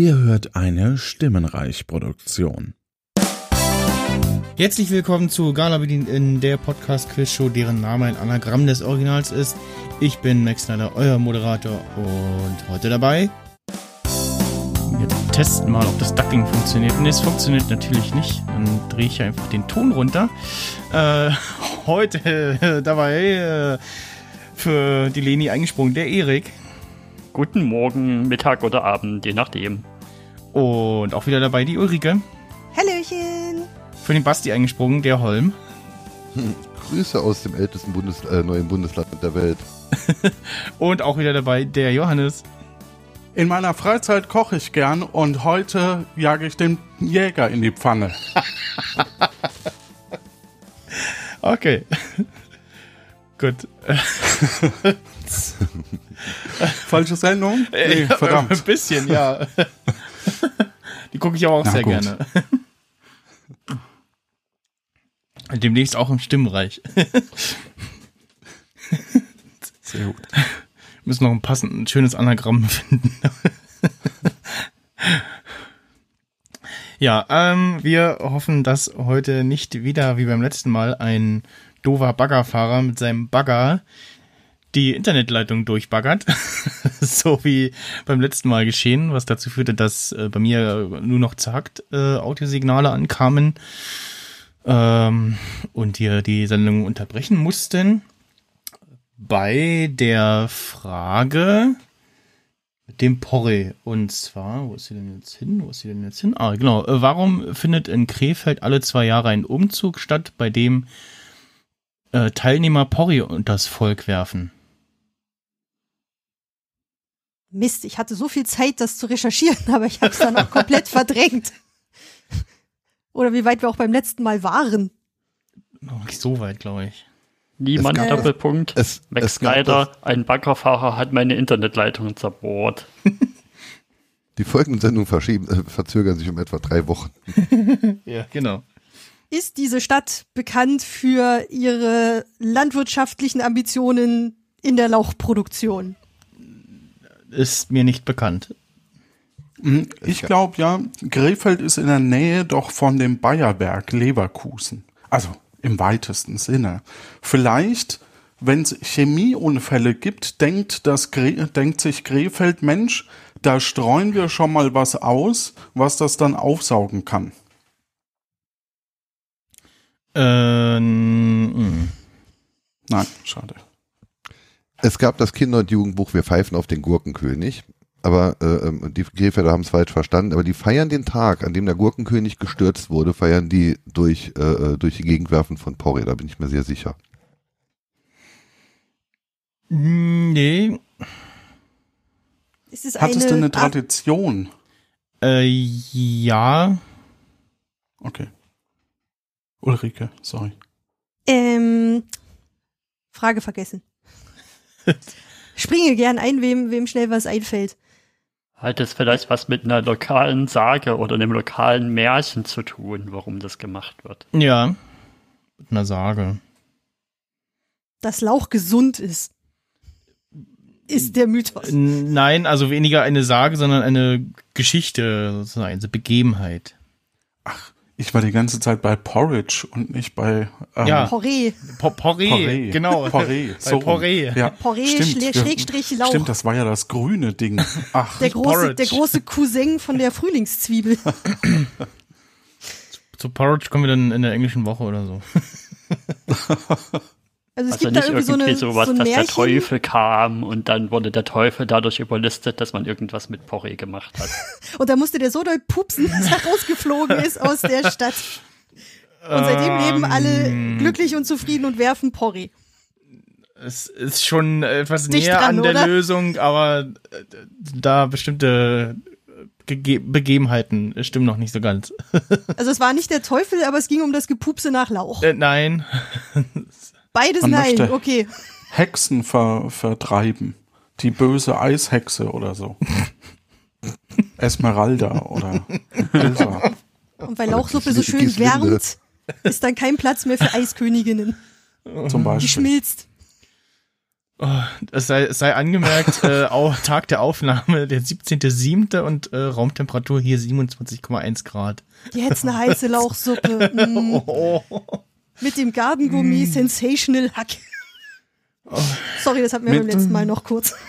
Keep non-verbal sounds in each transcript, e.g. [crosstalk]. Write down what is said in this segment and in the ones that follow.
Ihr hört eine Stimmenreich-Produktion. Herzlich willkommen zu Gala Bedient in der Podcast-Quiz-Show, deren Name ein Anagramm des Originals ist. Ich bin Max Snyder, euer Moderator und heute dabei. Wir testen mal, ob das Ducking funktioniert. Ne, es funktioniert natürlich nicht. Dann drehe ich einfach den Ton runter. Äh, [laughs] heute äh, dabei äh, für die Leni eingesprungen, der Erik. Guten Morgen, Mittag oder Abend, je nachdem. Und auch wieder dabei die Ulrike. Hallöchen! Für den Basti eingesprungen, der Holm. [laughs] Grüße aus dem ältesten Bundes äh, neuen Bundesland der Welt. [laughs] Und auch wieder dabei der Johannes. In meiner Freizeit koche ich gern und heute jage ich den Jäger in die Pfanne. [laughs] Okay. Gut. Falsche Sendung? Nee, Ein verdammt. bisschen, ja. Die gucke ich aber auch Na sehr gut. gerne. Demnächst auch im Stimmreich. Sehr gut. müssen noch ein passendes, ein schönes Anagramm finden. ja, ähm, wir hoffen, dass heute nicht wieder wie beim letzten Mal ein doofer Baggerfahrer mit seinem Bagger die Internetleitung durchbaggert. [laughs] so wie beim letzten Mal geschehen, was dazu führte, dass äh, bei mir nur noch zagt äh, Audiosignale ankamen ähm, und wir die Sendung unterbrechen mussten bei der Frage mit dem Porre. Und zwar, wo ist sie denn jetzt hin? Wo ist sie denn jetzt hin? Ah, genau. Äh, Warum findet in Krefeld alle zwei Jahre ein Umzug statt, bei dem äh, Teilnehmer Porre unters Volk werfen? Mist, ich hatte so viel Zeit, das zu recherchieren, [laughs] aber ich habe es dann auch komplett verdrängt. Oder wie weit wir auch beim letzten Mal waren. Noch nicht so weit, glaube ich. Niemand Es gab- Doppelpunkt. Es, Max es Snyder, ein Baggerfahrer hat meine Internetleitung zerbohrt. [laughs] Die folgenden Sendungen verschieben, äh, verzögern sich um etwa drei Wochen. [laughs] Ja, genau. Ist diese Stadt bekannt für ihre landwirtschaftlichen Ambitionen in der Lauchproduktion? Ist mir nicht bekannt. Hm, Ich glaube ja, Krefeld ist in der Nähe doch von dem Bayerberg Leverkusen. Also im weitesten Sinne. Vielleicht, wenn es Chemieunfälle gibt, denkt, das denkt sich Krefeld, Mensch, da streuen wir schon mal was aus, was das dann aufsaugen kann. Ähm. Nein, schade. Es gab das Kinder- und Jugendbuch Wir pfeifen auf den Gurkenkönig. Aber äh, ähm, die Krefelder haben es falsch verstanden. Aber die feiern den Tag, an dem der Gurkenkönig gestürzt wurde, feiern die durch, äh, äh, durch die Gegend werfen von Porre. Da bin ich mir sehr sicher. nee. Ist es Hat es denn eine Tradition? Äh, ja. Okay. Ulrike, sorry. Ähm, Frage vergessen. Springe gern ein, wem, wem schnell was einfällt. Hat es vielleicht was mit einer lokalen Sage oder einem lokalen Märchen zu tun, warum das gemacht wird? Ja. Mit einer Sage. Dass Lauch gesund ist. Ist der Mythos. Nein, also weniger eine Sage, sondern eine Geschichte, sozusagen, eine Begebenheit. Ich war die ganze Zeit bei Porridge und nicht bei ähm, Ja. Porree. Po Porree, Porree. genau. [laughs] Porree. Bei So. Porree. Ja, Porree, stimmt. Schrägstrich Lauch. Stimmt, das war ja das grüne Ding. [laughs] Ach, Der große, Porridge. der große Cousin von der Frühlingszwiebel. [laughs] Zu Porridge kommen wir dann in der englischen Woche oder so. Also es Also gibt da nicht irgendwie so, eine, sowas, so ein dass der. Teufel kam und dann wurde der Teufel dadurch überlistet, dass man irgendwas mit Porree gemacht hat. [laughs] Und da musste der so doll pupsen, dass er rausgeflogen ist aus der Stadt. Und seitdem leben alle Ähm. glücklich und zufrieden und werfen Porree. Es ist schon etwas Dicht näher dran, an der oder? Lösung, aber äh, da bestimmte Gege Begebenheiten stimmen noch nicht so ganz. [laughs] Also es war nicht der Teufel, aber es ging um das Gepupse nach Lauch. Äh, nein. [laughs] Beides Man nein, okay. Hexen ver vertreiben. Die böse Eishexe oder so. [laughs] Esmeralda oder Elsa. Und weil Lauchsuppe so schön wärmt, ist dann kein Platz mehr für Eisköniginnen. zum Die Beispiel. schmilzt. Oh, es, sei, es sei angemerkt, äh, auch Tag der Aufnahme, der 17.07. und äh, Raumtemperatur hier 27,1 Grad. Jetzt eine heiße Lauchsuppe. [laughs] Mm. Oh. Mit dem Gardengummi Sensational Hack. Sorry, das hatten wir Mit- beim letzten Mal noch kurz. [laughs]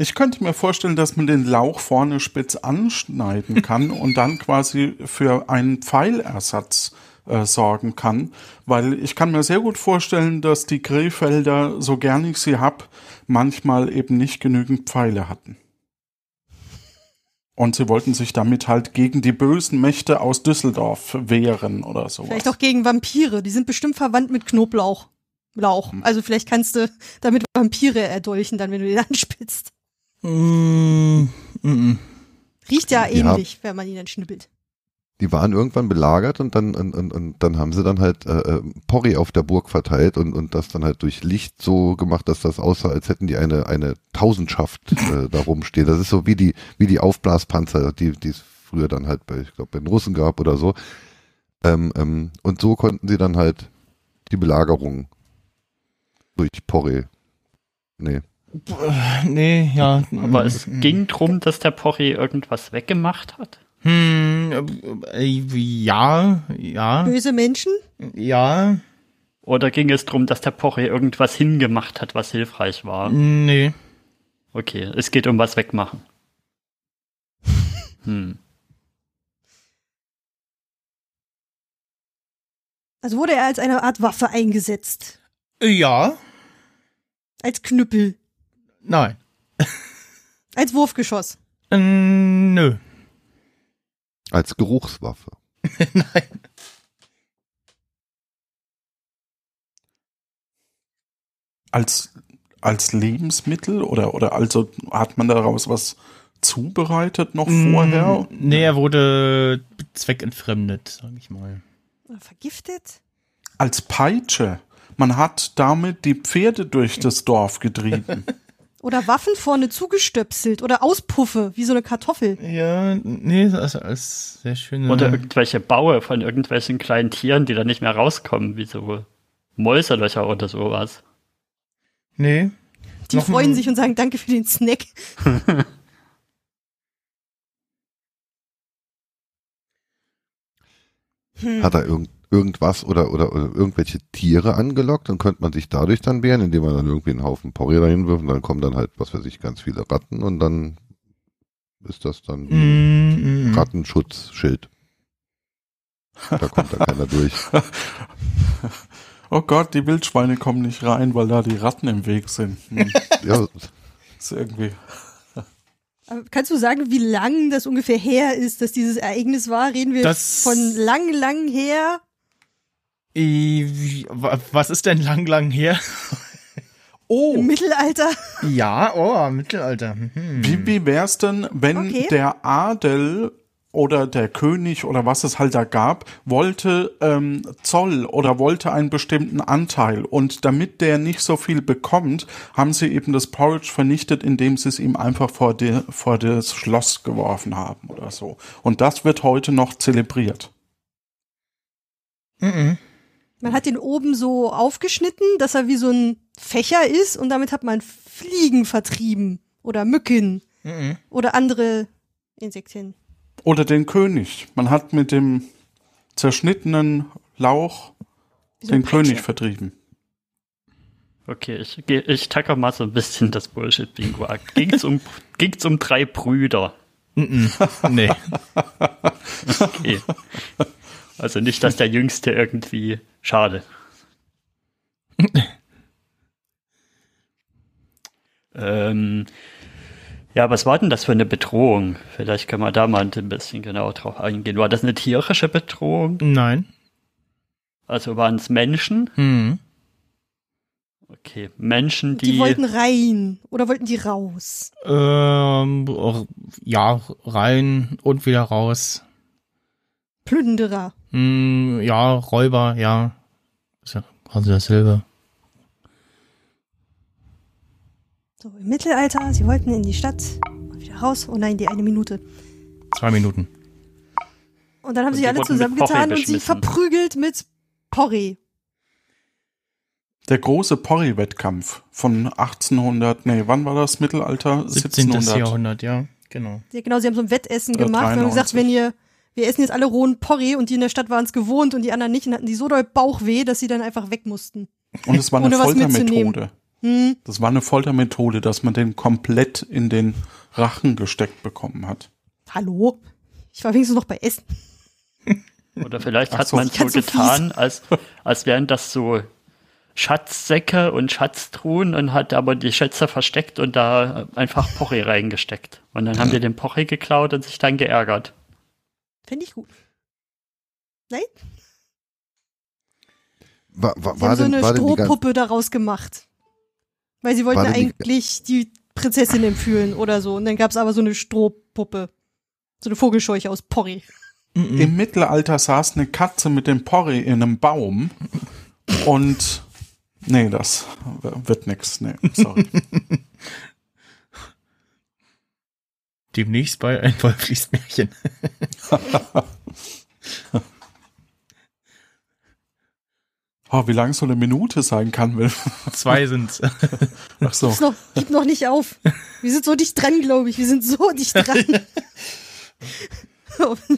Ich könnte mir vorstellen, dass man den Lauch vorne spitz anschneiden kann und dann quasi für einen Pfeilersatz äh, sorgen kann, weil ich kann mir sehr gut vorstellen, dass die Grillfelder, so gern ich sie hab, manchmal eben nicht genügend Pfeile hatten. Und sie wollten sich damit halt gegen die bösen Mächte aus Düsseldorf wehren oder sowas. Vielleicht auch gegen Vampire. Die sind bestimmt verwandt mit Knoblauch. Lauch. Also vielleicht kannst du damit Vampire erdolchen, dann wenn du den [laughs] anspitzt. Mm, mm, Riecht ja ähnlich, wenn man ihn dann schnippelt. Die waren irgendwann belagert und dann und, und, und dann haben sie dann halt äh, äh, Porri auf der Burg verteilt und, und das dann halt durch Licht so gemacht, dass das aussah, als hätten die eine eine Tausendschaft äh, [laughs] da rumstehen. Das ist so wie die wie die Aufblaspanzer, die die es früher dann halt bei ich glaube bei den Russen gab oder so. Ähm, ähm, und so konnten sie dann halt die Belagerung durch Porri. Nee. nee, ja. Aber es ging drum, dass der Porri irgendwas weggemacht hat. Hm, äh, ja, ja, Böse Menschen? ja, Oder ging es drum, dass der Porri irgendwas hingemacht hat, was hilfreich war? nee. Okay, es geht um was wegmachen. Hm. Also wurde er als eine Art Waffe eingesetzt. Ja, Als Knüppel. nein. Als Wurfgeschoss. Äh, nö. Als Geruchswaffe. [laughs] nein. als, als Lebensmittel oder, oder also hat man daraus was zubereitet noch vorher? Mm, Nee, er wurde zweckentfremdet, sag ich mal. Vergiftet? Als Peitsche. Man hat damit die Pferde durch das Dorf getrieben. [laughs] Oder Waffen vorne zugestöpselt oder Auspuffe, wie so eine Kartoffel. Ja, nee, das ist alles sehr schön. Oder irgendwelche Baue von irgendwelchen kleinen Tieren, die da nicht mehr rauskommen, wie so Mäuselöcher oder sowas. Nee. Die freuen sich und sagen Danke für den Snack. [laughs] Hm. Hat er irgend, irgendwas oder, oder, oder irgendwelche Tiere angelockt und könnte man sich dadurch dann wehren, indem man dann irgendwie einen Haufen Porree dahin wirft und dann kommen dann halt, was weiß ich, ganz viele Ratten und dann ist das dann Mm, mm. Rattenschutzschild. Da kommt da keiner durch. [laughs] Oh Gott, die Wildschweine kommen nicht rein, weil da die Ratten im Weg sind. Hm, Ja, ist irgendwie. Kannst du sagen, wie lang das ungefähr her ist, dass dieses Ereignis war? Reden wir Das- von lang, lang her? Was ist denn lang, lang her? [laughs] Oh, Im Mittelalter? Ja, oh, Mittelalter. Mhm. wie, wie wär's denn, wenn Okay. der Adel oder der König oder was es halt da gab, wollte ähm, Zoll oder wollte einen bestimmten Anteil und damit der nicht so viel bekommt, haben sie eben das Porridge vernichtet, indem sie es ihm einfach vor, die, vor das Schloss geworfen haben oder so. Und das wird heute noch zelebriert. Mhm. Man hat den oben so aufgeschnitten, dass er wie so ein Fächer ist und damit hat man Fliegen vertrieben oder Mücken Mhm. oder andere Insektien. Oder den König. Man hat mit dem zerschnittenen Lauch so den König Peitsche. vertrieben. Okay, ich, ich tacke mal so ein bisschen das Bullshit-Bingo ab. Ging's um, [laughs] ging's um drei Brüder. Nee. Okay. Also nicht, dass der Jüngste irgendwie. Schade. [laughs] ähm, ja, was war denn das für eine Bedrohung? Vielleicht können wir da mal ein bisschen genauer drauf eingehen. War das eine tierische Bedrohung? Nein. Also waren es Menschen? Mhm. Okay, Menschen, Die, die. wollten rein oder wollten die raus? Ähm, ja, rein und wieder raus. Plünderer. Hm, ja, Räuber, ja. Ist ja quasi dasselbe. So, im Mittelalter, sie wollten in die Stadt und wieder raus. Oh nein, die eine Minute. Zwei Minuten. Und dann haben Und sich alle zusammengetan und sie verprügelt mit Porree. Der große Porri-Wettkampf von 1800, nee, wann war das? Mittelalter? 17. 1700. Jahrhundert, ja, genau. Ja, genau, sie haben so ein Wettessen Äh, gemacht und haben gesagt, 93. wenn ihr, wir essen jetzt alle rohen Porree und die in der Stadt waren es gewohnt und die anderen nicht und hatten die so doll Bauchweh, dass sie dann einfach weg mussten. Und es war eine Ohne was Foltermethode. Hm. Das war eine Foltermethode, dass man den komplett in den Rachen gesteckt bekommen hat. Hallo? Ich war wenigstens noch bei Essen. [laughs] Oder vielleicht Ach hat so. man so getan, als, als wären das so Schatzsäcke und Schatztruhen und hat aber die Schätze versteckt und da einfach Porree reingesteckt. Und dann haben die den Porree geklaut und sich dann geärgert. Finde ich gut. Nein? War, war, war haben so denn, eine war denn Strohpuppe daraus gemacht. Weil sie wollten denn die- eigentlich die Prinzessin entführen oder so. Und dann gab es aber so eine Strohpuppe. So eine Vogelscheuche aus Porree. Mhm. Im Mittelalter saß eine Katze mit dem Porri in einem Baum und nee, das wird nix. Nee, sorry. Demnächst bei ein Wolf liest Märchen. [laughs] Oh, wie lang so eine Minute sein kann, will. Zwei sind's. [laughs] Ach so. Gib's noch, gib noch nicht auf. Wir sind so dicht dran, glaube ich. Wir sind so dicht dran. [laughs] [laughs]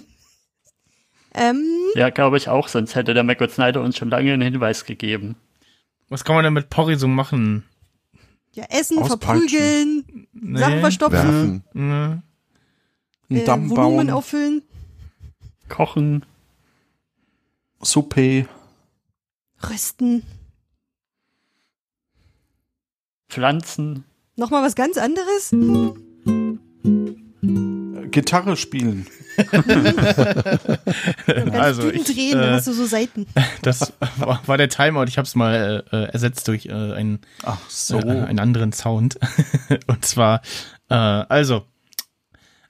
ähm, Ja, glaube ich auch, sonst hätte der Michael Snyder uns schon lange einen Hinweis gegeben. Was kann man denn mit Porri so machen? ja, essen, Auspeitschen. verprügeln, Nee. Sachen verstopfen, werfen. Ne. Ein äh, Damm Volumen bauen, auffüllen. Kochen, Suppe, Rösten. Pflanzen. Nochmal was ganz anderes? Gitarre spielen. Ganz Also, ich, drehen, dann äh, hast du so Seiten. Das war, war der Timer und ich habe es mal äh, ersetzt durch äh, einen, Ach so. äh, einen anderen Sound. [laughs] und zwar, äh, also,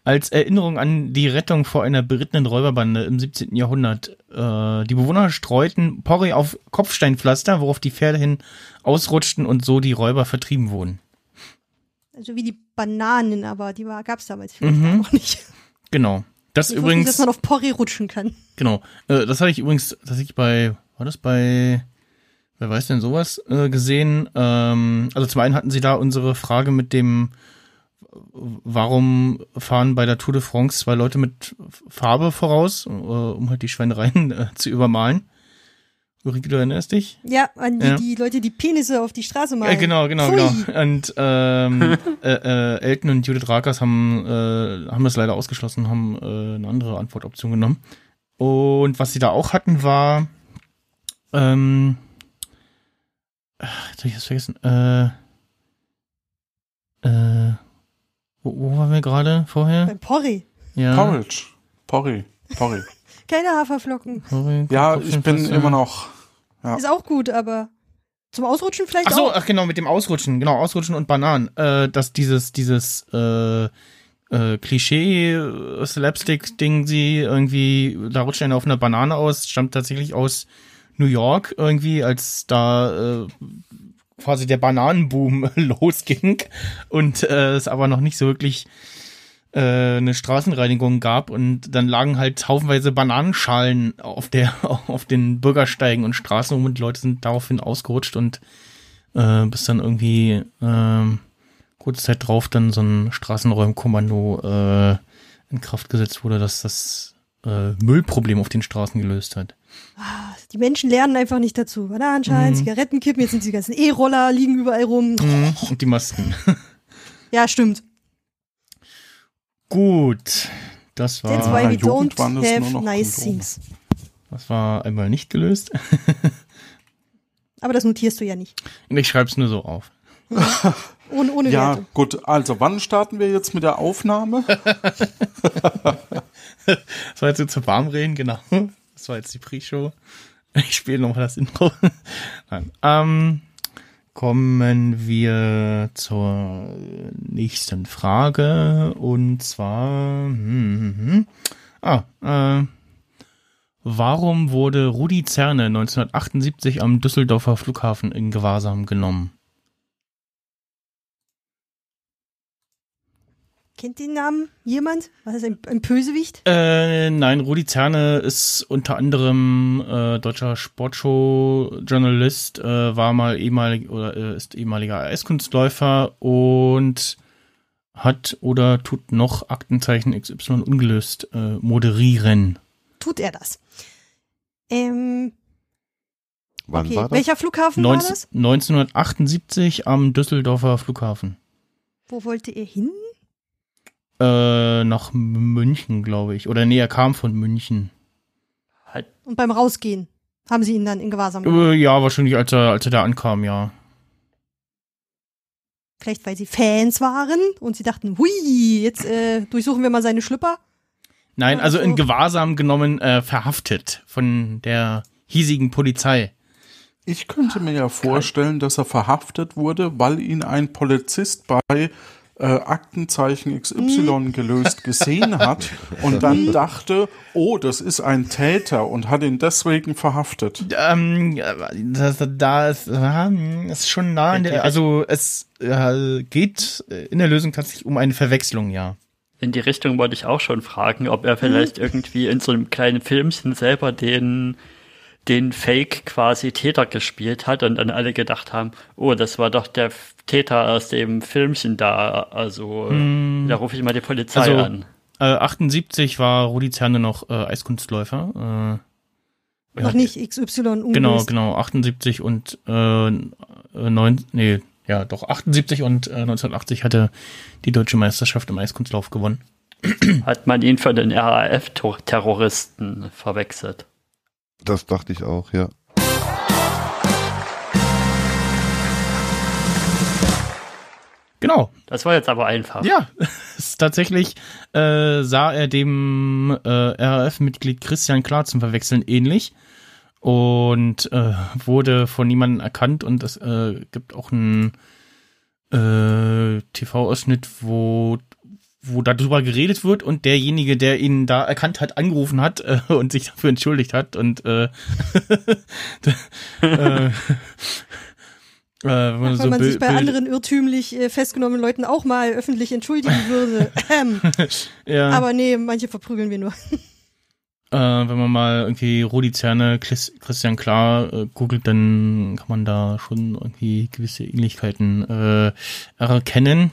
als Erinnerung an die Rettung vor einer berittenen Räuberbande im 17. Jahrhundert. Äh, die Bewohner streuten Porree auf Kopfsteinpflaster, worauf die Pferde hin ausrutschten und so die Räuber vertrieben wurden. Also wie die Bananen, aber die gab es damals vielleicht Mhm. noch nicht. Genau. Das Ich wusste nicht, übrigens. dass man auf Porree rutschen kann. Genau. Äh, das hatte ich übrigens tatsächlich bei, war das bei, wer weiß denn sowas, äh, gesehen. Ähm, also zum einen hatten sie da unsere Frage mit dem, warum fahren bei der Tour de France zwei Leute mit Farbe voraus, äh, um halt die Schweinereien [laughs] äh, zu übermalen. Ulrike, du erinnerst dich? Ja, an die, Ja. die Leute, die Penisse auf die Straße malen. Ja, genau, genau, Pfui. genau. Und ähm, [laughs] äh, äh, Elton und Judith Rakers haben, äh, haben das leider ausgeschlossen, haben äh, eine andere Antwortoption genommen. Und was sie da auch hatten, war ähm, ach, jetzt hab ich das vergessen. Äh, äh, wo, wo waren wir gerade vorher? Beim Porree. Ja. Porridge. Porri. Porri. [laughs] Keine Haferflocken. Porree, Ja, ich bin immer noch. Ja. Ist auch gut, aber zum Ausrutschen vielleicht Ach so, auch. ach genau, mit dem Ausrutschen, genau, Ausrutschen und Bananen. Äh, dass dieses, dieses äh, äh, Klischee-Slapstick-Ding, sie irgendwie, da rutscht einer auf einer Banane aus, stammt tatsächlich aus New York irgendwie, als da äh, quasi der Bananenboom [laughs] losging und äh, es aber noch nicht so wirklich äh, eine Straßenreinigung gab und dann lagen halt haufenweise Bananenschalen auf der [laughs] auf den Bürgersteigen und Straßen rum und die Leute sind daraufhin ausgerutscht und äh, bis dann irgendwie ähm, kurze Zeit drauf dann so ein Straßenräumkommando äh, in Kraft gesetzt wurde, dass das äh, Müllproblem auf den Straßen gelöst hat. Die Menschen lernen einfach nicht dazu. Bananenschalen, Mhm. Zigarettenkippen, jetzt sind die ganzen E-Roller, liegen überall rum. Und die Masken. [laughs] Ja, stimmt. Gut, das That's war, why we don't have noch nice things. das war einmal nicht gelöst. [laughs] Aber das notierst du ja nicht. Ich schreibe es nur so auf. [laughs] Ohne, ohne Ja, Wertung. gut. Also, wann starten wir jetzt mit der Aufnahme? Das war jetzt so zu warm reden, genau. Das war jetzt die Pre-Show. [laughs] Ich spiele nochmal das Intro. [laughs] Nein. Ähm, kommen wir zur nächsten Frage. Und zwar, hm, hm, hm. ah, äh, warum wurde Rudi Zerne 1978 am Düsseldorfer Flughafen in Gewahrsam genommen? Kennt den Namen jemand? Was ist ein, ein Bösewicht? Äh, nein, Rudi Zerne ist unter anderem äh, deutscher Sportshow-Journalist, äh, war mal ehemalig oder äh, ist ehemaliger Eiskunstläufer und hat oder tut noch Aktenzeichen XY ungelöst äh, moderieren. Tut er das? Ähm, Wann okay. war das? Welcher Flughafen war 19, das? 1978 am Düsseldorfer Flughafen. Wo wollte er hin? Äh, nach München, glaube ich. Oder nee, er kam von München. Halt, Und beim Rausgehen haben sie ihn dann in Gewahrsam genommen. Äh, ja, wahrscheinlich, als er, als er da ankam, ja. Vielleicht, weil sie Fans waren und sie dachten, hui, jetzt äh, durchsuchen wir mal seine Schlüpper. Nein, also so. in Gewahrsam genommen, äh, verhaftet von der hiesigen Polizei. Ich könnte mir ja vorstellen, dass er verhaftet wurde, weil ihn ein Polizist bei äh, Aktenzeichen XY gelöst gesehen hat und dann [laughs] dachte, oh, das ist ein Täter und hat ihn deswegen verhaftet. Ähm, das, da ist, äh, ist schon nah an der, also es äh, geht äh, in der Lösung tatsächlich um eine Verwechslung, ja. in die Richtung wollte ich auch schon fragen, ob er vielleicht irgendwie in so einem kleinen Filmchen selber den, den Fake quasi Täter gespielt hat und dann alle gedacht haben, oh, das war doch der Täter aus dem Filmchen da. Also da rufe ich mal die Polizei Also, an. Äh, 78 war Rudi Zerne noch äh, Eiskunstläufer. Äh, Noch nicht XY ungelöst. Genau, genau, 78 und äh, äh, neun, nee, ja, doch 78 und äh, 1980 hatte die deutsche Meisterschaft im Eiskunstlauf gewonnen. Hat man ihn für den RAF-Terroristen verwechselt. Das dachte ich auch, ja. Genau, Das war jetzt aber einfach. ja, [laughs] tatsächlich äh, sah er dem äh, RAF-Mitglied Christian Klar zum Verwechseln ähnlich und äh, wurde von niemandem erkannt und es äh, gibt auch einen äh, TV-Ausschnitt, wo wo darüber geredet wird und derjenige, der ihn da erkannt hat, angerufen hat äh, und sich dafür entschuldigt hat und äh, [laughs] äh, äh, wenn man Weil so man sich bei anderen irrtümlich äh, festgenommenen Leuten auch mal öffentlich entschuldigen würde. [laughs] Ähm, ja. Aber nee, manche verprügeln wir nur. Äh, wenn man mal irgendwie Rudi Zerne, Chris- Christian Klar äh, googelt, dann kann man da schon irgendwie gewisse Ähnlichkeiten äh, erkennen.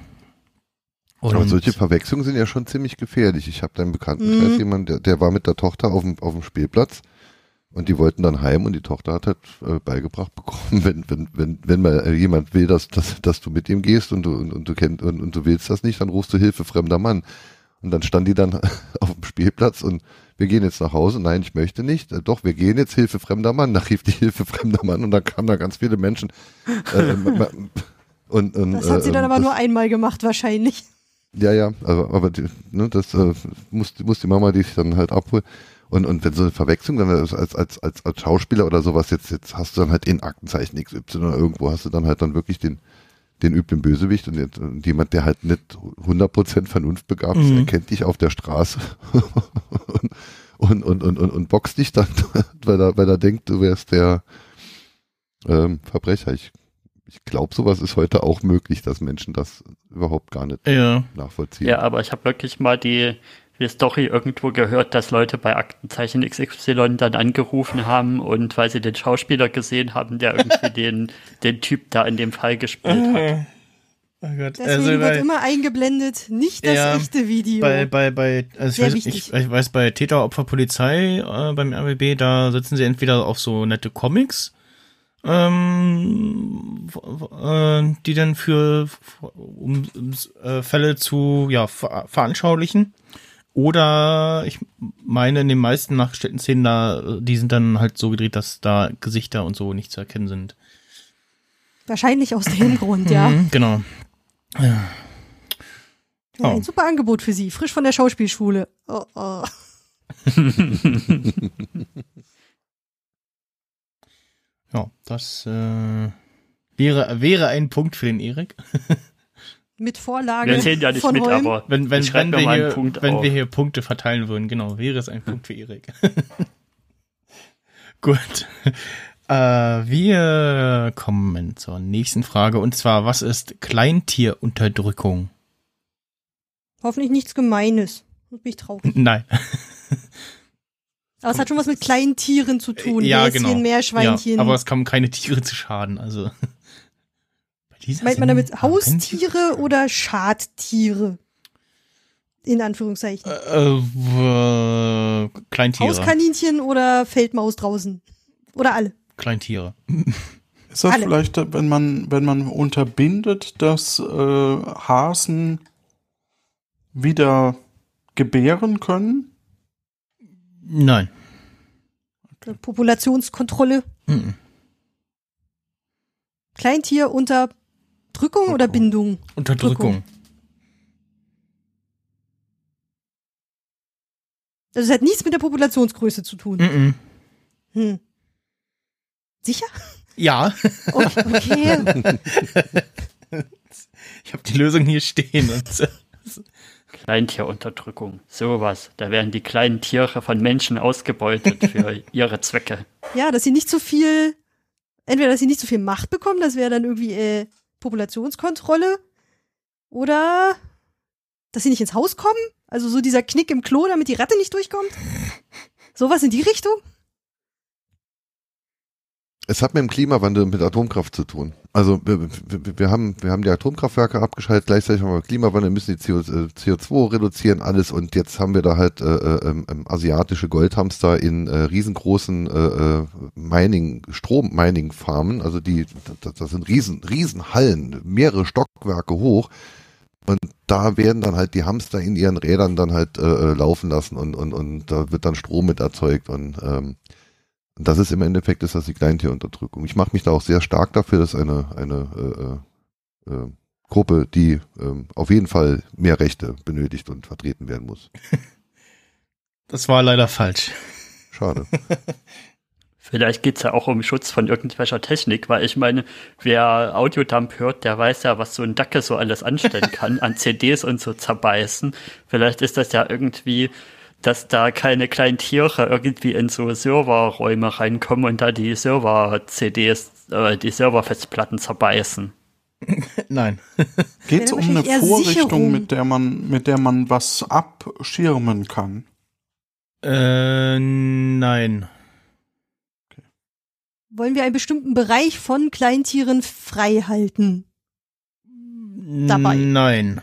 Und Aber solche Verwechslungen sind ja schon ziemlich gefährlich. Ich habe da einen Bekanntenkreis Mhm. jemand, der, der war mit der Tochter auf dem, auf dem Spielplatz und die wollten dann heim und die Tochter hat halt äh, beigebracht [laughs] bekommen, wenn, wenn, wenn, wenn mal äh, jemand will, dass, dass, dass du mit ihm gehst und du, und, und du kennst und, und du willst das nicht, dann rufst du Hilfe fremder Mann. Und dann stand die dann [laughs] auf dem Spielplatz und wir gehen jetzt nach Hause. Nein, ich möchte nicht. Äh, Doch, wir gehen jetzt Hilfe fremder Mann. Da rief die [laughs] Hilfe fremder Mann und dann kamen da ganz viele Menschen. Äh, ma- und, und, Das hat sie äh, dann aber das- nur einmal gemacht, wahrscheinlich. Ja, ja, aber, aber die, ne, das äh, muss, muss die Mama dich dann halt abholen. Und, und wenn so eine Verwechslung dann als, als, als, als, Schauspieler oder sowas, jetzt, jetzt hast du dann halt in Aktenzeichen XY oder irgendwo hast du dann halt dann wirklich den, den üblen Bösewicht und, jetzt, und jemand, der halt nicht 100% vernunftbegabt ist, Mhm. erkennt dich auf der Straße [laughs] und, und, und, und, und boxt dich dann, [laughs] weil er, weil er denkt, du wärst der ähm, Verbrecher. Ich, ich glaube, sowas ist heute auch möglich, dass Menschen das überhaupt gar nicht ja, nachvollziehen. Ja, aber ich habe wirklich mal die, die Story irgendwo gehört, dass Leute bei Aktenzeichen XY dann angerufen haben und weil sie den Schauspieler gesehen haben, der irgendwie [laughs] den, den Typ da in dem Fall gespielt hat. Oh Gott. Deswegen Also wird bei, immer eingeblendet, nicht das Ja, echte Video. bei, bei, bei also ich, weiß, ich, ich weiß, bei Täter, Opfer, Polizei äh, beim RBB, da setzen sie entweder auf so nette Comics, ähm, äh, die dann für um, äh, Fälle zu ja ver veranschaulichen. Oder ich meine, in den meisten nachgestellten Szenen da, die sind dann halt so gedreht, dass da Gesichter und so nicht zu erkennen sind. Wahrscheinlich aus dem [laughs] Grund, ja. Mhm, genau. ja. Oh. Ein super Angebot für Sie, frisch von der Schauspielschule. Oh, oh. [laughs] [laughs] Ja, das äh, wäre, wäre ein Punkt für den Erik. [laughs] Mit Vorlage Wir zählen ja nicht von mit, Holm. aber Wenn, wenn, wenn, wir, mal einen hier, Punkt wenn auf. wir hier Punkte verteilen würden, genau, wäre es ein Punkt für Erik. [laughs] Gut. Äh, wir kommen zur nächsten Frage und zwar, was ist Kleintierunterdrückung? Hoffentlich nichts Gemeines. Bin ich traurig. Nein. [laughs] Aber es hat schon was mit kleinen Tieren zu tun. ja, Häschen, genau. Meerschweinchen. Ja, aber es kommen keine Tiere zu Schaden, also. [laughs] Meint man damit Haustiere oder Schadtiere? In Anführungszeichen. Äh, äh, Kleintiere. Hauskaninchen oder Feldmaus draußen? Oder alle? Kleintiere. [laughs] Ist das Alle. vielleicht, wenn man, wenn man unterbindet, dass äh, Hasen wieder gebären können? Nein. Eine Populationskontrolle? Mhm. Kleintier unter Drückung oder Bindung? Unterdrückung. Also es hat nichts mit der Populationsgröße zu tun. Mhm. Hm. Sicher? Ja, Oh, okay. [laughs] ich habe die Lösung hier stehen. Und, Kleintierunterdrückung, sowas. Da werden die kleinen Tiere von Menschen ausgebeutet für [laughs] ihre Zwecke. ja, dass sie nicht so viel, entweder dass sie nicht so viel Macht bekommen, das wäre dann irgendwie äh, Populationskontrolle, oder dass sie nicht ins Haus kommen, also so dieser Knick im Klo, damit die Ratte nicht durchkommt. Sowas in die Richtung? Es hat mit dem Klimawandel und mit Atomkraft zu tun. Also wir, wir, haben, wir haben die Atomkraftwerke abgeschaltet, gleichzeitig haben wir Klimawandel, müssen die äh, CO2 reduzieren, alles. Und jetzt haben wir da halt äh, äh, ähm, ähm, asiatische Goldhamster in äh, riesengroßen äh, äh, Mining, Strom-Mining-Farmen, also die, das, das sind riesen, riesen Hallen, mehrere Stockwerke hoch. Und da werden dann halt die Hamster in ihren Rädern dann halt äh, äh, laufen lassen und, und, und da wird dann Strom mit erzeugt. Und ähm, und das ist im Endeffekt ist das die Kleintierunterdrückung. Ich mache mich da auch sehr stark dafür, dass eine, eine äh, äh, Gruppe, die ähm, auf jeden Fall mehr Rechte benötigt und vertreten werden muss. [laughs] das war leider falsch. Schade. [laughs] Vielleicht geht's ja auch um Schutz von irgendwelcher Technik, weil ich meine, wer Audiodump hört, der weiß ja, was so ein Dacke so alles anstellen kann, an [laughs] CDs und so zerbeißen. Vielleicht ist das ja irgendwie, dass da keine kleinen Tiere irgendwie in so Serverräume reinkommen und da die Server-CDs, äh, die Serverfestplatten zerbeißen. [laughs] Nein. [laughs] Geht es um eine Vorrichtung, Sicherung. mit der man, mit der man was abschirmen kann? Äh, nein. Wollen wir einen bestimmten Bereich von Kleintieren frei halten? Dabei. Nein.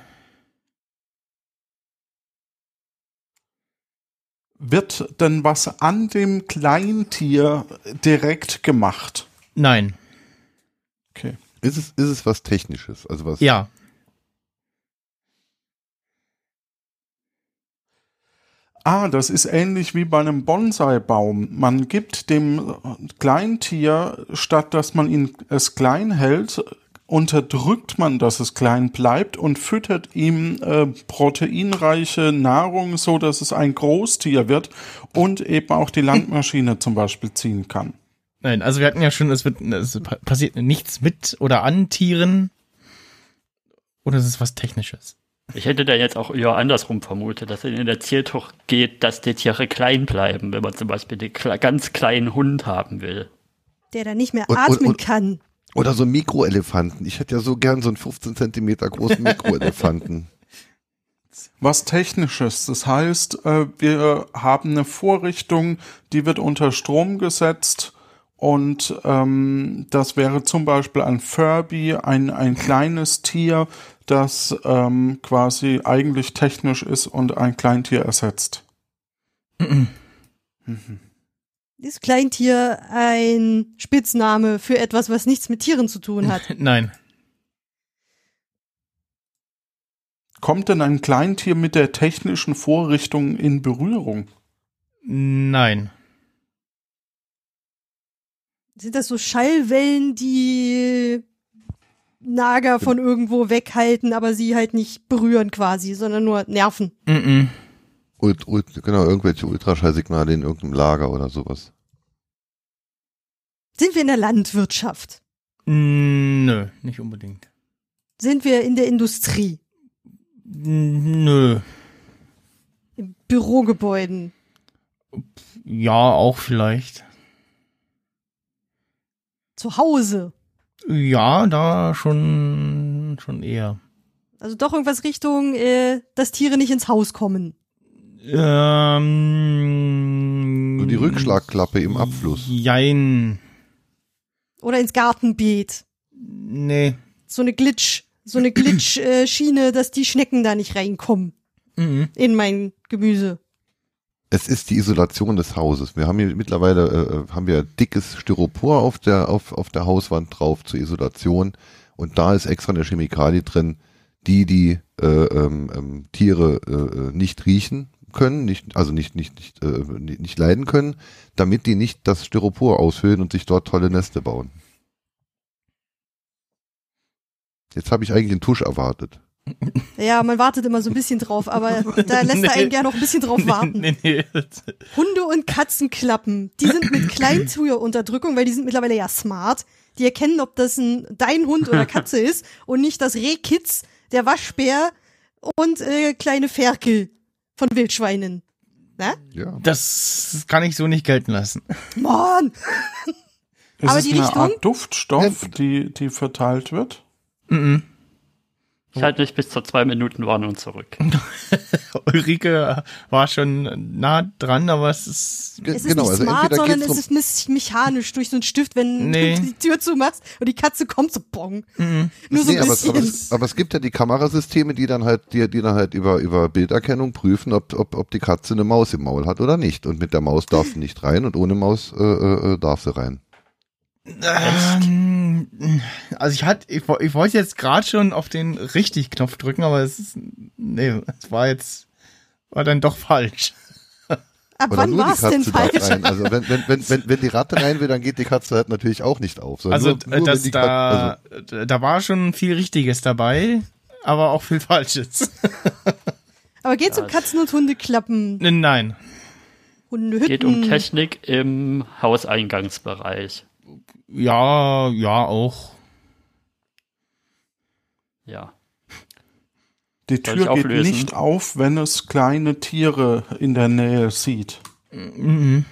Wird denn was an dem Kleintier direkt gemacht? Nein. Okay. Ist es, ist es was Technisches? Also was? Ja. Ah, das ist ähnlich wie bei einem Bonsai-Baum. Man gibt dem Kleintier, statt dass man ihn es klein hält, unterdrückt man, dass es klein bleibt und füttert ihm äh, proteinreiche Nahrung, so dass es ein Großtier wird und eben auch die Landmaschine zum Beispiel ziehen kann. Nein, also wir hatten ja schon, es wird, es pa- passiert nichts mit oder an Tieren. Oder es ist was Technisches. Ich hätte da jetzt auch eher andersrum vermutet, dass es in der Zieltuch geht, dass die Tiere klein bleiben, wenn man zum Beispiel den kle ganz kleinen Hund haben will. Der dann nicht mehr Und- und- atmen und- kann. Oder so Mikroelefanten. Ich hätte ja so gern so einen 15 Zentimeter großen Mikroelefanten. [laughs] Was technisches, das heißt, äh, wir haben eine Vorrichtung, die wird unter Strom gesetzt und ähm, das wäre zum Beispiel ein Furby, ein, ein kleines Tier, das ähm, quasi eigentlich technisch ist und ein Kleintier ersetzt. Ist Kleintier ein Spitzname für etwas, was nichts mit Tieren zu tun hat? [laughs] Nein. Kommt denn ein Kleintier mit der technischen Vorrichtung in Berührung? Nein. Sind das so Schallwellen, die Nager von irgendwo weghalten, aber sie halt nicht berühren quasi, sondern nur nerven? Mhm. Ult, ult, genau, irgendwelche Ultraschallsignale in irgendeinem Lager oder sowas. Sind wir in der Landwirtschaft? Nö, nicht unbedingt. Sind wir in der Industrie? Nö. In Bürogebäuden? Ja, auch vielleicht. Zu Hause? Ja, da schon, schon eher. Also doch irgendwas Richtung, äh, dass Tiere nicht ins Haus kommen. Ähm, Nur die Rückschlagklappe im Abfluss. Jein. Oder ins Gartenbeet. Nee. So eine Glitch, so eine Glitch-Schiene, dass die Schnecken da nicht reinkommen Mhm. in mein Gemüse. Es ist die Isolation des Hauses. Wir haben hier mittlerweile äh, haben wir dickes Styropor auf der auf, auf der Hauswand drauf zur Isolation und da ist extra eine Chemikalie drin, die die äh, ähm, ähm, Tiere äh, äh, nicht riechen können, nicht also nicht nicht nicht, äh, nicht nicht leiden können, damit die nicht das Styropor aushöhlen und sich dort tolle Neste bauen. Jetzt habe ich eigentlich einen Tusch erwartet. [laughs] Ja, man wartet immer so ein bisschen drauf, aber da lässt er einen gerne noch ein bisschen drauf warten. Nee, nee. Hunde- und Katzenklappen, die sind mit Kleintierunterdrückung, weil die sind mittlerweile ja smart. Die erkennen, ob das ein dein Hund oder Katze [laughs] ist und nicht das Rehkitz, der Waschbär und äh, kleine Ferkel von Wildschweinen. Na? Ja. Das kann ich so nicht gelten lassen. Mann! Ist Aber es die eine Richtung? Art Duftstoff, die, die verteilt wird? Mhm. Ich halte mich bis zur zwei Minuten Warnung zurück. [laughs] Ulrike war schon nah dran, aber es ist. Es ist genau, nicht also smart, entweder sondern es ist mechanisch durch so einen Stift, wenn Nee. [laughs] du die Tür zumachst und die Katze kommt so bong. Nur so nee, ein aber, es- aber, bisschen. es, aber es gibt ja die Kamerasysteme, die dann halt, die, die dann halt über, über Bilderkennung prüfen, ob, ob, ob die Katze eine Maus im Maul hat oder nicht. Und mit der Maus darf sie nicht rein und ohne Maus äh, äh, darf sie rein. Ähm, also ich hatte, ich, ich wollte jetzt gerade schon auf den richtig-Knopf drücken, aber es ist, nee, es war jetzt, war dann doch falsch. Ab Oder wann nur die war's denn Katze darf falsch? rein. Also wenn, wenn, wenn, wenn, wenn die Ratte rein will, dann geht die Katze halt natürlich auch nicht auf. Also nur, nur das, da, Katze, also, da war schon viel Richtiges dabei, aber auch viel Falsches. [laughs] Aber geht's um Katzen- und Hundeklappen? Nein. Hundehütten? Geht um Technik im Hauseingangsbereich. Ja, ja, auch. Ja. Die Soll Tür geht nicht auf, wenn es kleine Tiere in der Nähe sieht. Mhm.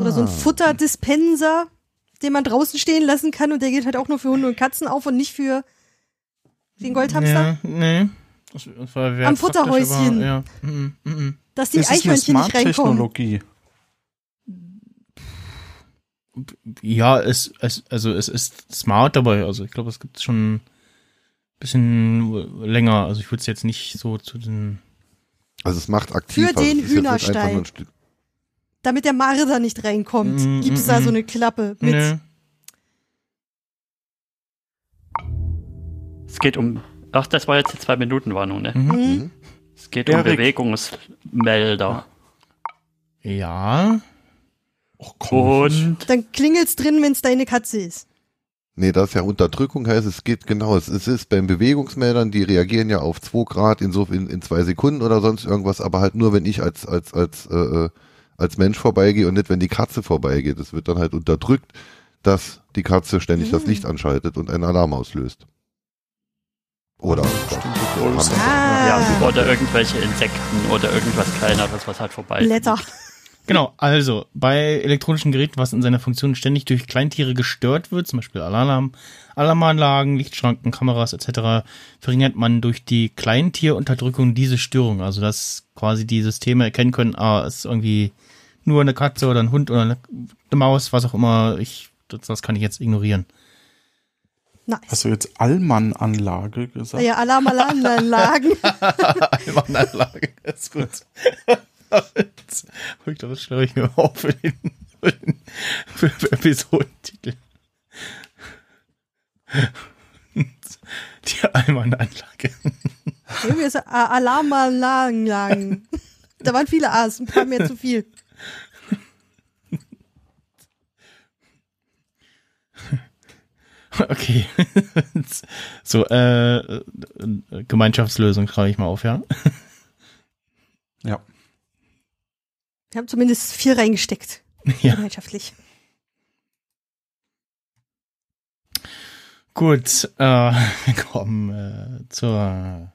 Oder so ein Futterdispenser, den man draußen stehen lassen kann und der geht halt auch nur für Hunde und Katzen auf und nicht für den Goldhamster. Ja, nee. Das, das Am Futterhäuschen. aber, Ja. Mhm, mhm. Dass die Das ist eine Eichhörnchen nicht reinkommen. Smart-Technologie. Ja, es, es, also es ist smart dabei. Also ich glaube, es gibt schon ein bisschen länger. Also ich würde es jetzt nicht so zu den. also es macht aktiv. Für also den es ist jetzt nicht einfach Hühnerstall. nur ein Stück- Damit der Marder nicht reinkommt, Mm, gibt's mm, da mm. so eine Klappe mit. Nee. Es geht um. Ach, das war jetzt die zwei Minuten Warnung, ne? Mhm. Mhm. Es geht um Erik. Bewegungsmelder. Ja. Oh, komm, Und Dann klingelt's drin, wenn's deine Katze ist. Nee, das ist ja Unterdrückung heißt, es geht genau, es, es ist beim Bewegungsmeldern, die reagieren ja auf 2 Grad in so in, in zwei Sekunden oder sonst irgendwas, aber halt nur, wenn ich als als als äh, äh, als Mensch vorbeigehe und nicht, wenn die Katze vorbeigeht. Es wird dann halt unterdrückt, dass die Katze ständig das Mhm. Licht anschaltet und einen Alarm auslöst. Oder Bestimmte Größe. Ah, ja, oder irgendwelche Insekten oder irgendwas kleineres, was halt vorbei Blätter. Genau, also bei elektronischen Geräten, was in seiner Funktion ständig durch Kleintiere gestört wird, zum Beispiel Alarm, Alarmanlagen, Lichtschranken, Kameras etc., verringert man durch die Kleintierunterdrückung diese Störung. Also dass quasi die Systeme erkennen können, ah, es ist irgendwie nur eine Katze oder ein Hund oder eine, Maus, was auch immer. Ich, das, das kann ich jetzt ignorieren. Nice. Hast du jetzt Allmann-Anlage gesagt? Ja, Alarmalarmanlagen. [laughs] [laughs] Alarmanlage, ist gut. [laughs] [laughs] ich glaube, das schreibe ich mir auf für den, für den für, Episodentitel. Die Allmann-Anlage. Irgendwie ist A- Alarmalarmanlagen. Da waren viele A's, ein paar mehr zu viel. Okay. so, äh, Gemeinschaftslösung schreibe ich mal auf? Ja. Wir haben zumindest vier reingesteckt. Ja. Gemeinschaftlich. Gut, äh, [laughs] wir kommen äh, zur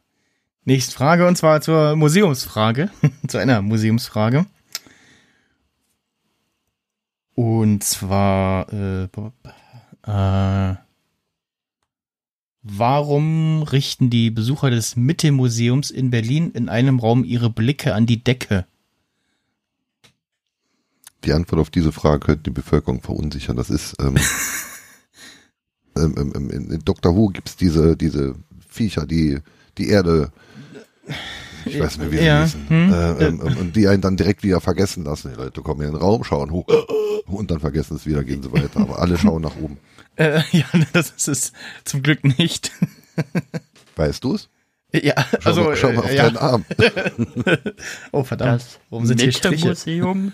nächsten Frage und zwar zur Museumsfrage. [laughs] zu einer Museumsfrage. Und zwar, äh, äh, Warum richten die Besucher des Mitte-Museums in Berlin in einem Raum ihre Blicke an die Decke? Die Antwort auf diese Frage könnte die Bevölkerung verunsichern. Das ist ähm, [laughs] ähm, ähm, ähm, in Dr. Who gibt's diese, diese Viecher, die die Erde, ich weiß nicht mehr, wie sie Ja, hießen, hm, äh, ähm, ähm, und die einen dann direkt wieder vergessen lassen. Die Leute kommen in den Raum, schauen hoch [laughs] und dann vergessen es wieder, gehen sie weiter. Aber alle schauen nach oben. [laughs] Äh, ja, das ist es zum Glück nicht. Weißt du es? Ja, Schau, also mal, schau mal auf äh, ja. deinen Arm. Oh verdammt, Das warum sind hier Striche? Mitte-Museum,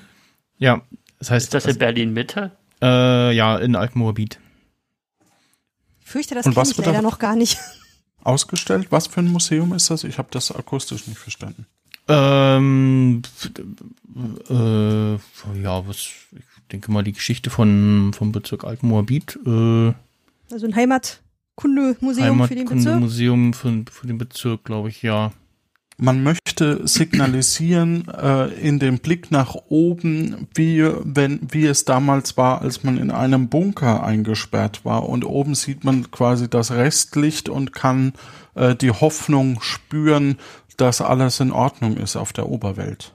Ja, das heißt, ist das in Berlin-Mitte? äh, ja in Alkmoorbiet. Ich fürchte, das Und kenne was ich wird leider da- noch gar nicht. Ausgestellt? Was für ein Museum ist das? Ich habe das akustisch nicht verstanden. Ähm, äh, ja, was, ich denke mal die Geschichte von vom Bezirk Alkmoorbiet, äh, Also ein Heimatkundemuseum für den Bezirk. Heimatkundemuseum für, für den Bezirk, glaube ich, ja. Man möchte signalisieren äh, in dem Blick nach oben, wie, wenn, wie es damals war, als man in einem Bunker eingesperrt war. Und oben sieht man quasi das Restlicht und kann äh, die Hoffnung spüren, dass alles in Ordnung ist auf der Oberwelt.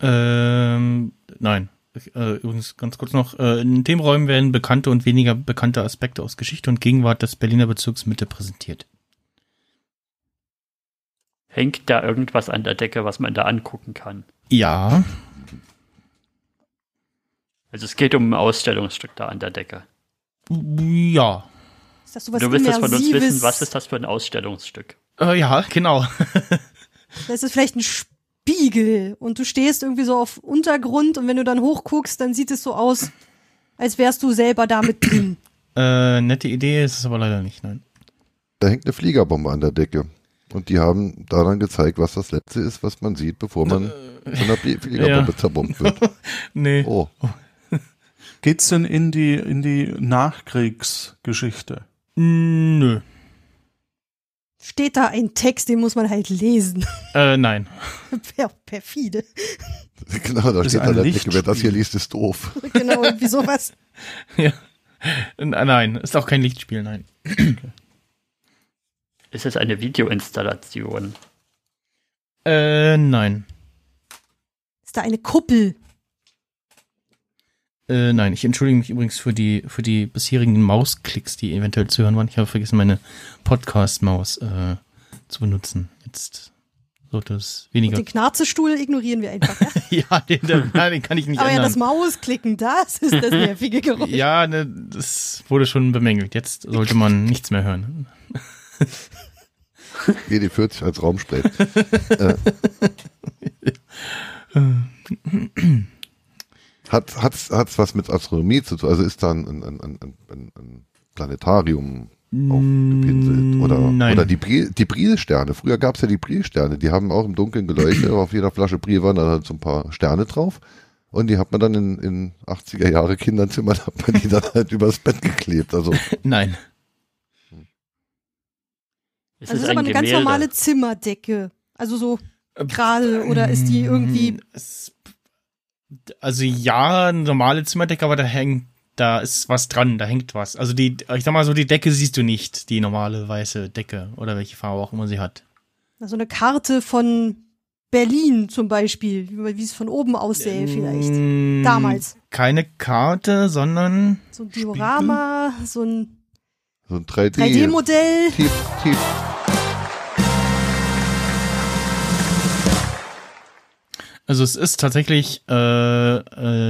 Ähm, nein. Äh, übrigens ganz kurz noch, äh, in dem Räumen werden bekannte und weniger bekannte Aspekte aus Geschichte und Gegenwart des Berliner Bezirks Mitte präsentiert. Hängt da irgendwas an der Decke, was man da angucken kann? Ja, Also es geht um ein Ausstellungsstück da an der Decke. ja, Ist das sowas du willst das von uns wissen, was ist das für ein Ausstellungsstück? äh, ja, genau. [laughs] Das ist vielleicht ein Spiegel und du stehst irgendwie so auf Untergrund und wenn du dann hochguckst, dann sieht es so aus, als wärst du selber da mit drin. äh, nette Idee ist es aber leider nicht, nein. Da hängt eine Fliegerbombe an der Decke. Und die haben daran gezeigt, was das letzte ist, was man sieht, bevor man von einer Flie- Fliegerbombe Ja. zerbombt wird. [laughs] Nee. Oh, [laughs] Geht's denn in die, in die Nachkriegsgeschichte? Nö. Steht da ein Text, den muss man halt lesen. Äh, nein. [laughs] per, perfide. genau, da ist steht ein an der Decke, wer das hier liest, ist doof. Genau, irgendwie sowas. ja. Nein, ist auch kein Lichtspiel, nein. [clears throat] Ist es eine Videoinstallation? Äh, nein. Ist da eine Kuppel? Äh, nein, ich entschuldige mich übrigens für die, für die bisherigen Mausklicks, die eventuell zu hören waren. Ich habe vergessen, meine Podcast-Maus äh, zu benutzen. Jetzt sollte es Und weniger. den Knarzestuhl ignorieren wir einfach. Ja? [laughs] ja, den, den, nein, den kann ich nicht Aber ja, das ändern. Mausklicken, das ist das [laughs] nervige Geräusch. Ja, ne, das wurde schon bemängelt. Jetzt sollte man nichts mehr hören. [laughs] GD40 als Raumspray. äh. Hat hat's hat's was mit Astronomie zu tun? Also ist da ein, ein, ein, ein, Planetarium aufgepinselt oder Nein. oder die Bri die Brilsterne. Früher gab's ja die Brilsterne, die haben auch im Dunkeln geleuchtet. auf jeder Flasche Bril waren da halt so ein paar Sterne drauf. Und die hat man dann in, in 80er Jahre Kinderzimmern [laughs] hat man die dann halt übers Bett geklebt. Also Nein. Ist Also es ist aber ein eine ganz Gemälde? normale Zimmerdecke. Also so gerade oder ist die irgendwie Es, also ja, eine normale Zimmerdecke, aber da hängt, da ist was dran, da hängt was. Also die, ich sag mal so, die Decke siehst du nicht, die normale weiße Decke oder welche Farbe auch immer sie hat. so eine Karte von Berlin zum Beispiel, wie es von oben aussähe vielleicht. Mm, Damals. Keine Karte, sondern So ein Diorama, so ein so ein 3D. 3D-Modell. Tief, tief. Also es ist tatsächlich äh, äh,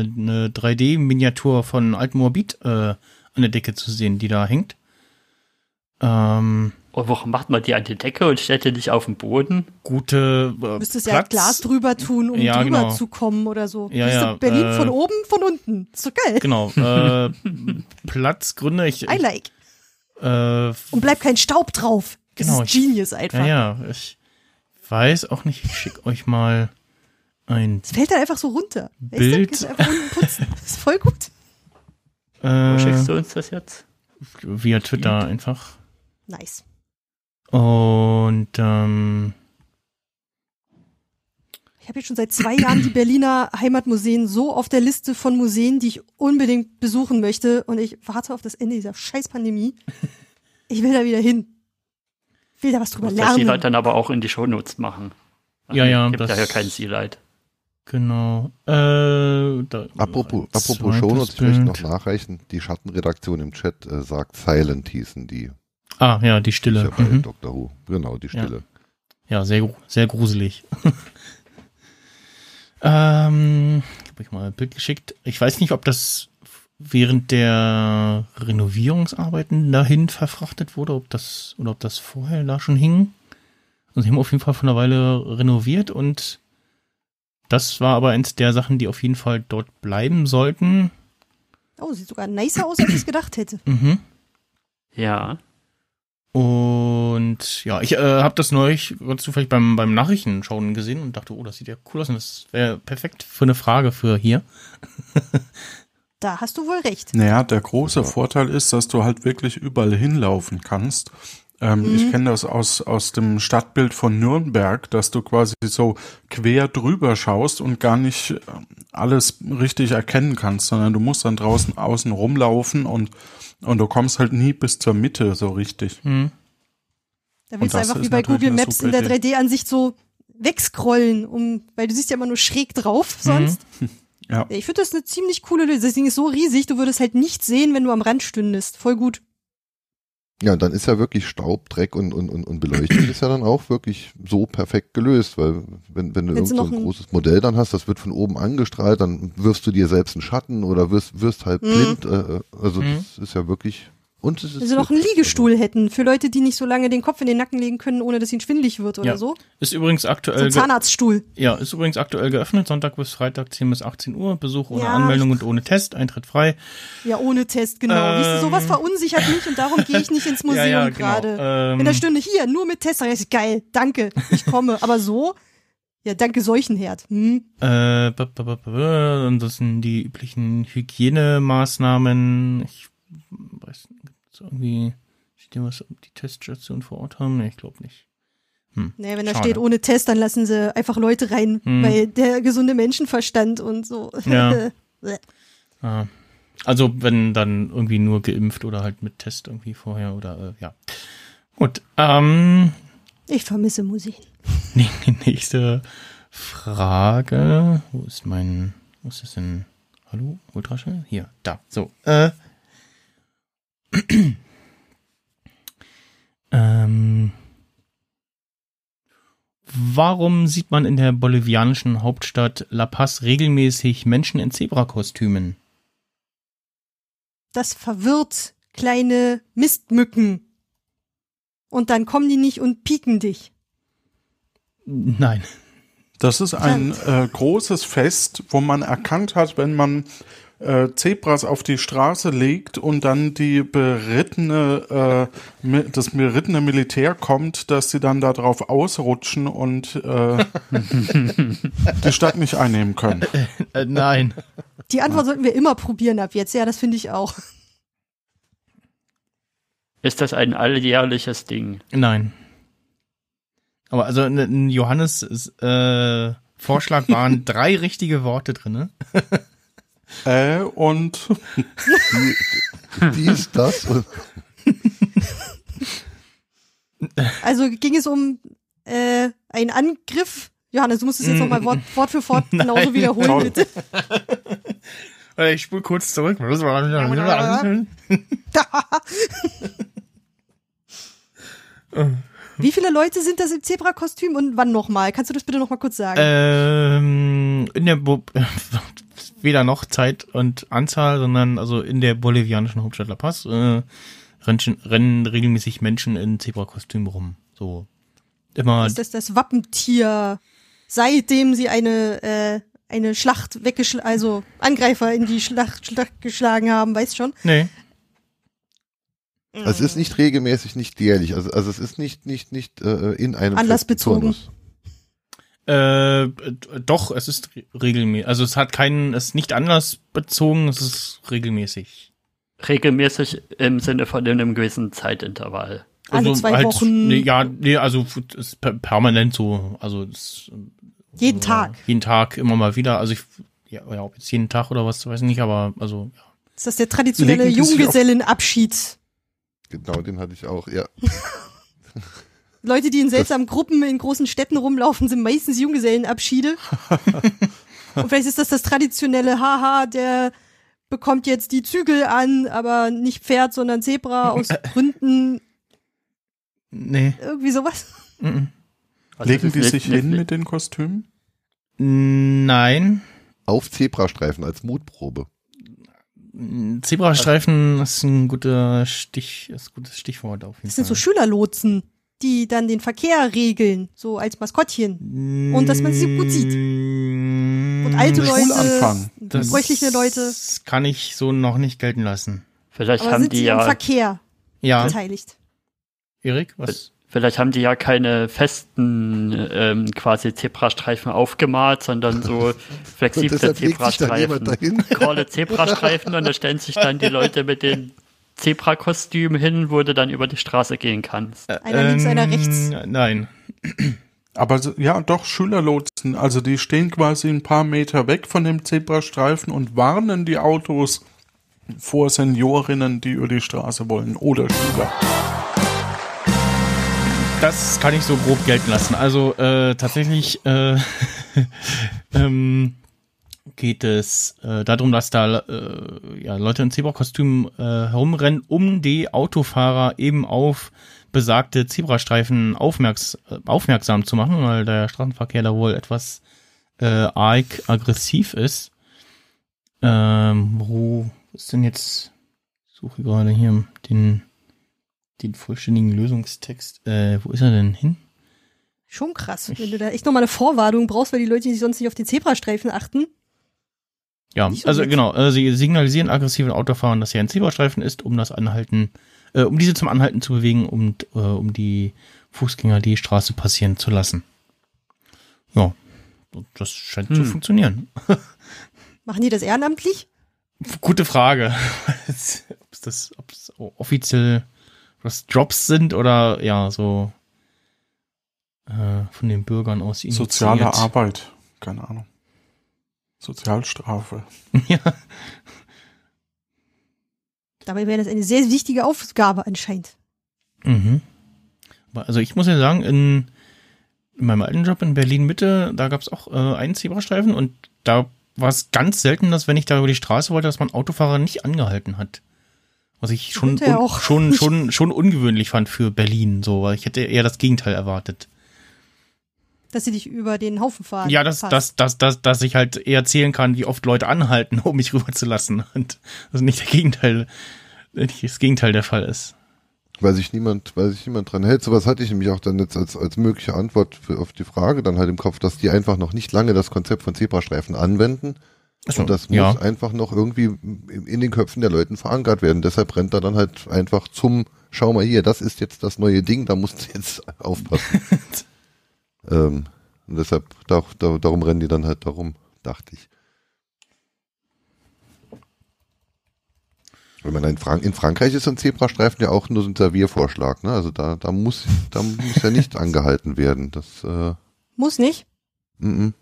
eine 3D-Miniatur von Altmoabit äh, an der Decke zu sehen, die da hängt. Ähm, Und warum macht man die an die Decke und stellt die nicht auf den Boden? gute äh, Müsstest ja Glas drüber tun, um Ja, drüber genau. zu kommen oder so. Ja, ja, Berlin äh, von oben, von unten. Ist doch geil. Genau. Äh, [laughs] Platzgründe, ich, I like. äh, Und bleibt kein Staub drauf. Das Genau, ist ich- Genius einfach. Ja, ja, ich weiß auch nicht, ich schicke euch mal ein Es fällt dann einfach so runter. Weißt Bild. Kannst du einfach unten putzen. Das ist voll gut. Wo äh, schickst du uns das jetzt? via Twitter einfach. Nice. Und ähm, Ich habe jetzt schon seit zwei Jahren die Berliner Heimatmuseen so auf der Liste von Museen, die ich unbedingt besuchen möchte. Und ich warte auf das Ende dieser scheiß Pandemie. Ich will da wieder hin. Ich will da was drüber Muss das Sealight lernen. dann aber auch in die Shownotes machen. Ja, ja, Gibt das- ja kein Sealight. Genau. Äh, da, Apropos, apropos Shownotes, ich möchte noch nachreichen, die Schattenredaktion im Chat äh, sagt Silent hießen die. Ah, ja, die Stille. Ja bei Mhm. Doctor Who. Genau, die Ja. Stille. Ja, sehr, gru- sehr gruselig. [laughs] ähm, habe ich mal ein Bild geschickt. Ich weiß nicht, ob das während der Renovierungsarbeiten dahin verfrachtet wurde, ob das oder ob das vorher da schon hing. Also sie haben auf jeden Fall von einer Weile renoviert und das war aber eins der Sachen, die auf jeden Fall dort bleiben sollten. Oh, sieht sogar nicer aus, als ich es gedacht hätte. Mhm. Ja. Und ja, ich äh, habe das neulich ganz zufällig beim, beim Nachrichtenschauen gesehen und dachte, oh, das sieht ja cool aus und das wäre perfekt für eine Frage für hier. [laughs] Da hast du wohl recht. Naja, der große Vorteil ist, dass du halt wirklich überall hinlaufen kannst. Ähm, Ich kenne das aus, aus dem Stadtbild von Nürnberg, dass du quasi so quer drüber schaust und gar nicht äh, alles richtig erkennen kannst, sondern du musst dann draußen außen rumlaufen und, und du kommst halt nie bis zur Mitte so richtig. Hm. Da willst du einfach wie bei Google Maps in der Idee. 3D-Ansicht so wegscrollen, um, weil du siehst ja immer nur schräg drauf sonst. [laughs] Ja. Ich finde das eine ziemlich coole Lösung. Das Ding ist so riesig, du würdest halt nicht sehen, wenn du am Rand stündest. Voll gut. Ja, und dann ist ja wirklich Staub, Dreck und, und, und, und Beleuchtung ist ja dann auch wirklich so perfekt gelöst, weil wenn, wenn du irgend so ein ein- großes Modell dann hast, das wird von oben angestrahlt, dann wirfst du dir selbst einen Schatten oder wirst, wirst halt Mhm. blind. Äh, also Mhm. das ist ja wirklich. Und es ist Wenn sie noch einen Liegestuhl hätten, für Leute, die nicht so lange den Kopf in den Nacken legen können, ohne dass ihnen schwindelig wird oder Ja. so. Ist übrigens So aktuell ein ge- Zahnarztstuhl. ja, ist übrigens aktuell geöffnet, Sonntag bis Freitag 10 bis 18 Uhr, Besuch ohne Ja, Anmeldung und ohne Test, Eintritt frei. Ja, ohne Test, genau. Ähm. Siehst du, sowas verunsichert mich und darum gehe ich nicht ins Museum [laughs] Ja, ja, genau. gerade. Ähm. Wenn da stünde hier, nur mit Test, dann ist geil, danke, ich komme. [laughs] Aber so, ja, danke Seuchenherd. Hm. Äh, b- b- b- und das sind die üblichen Hygienemaßnahmen. Ich gibt's irgendwie, steht hier was, ob die Teststation vor Ort haben? Nee, ich glaube nicht. Hm. Naja, wenn da Schade. steht ohne Test, dann lassen sie einfach Leute rein, Hm. weil der gesunde Menschenverstand und so. Ja. [laughs] Ah. Also wenn dann irgendwie nur geimpft oder halt mit Test irgendwie vorher oder äh, ja. Gut, ähm, Ich vermisse Musik. [laughs] die nächste Frage. Wo ist mein, wo ist das denn? Hallo, Ultraschall? Hier, da. So, äh. Ähm. Warum sieht man in der bolivianischen Hauptstadt La Paz regelmäßig Menschen in Zebrakostümen? Das verwirrt kleine Mistmücken. Und dann kommen die nicht und pieken dich. Nein. Das ist ein äh, großes Fest, wo man erkannt hat, wenn man äh, Zebras auf die Straße legt und dann die berittene, äh, das berittene Militär kommt, dass sie dann darauf ausrutschen und äh, [laughs] die Stadt nicht einnehmen können. Äh, nein. Die Antwort sollten wir immer probieren ab jetzt. Ja, das finde ich auch. Ist das ein alljährliches Ding? Nein. Aber also in, in Johannes äh, Vorschlag waren [laughs] drei richtige Worte drinne. Äh, und Die, die ist das. Also ging es um äh, einen Angriff. Johannes, du musst es jetzt nochmal Wort, Wort für Wort [laughs] genauso Nein. wiederholen, Toll. bitte. Ich spule kurz zurück. [laughs] [laughs] Wie viele Leute sind das im Zebrakostüm und wann nochmal? Kannst du das bitte nochmal kurz sagen? ähm, in der Bo [laughs] weder noch Zeit und Anzahl, sondern also in der bolivianischen Hauptstadt La Paz äh, rennen, rennen regelmäßig Menschen in Zebrakostümen rum. So immer ist das das Wappentier, seitdem sie eine, äh, eine Schlacht weggeschlagen, also Angreifer in die Schlacht, Schlacht geschlagen haben, weißt schon? nee. Also es ist nicht regelmäßig, nicht jährlich. Also, also es ist nicht, nicht, nicht äh, in einem Anlassbezogen. Äh, doch, es ist re- regelmäßig. Also es hat keinen, es ist nicht anlassbezogen, es ist regelmäßig. Regelmäßig im Sinne von einem gewissen Zeitintervall. Alle zwei halt, Wochen. Nee, ja, nee, also ist per permanent so. Also es, Jeden ja, Tag. Jeden Tag, immer mal wieder. Also ich, ja, ja, ob jetzt jeden Tag oder was, weiß ich nicht, aber also ja. Ist das der traditionelle Junggesellenabschied? Genau, den hatte ich auch, ja. [laughs] Leute, die in seltsamen Gruppen in großen Städten rumlaufen, sind meistens Junggesellenabschiede. [laughs] Und vielleicht ist das das traditionelle Haha, der bekommt jetzt die Zügel an, aber nicht Pferd, sondern Zebra aus [laughs] Gründen, Nee. irgendwie sowas. Also Legen das die sich hin mit den Kostümen? Nein. Auf Zebrastreifen als Mutprobe. Zebrastreifen ist ein guter Stich, ist ein gutes Stichwort auf jeden Das sind so Fall. Schülerlotsen, die dann den Verkehr regeln, so als Maskottchen. Und dass man sie gut sieht. Und alte Leute. Das bräuchliche Leute. Das kann ich so noch nicht gelten lassen. Vielleicht Aber haben sind die ja, Verkehr Ja, beteiligt? Erik, was? Vielleicht haben die ja keine festen ähm, quasi Zebrastreifen aufgemalt, sondern so [laughs] flexible Zebrastreifen. [laughs] Crawle Zebrastreifen und da stellen sich dann die Leute mit den Zebrakostümen hin, wo du dann über die Straße gehen kannst. Einer links, einer rechts. Nein. Aber so- ja, doch, Schülerlotsen. Also die stehen quasi ein paar Meter weg von dem Zebrastreifen und warnen die Autos vor Seniorinnen, die über die Straße wollen oder Schüler. Das kann ich so grob gelten lassen. Also äh, tatsächlich äh, [laughs] ähm, geht es äh, darum, dass da äh, ja, Leute in Zebrakostümen äh, herumrennen, um die Autofahrer eben auf besagte Zebrastreifen aufmerks äh, aufmerksam zu machen, weil der Straßenverkehr da wohl etwas äh, arg aggressiv ist. Ähm, wo ist denn jetzt? Ich suche gerade hier den den vollständigen Lösungstext. Äh, wo ist er denn hin? Schon krass, wenn du da echt nochmal eine Vorwarnung brauchst, weil die Leute die sonst nicht auf die Zebrastreifen achten. Ja, so also genau, äh, sie signalisieren aggressiven Autofahrern, dass hier ein Zebrastreifen ist, um das Anhalten, äh, um diese zum Anhalten zu bewegen und äh, um die Fußgänger die Straße passieren zu lassen. Ja, das scheint zu Hm. funktionieren. [laughs] Machen die das ehrenamtlich? Gute Frage. [laughs] ob das, ob es offiziell was Jobs sind oder ja so äh, von den Bürgern aus initiiert. Soziale Arbeit. Keine Ahnung. Sozialstrafe. [laughs] ja. Dabei wäre das eine sehr wichtige Aufgabe anscheinend. Mhm. Also ich muss ja sagen, in, in meinem alten Job in Berlin Mitte, da gab es auch äh, einen Zebrastreifen und da war es ganz selten, dass wenn ich da über die Straße wollte, dass man Autofahrer nicht angehalten hat. Was ich schon, un, auch schon, schon, schon ungewöhnlich fand für Berlin, so, weil ich hätte eher das Gegenteil erwartet. Dass sie dich über den Haufen fahren. Ja, dass, dass, dass, dass, dass ich halt eher zählen kann, wie oft Leute anhalten, [laughs] um mich rüberzulassen. Und das nicht der Gegenteil, nicht das Gegenteil der Fall ist. Weil sich niemand, weil sich niemand dran hält. Sowas hatte ich nämlich auch dann jetzt als, als mögliche Antwort für, auf die Frage dann halt im Kopf, dass die einfach noch nicht lange das Konzept von Zebrastreifen anwenden. Achso, und das muss ja. einfach noch irgendwie in den Köpfen der Leuten verankert werden. Deshalb rennt er dann halt einfach zum, schau mal hier, das ist jetzt das neue Ding, da musst du [laughs] jetzt aufpassen. [laughs] ähm, und deshalb, da, da, darum rennen die dann halt darum, dachte ich. Wenn man in, Frank in Frankreich ist ein Zebrastreifen ja auch nur so ein Serviervorschlag, ne? Also da, da muss, da muss ja nicht [laughs] angehalten werden. Das, äh, Muss nicht. Mhm.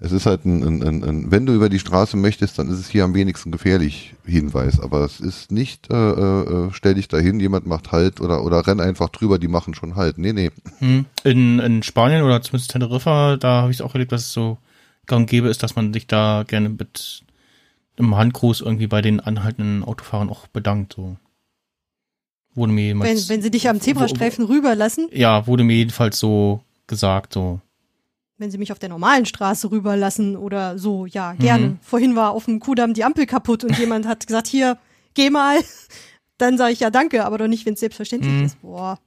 Es ist halt ein, ein, ein, ein, wenn du über die Straße möchtest, dann ist es hier am wenigsten gefährlich Hinweis. Aber es ist nicht, äh, äh, stell dich dahin, jemand macht Halt oder, oder renn einfach drüber, die machen schon Halt. Nee, nee. Hm. In, in Spanien oder zumindest Teneriffa, da habe ich es auch erlebt, dass es so gang gäbe ist, dass man sich da gerne mit einem Handgruß irgendwie bei den anhaltenden Autofahrern auch bedankt. So. Wurde mir Wenn, jemals, wenn sie dich am Zebrastreifen rüberlassen, ja, wurde mir jedenfalls so gesagt, so. Wenn sie mich auf der normalen Straße rüberlassen oder so, ja, gerne. Mhm. Vorhin war auf dem Kudamm die Ampel kaputt und jemand hat gesagt, hier, geh mal. [laughs] Dann sage ich ja danke, aber doch nicht, wenn es selbstverständlich Mhm. ist. Boah.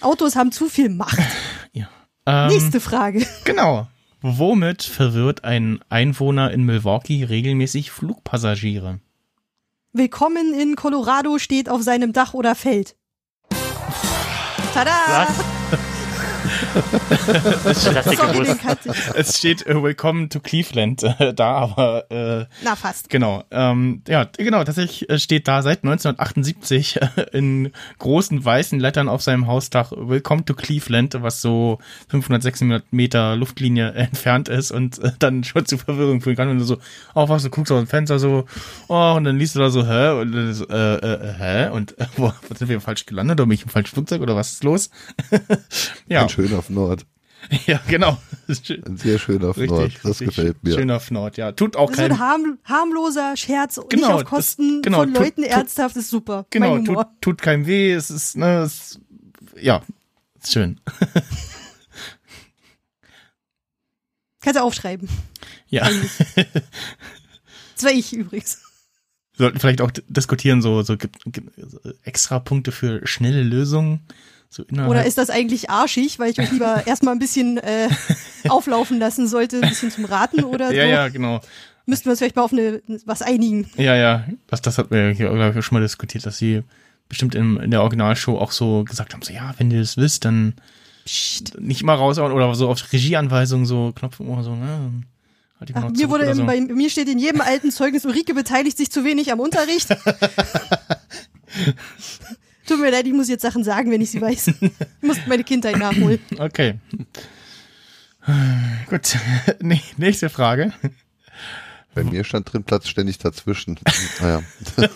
Autos haben zu viel Macht. [laughs] Ähm, Nächste Frage. Genau. Womit verwirrt ein Einwohner in Milwaukee regelmäßig Flugpassagiere? Willkommen in Colorado steht auf seinem Dach oder Feld. Tada! Kannte ich. Es steht äh, Welcome to Cleveland äh, da, aber äh, Na, fast. Genau, ähm, ja, genau, tatsächlich äh, steht da seit 1978 äh, in großen weißen Lettern auf seinem Hausdach Welcome to Cleveland, was so 500, 600 Meter Luftlinie [laughs] entfernt ist und äh, dann schon zu Verwirrung führen kann, wenn du so aufwachst, du guckst aus dem Fenster so, oh, und dann liest du da so, hä, und dann so, äh, äh, äh, hä, und äh, [laughs] wo, wo sind wir falsch gelandet, oder bin ich im falschen Flugzeug, oder was ist los? [laughs] ja, Ein schön auf Nord. [laughs] ja, genau. Ein sehr schön auf Richtig, Nord. Das richtig gefällt mir. Schön auf Nord, ja. Tut auch Das ist so kein, ein harm, harmloser Scherz, nicht Genau, auf das- Kosten genau, von tut- Leuten tut- ernsthaft, ist super. Genau, tut, tut keinem weh, es ist, ne, es, ja, ist schön. [laughs] Kannst du aufschreiben. Ja, [laughs] Das war ich übrigens. wir sollten vielleicht auch diskutieren, so, so gibt, gibt so extra Punkte für schnelle Lösungen. So. Oder ist das eigentlich arschig, weil ich euch lieber [laughs] erstmal ein bisschen äh, auflaufen lassen sollte, ein bisschen zum Raten oder so? ja, ja, genau. Müssten wir uns vielleicht mal auf eine, was einigen. Ja, ja, das, das hat wir hier, glaube ich, schon mal diskutiert, dass sie bestimmt in, in der Originalshow auch so gesagt haben, so, ja, wenn ihr das wisst, dann Psst. nicht mal raushauen oder so auf Regieanweisung so Knopf im Ohr, so, ne, halt Ach, mir wurde so. bei mir steht in jedem alten Zeugnis, Ulrike beteiligt sich zu wenig am Unterricht. [laughs] Tut mir leid, ich muss jetzt Sachen sagen, wenn ich sie weiß. Ich muss meine Kindheit nachholen. Okay. Gut, [laughs] nee, nächste Frage. Bei mir stand drin Platz ständig dazwischen. Naja. [laughs]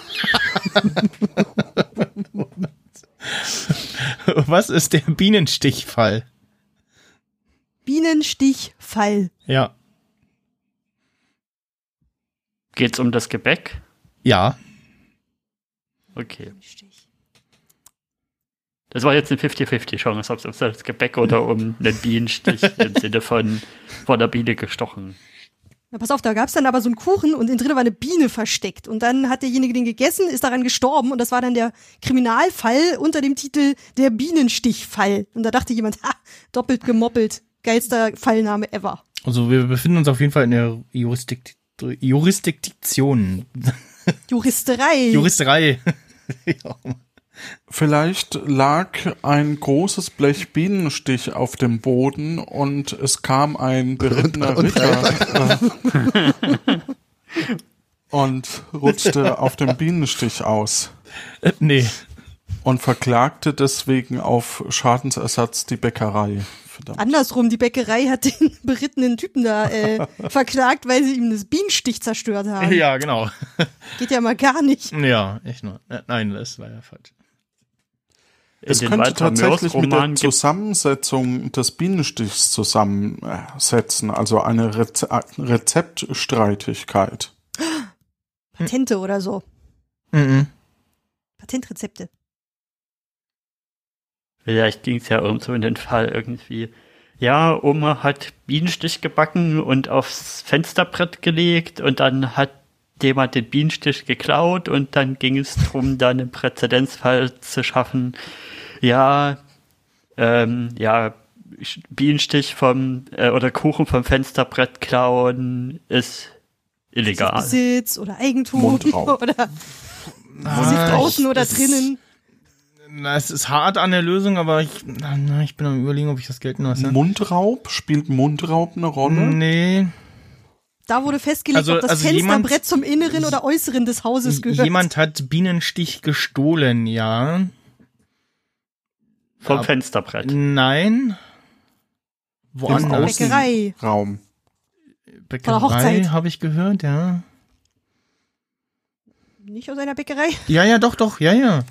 Was ist der Bienenstichfall? Bienenstichfall. Ja. Geht's um das Gebäck? Ja. Okay. Das war jetzt eine 50-50 Chance, ob es um das Gebäck oder um einen Bienenstich im Sinne von von der Biene gestochen. Na, pass auf, da gab's dann aber so einen Kuchen und innen drin war eine Biene versteckt. Und dann hat derjenige den gegessen, ist daran gestorben und das war dann der Kriminalfall unter dem Titel Der Bienenstichfall. Und da dachte jemand, ha, doppelt gemoppelt. Geilster Fallname ever. Also wir befinden uns auf jeden Fall in der Jurisdik Jurisdiktion. Juristerei. Juristerei. [laughs] ja. Vielleicht lag ein großes Blech Bienenstich auf dem Boden und es kam ein [laughs] berittener Ritter [laughs] und rutschte auf dem Bienenstich aus Äh, nee. und verklagte deswegen auf Schadensersatz die Bäckerei. Verdammt. Andersrum, die Bäckerei hat den [laughs] berittenen Typen da äh, verklagt, weil sie ihm das Bienenstich zerstört haben. Ja, genau. Geht ja mal gar nicht. Ja, echt nur. Äh, Nein, das war ja falsch. Es könnte tatsächlich mit der Zusammensetzung des Bienenstichs zusammensetzen, also eine Reze Rezeptstreitigkeit. Patente oder so. Mhm. Patentrezepte. Vielleicht ging es ja um so in den Fall irgendwie. Ja, Oma hat Bienenstich gebacken und aufs Fensterbrett gelegt und dann hat jemand den Bienenstich geklaut und dann ging es darum, dann einen Präzedenzfall zu schaffen. Ja, ähm, ja, Bienenstich vom äh, oder Kuchen vom Fensterbrett klauen ist illegal. Besitz oder Eigentum Mundraub. [laughs] oder Ah, draußen ich- oder es drinnen. Na, es ist hart an der Lösung, aber ich, na, na, ich bin am überlegen, ob ich das gelten lasse. Mundraub? Spielt Mundraub eine Rolle? Nee. Da wurde festgelegt, Also- ob das also jemand- Fensterbrett zum Inneren oder Äußeren des Hauses gehört. Jemand hat Bienenstich gestohlen, ja. Vom Ab- Fensterbrett. Nein. Woanders. Bäckerei. Raum. Bäckerei Hochzeit. habe ich gehört, ja. Nicht aus einer Bäckerei. Ja, ja, doch, doch, ja, ja.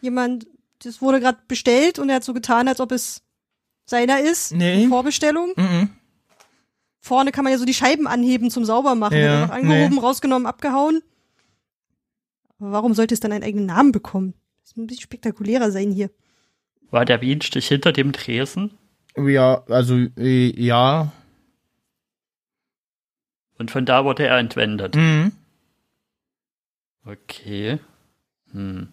Jemand, das wurde gerade bestellt und er hat so getan, als ob es seiner ist. Nee. Vorbestellung. Mhm. Vorne kann man ja so die Scheiben anheben zum Saubermachen. Ja, einfach angehoben, nee. rausgenommen, abgehauen. Aber warum sollte es dann einen eigenen Namen bekommen? Das muss ein bisschen spektakulärer sein hier. War der Bienenstich hinter dem Tresen? Ja, also, äh, ja. Und von da wurde er entwendet. Mhm. Okay. Hm.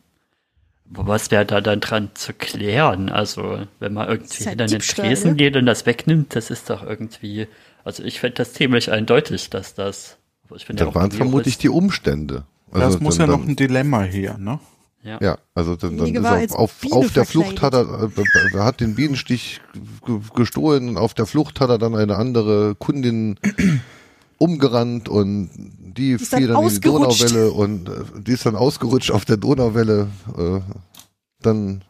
Aber was wäre da dann dran zu klären? Also, wenn man irgendwie hinter den Tresen ne? geht und das wegnimmt, das ist doch irgendwie. Also, ich fände das ziemlich eindeutig, dass das. aber Ich bin ja Da auch waren vermutlich die Umstände. Also das muss dann, ja noch ein Dilemma her, ne? Ja. Ja, also dann, dann ist er auf, Biene auf der Flucht hat er, äh, er hat den Bienenstich ge- gestohlen und auf der Flucht hat er dann eine andere Kundin [clears throat] umgerannt und die ist dann fiel dann in die. Donauwelle und äh, die ist dann ausgerutscht auf der Donauwelle. Äh, dann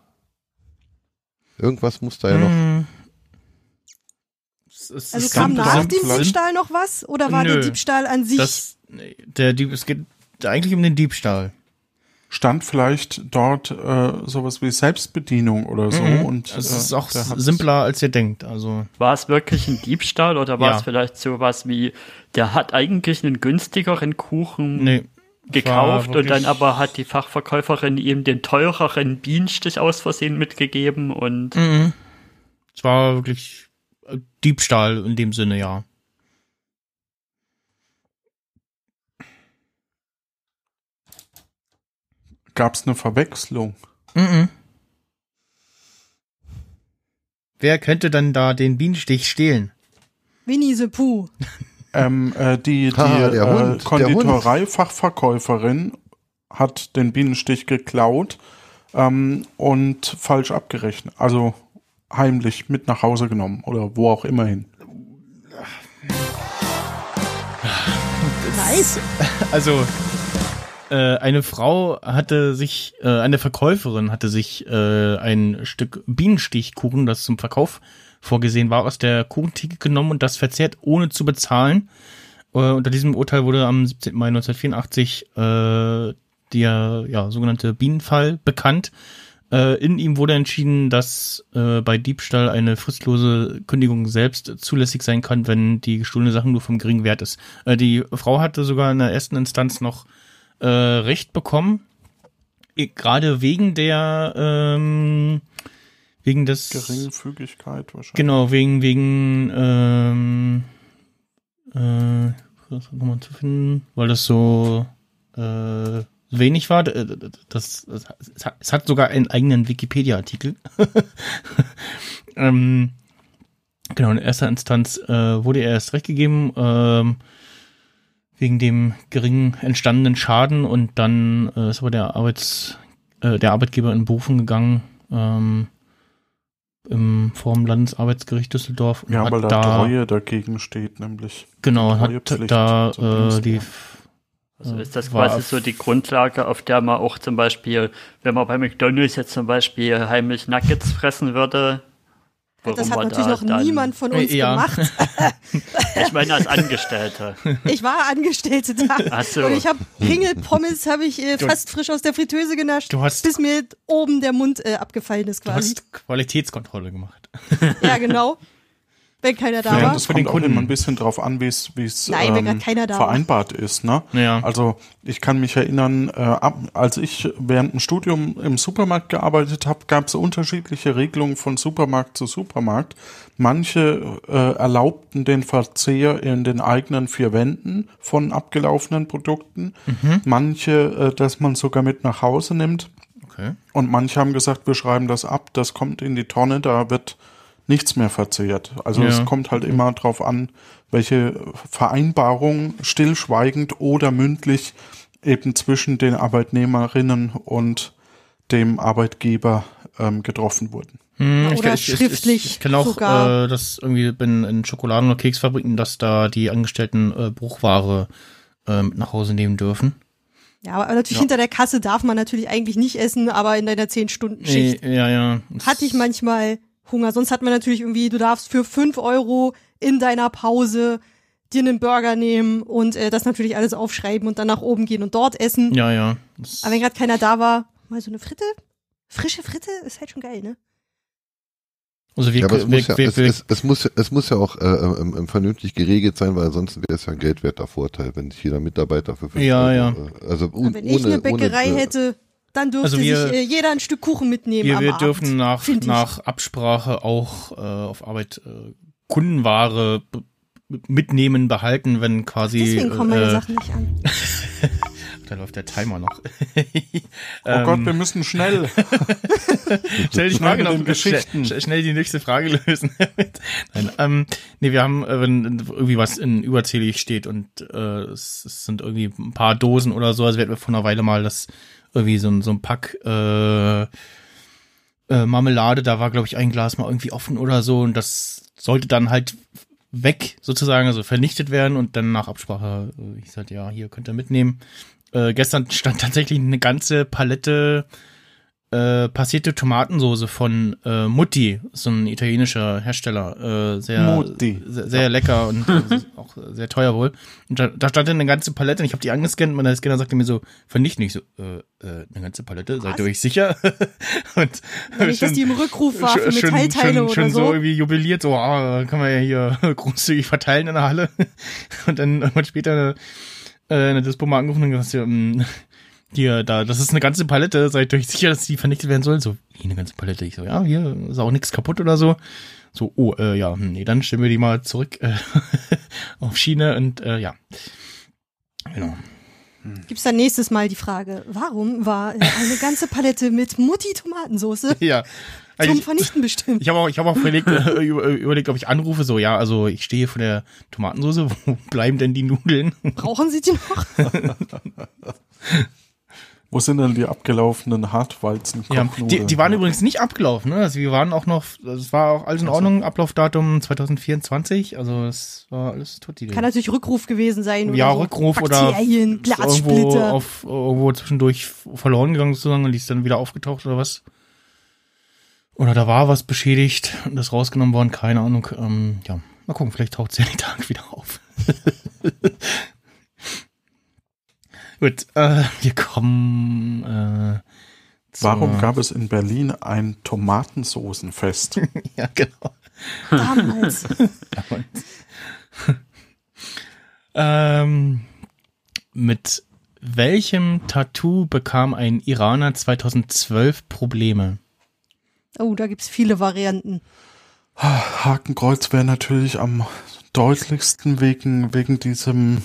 irgendwas muss da ja noch. Es- Also kam nach dem Diebstahl noch was? Oder war Nö. der Diebstahl an sich? Das, der Dieb, es geht eigentlich um den Diebstahl. Stand vielleicht dort äh, sowas wie Selbstbedienung oder so. Mhm. Und es äh, ist auch simpler, als ihr denkt. Also, War es wirklich ein Diebstahl oder war Ja. es vielleicht sowas wie, der hat eigentlich einen günstigeren Kuchen nee. gekauft und dann aber hat die Fachverkäuferin ihm den teureren Bienenstich aus Versehen mitgegeben und Mhm. Es war wirklich Diebstahl in dem Sinne, ja. Gab es eine Verwechslung? Mhm. Wer könnte dann da den Bienenstich stehlen? Winnie the Pooh. Ähm, äh, die [laughs] die der äh, Konditorei-Fachverkäuferin hat den Bienenstich geklaut ähm, und falsch abgerechnet. Also heimlich mit nach Hause genommen oder wo auch immer hin. Nice. Also, äh, eine Frau hatte sich, äh, eine Verkäuferin hatte sich äh, ein Stück Bienenstichkuchen, das zum Verkauf vorgesehen war, aus der Kuchentheke genommen und das verzehrt, ohne zu bezahlen. Äh, unter diesem Urteil wurde am 17. Mai 1984 äh, der ja, sogenannte Bienenfall bekannt. Äh, in ihm wurde entschieden, dass äh, bei Diebstahl eine fristlose Kündigung selbst zulässig sein kann, wenn die gestohlene Sache nur vom geringen Wert ist. Äh, die Frau hatte sogar in der ersten Instanz noch äh, Recht bekommen, gerade wegen der ähm, wegen des Geringfügigkeit wahrscheinlich. Genau, wegen, wegen, ähm, äh, was nochmal zu finden, weil das so, äh, wenig war. Das, das, es hat- sogar einen eigenen Wikipedia-Artikel. [laughs] ähm, genau, in erster Instanz äh, wurde er erst recht gegeben, ähm, wegen dem geringen entstandenen Schaden und dann äh, ist aber der Arbeits, äh, der Arbeitgeber in Berufung gegangen, ähm, im vorm Landesarbeitsgericht Düsseldorf. Ja, weil da, da Treue dagegen steht, nämlich. genau hat da äh, die. Also ist das quasi so die Grundlage, auf der man auch zum Beispiel, wenn man bei McDonalds jetzt zum Beispiel heimlich Nuggets fressen würde, Das warum hat man natürlich da noch dann- niemand von uns Ja. gemacht. [laughs] Ich meine als Angestellte. Ich war Angestellte da. Ach so. Und ich habe Ringelpommes habe ich äh, Du- fast frisch aus der Fritteuse genascht, Du hast- bis mir oben der Mund äh, abgefallen ist du quasi. hast Qualitätskontrolle gemacht. Ja, genau. [laughs] Wenn keiner da Ja, war. das Für den kommt auch Kunden. immer ein bisschen drauf an, wie es ähm, da war. vereinbart ist. Ne? Ja. Also ich kann mich erinnern, äh, ab, als ich während dem Studium im Supermarkt gearbeitet habe, gab es unterschiedliche Regelungen von Supermarkt zu Supermarkt. Manche äh, erlaubten den Verzehr in den eigenen vier Wänden von abgelaufenen Produkten. Mhm. Manche, äh, dass man sogar mit nach Hause nimmt. Okay. Und manche haben gesagt, wir schreiben das ab, das kommt in die Tonne, da wird nichts mehr verzehrt. Also Ja. es kommt halt immer drauf an, welche Vereinbarung stillschweigend oder mündlich eben zwischen den Arbeitnehmerinnen und dem Arbeitgeber ähm, getroffen wurden. Hm, Oder schriftlich Ich, ich kenne auch, sogar. äh, dass irgendwie bin in Schokoladen- oder Keksfabriken, dass da die Angestellten äh, Bruchware äh, mit nach Hause nehmen dürfen. Ja, aber natürlich hinter der Kasse darf man natürlich eigentlich nicht essen, aber in deiner 10-Stunden-Schicht Nee, ja, ja. hatte ich manchmal Hunger. Sonst hat man natürlich irgendwie, du darfst für 5 Euro in deiner Pause dir einen Burger nehmen und äh, das natürlich alles aufschreiben und dann nach oben gehen und dort essen. Ja, ja. Das, Aber wenn gerade keiner da war, mal so eine Fritte, frische Fritte, ist halt schon geil, ne? also wir, Ja, aber es wir, muss ja, wir, es, es, es muss, es muss ja auch äh, ähm, ähm, vernünftig geregelt sein, weil ansonsten wäre es ja ein geldwerter Vorteil, wenn sich jeder Mitarbeiter für fünf Ja, Euro, ja. äh, also un, Aber wenn ich eine Bäckerei ohne, äh, hätte, dann dürfte Also wir- sich äh, jeder ein Stück Kuchen mitnehmen wir, am wir Abend, dürfen nach, nach Absprache auch äh, auf Arbeit äh, Kundenware mitnehmen, behalten, wenn quasi Deswegen kommen meine äh, Sachen nicht an. [laughs] da läuft der Timer noch. [laughs] Oh Gott, wir müssen schnell. [laughs] Schnell die Frage noch, den Geschichten. Schnell, schnell die nächste Frage lösen. Nein, ähm, nee, wir haben, äh, wenn irgendwie was in überzählig steht und äh, es, es sind irgendwie ein paar Dosen oder so, also wir hatten vor einer Weile mal das irgendwie so ein, so ein Pack äh, äh, Marmelade, da war glaube ich ein Glas mal irgendwie offen oder so und das sollte dann halt weg sozusagen, also vernichtet werden und dann nach Absprache, äh, ich sagte, ja, hier könnt ihr mitnehmen. Äh, gestern stand [laughs] tatsächlich eine ganze Palette äh, passierte Tomatensoße von äh, Mutti, so ein italienischer Hersteller, äh, sehr, Mutti. sehr, sehr lecker und äh, [laughs] auch sehr teuer wohl. Und da, da stand dann eine ganze Palette und ich habe die angescannt und der Scanner sagte mir so, vernichten. Ich so, äh, äh, eine ganze Palette, seid ihr euch sicher? [laughs] und Wenn nicht, dass die im Rückruf war für schön, Metallteile schön, oder schön so. so irgendwie jubiliert, so, ah, kann man ja hier [laughs] großzügig verteilen in der Halle. Und dann irgendwann später äh, eine Dispo mal angerufen und gesagt, ja, ähm, hier, da, das ist eine ganze Palette, seid euch sicher, dass die vernichtet werden soll? So, wie eine ganze Palette? Ich so, ja, hier ist auch nichts kaputt oder so. So, oh, äh, ja, hm, nee, dann stellen wir die mal zurück äh, [laughs] auf Schiene und äh, ja. Genau. Gibt's dann nächstes Mal die Frage, warum war eine ganze Palette mit Mutti-Tomatensoße [laughs] Ja. zum Also ich, Vernichten bestimmt? ich habe auch, ich hab auch überlegt, äh, [laughs] über- überlegt, ob ich anrufe, so, ja, also ich stehe vor der Tomatensoße, wo bleiben denn die Nudeln? Brauchen Sie die noch? Wo sind denn die abgelaufenen Hartweizen? Ja, die, die waren übrigens nicht abgelaufen, ne? Also wir waren auch noch, es war auch alles in Ordnung, Ablaufdatum 2024, also es war alles tutti. Kann natürlich Rückruf gewesen sein oder ja, so. Rückruf oder Bakterien, ist irgendwo, auf, irgendwo zwischendurch verloren gegangen sozusagen und die ist dann wieder aufgetaucht oder was. Oder da war was beschädigt und das rausgenommen worden, keine Ahnung. Ähm, ja, mal gucken, vielleicht taucht sie ja die Tage wieder auf. [laughs] Gut, äh, wir kommen äh, Warum gab es in Berlin ein Tomatensoßenfest? [laughs] Ja, genau. [laughs] Damals. [laughs] Ähm, mit welchem Tattoo bekam ein Iraner 2012 Probleme? Oh, da gibt's viele Varianten. Hakenkreuz wäre natürlich am deutlichsten wegen, wegen diesem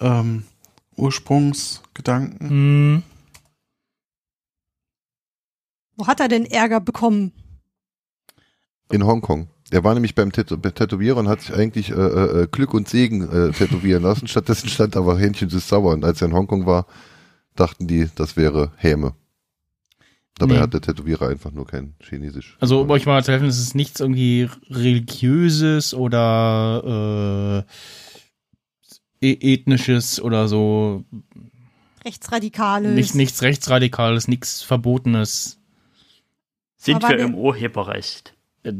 ähm, Ursprungsgedanken. Hm, Wo hat er denn Ärger bekommen? In Hongkong. Er war nämlich beim Tätow Tätowierer und hat sich eigentlich äh, äh, Glück und Segen äh, tätowieren lassen. [laughs] Stattdessen stand aber Hähnchen süß sauer. Und als er in Hongkong war, dachten die, das wäre Häme. Dabei Nee. hat der Tätowierer einfach nur kein Chinesisch. also um euch mal zu helfen, es ist nichts irgendwie religiöses oder äh, ethnisches oder so. Rechtsradikales. Nicht, nichts rechtsradikales, nichts Verbotenes. Sind Aber wir im Urheberrecht? Äh,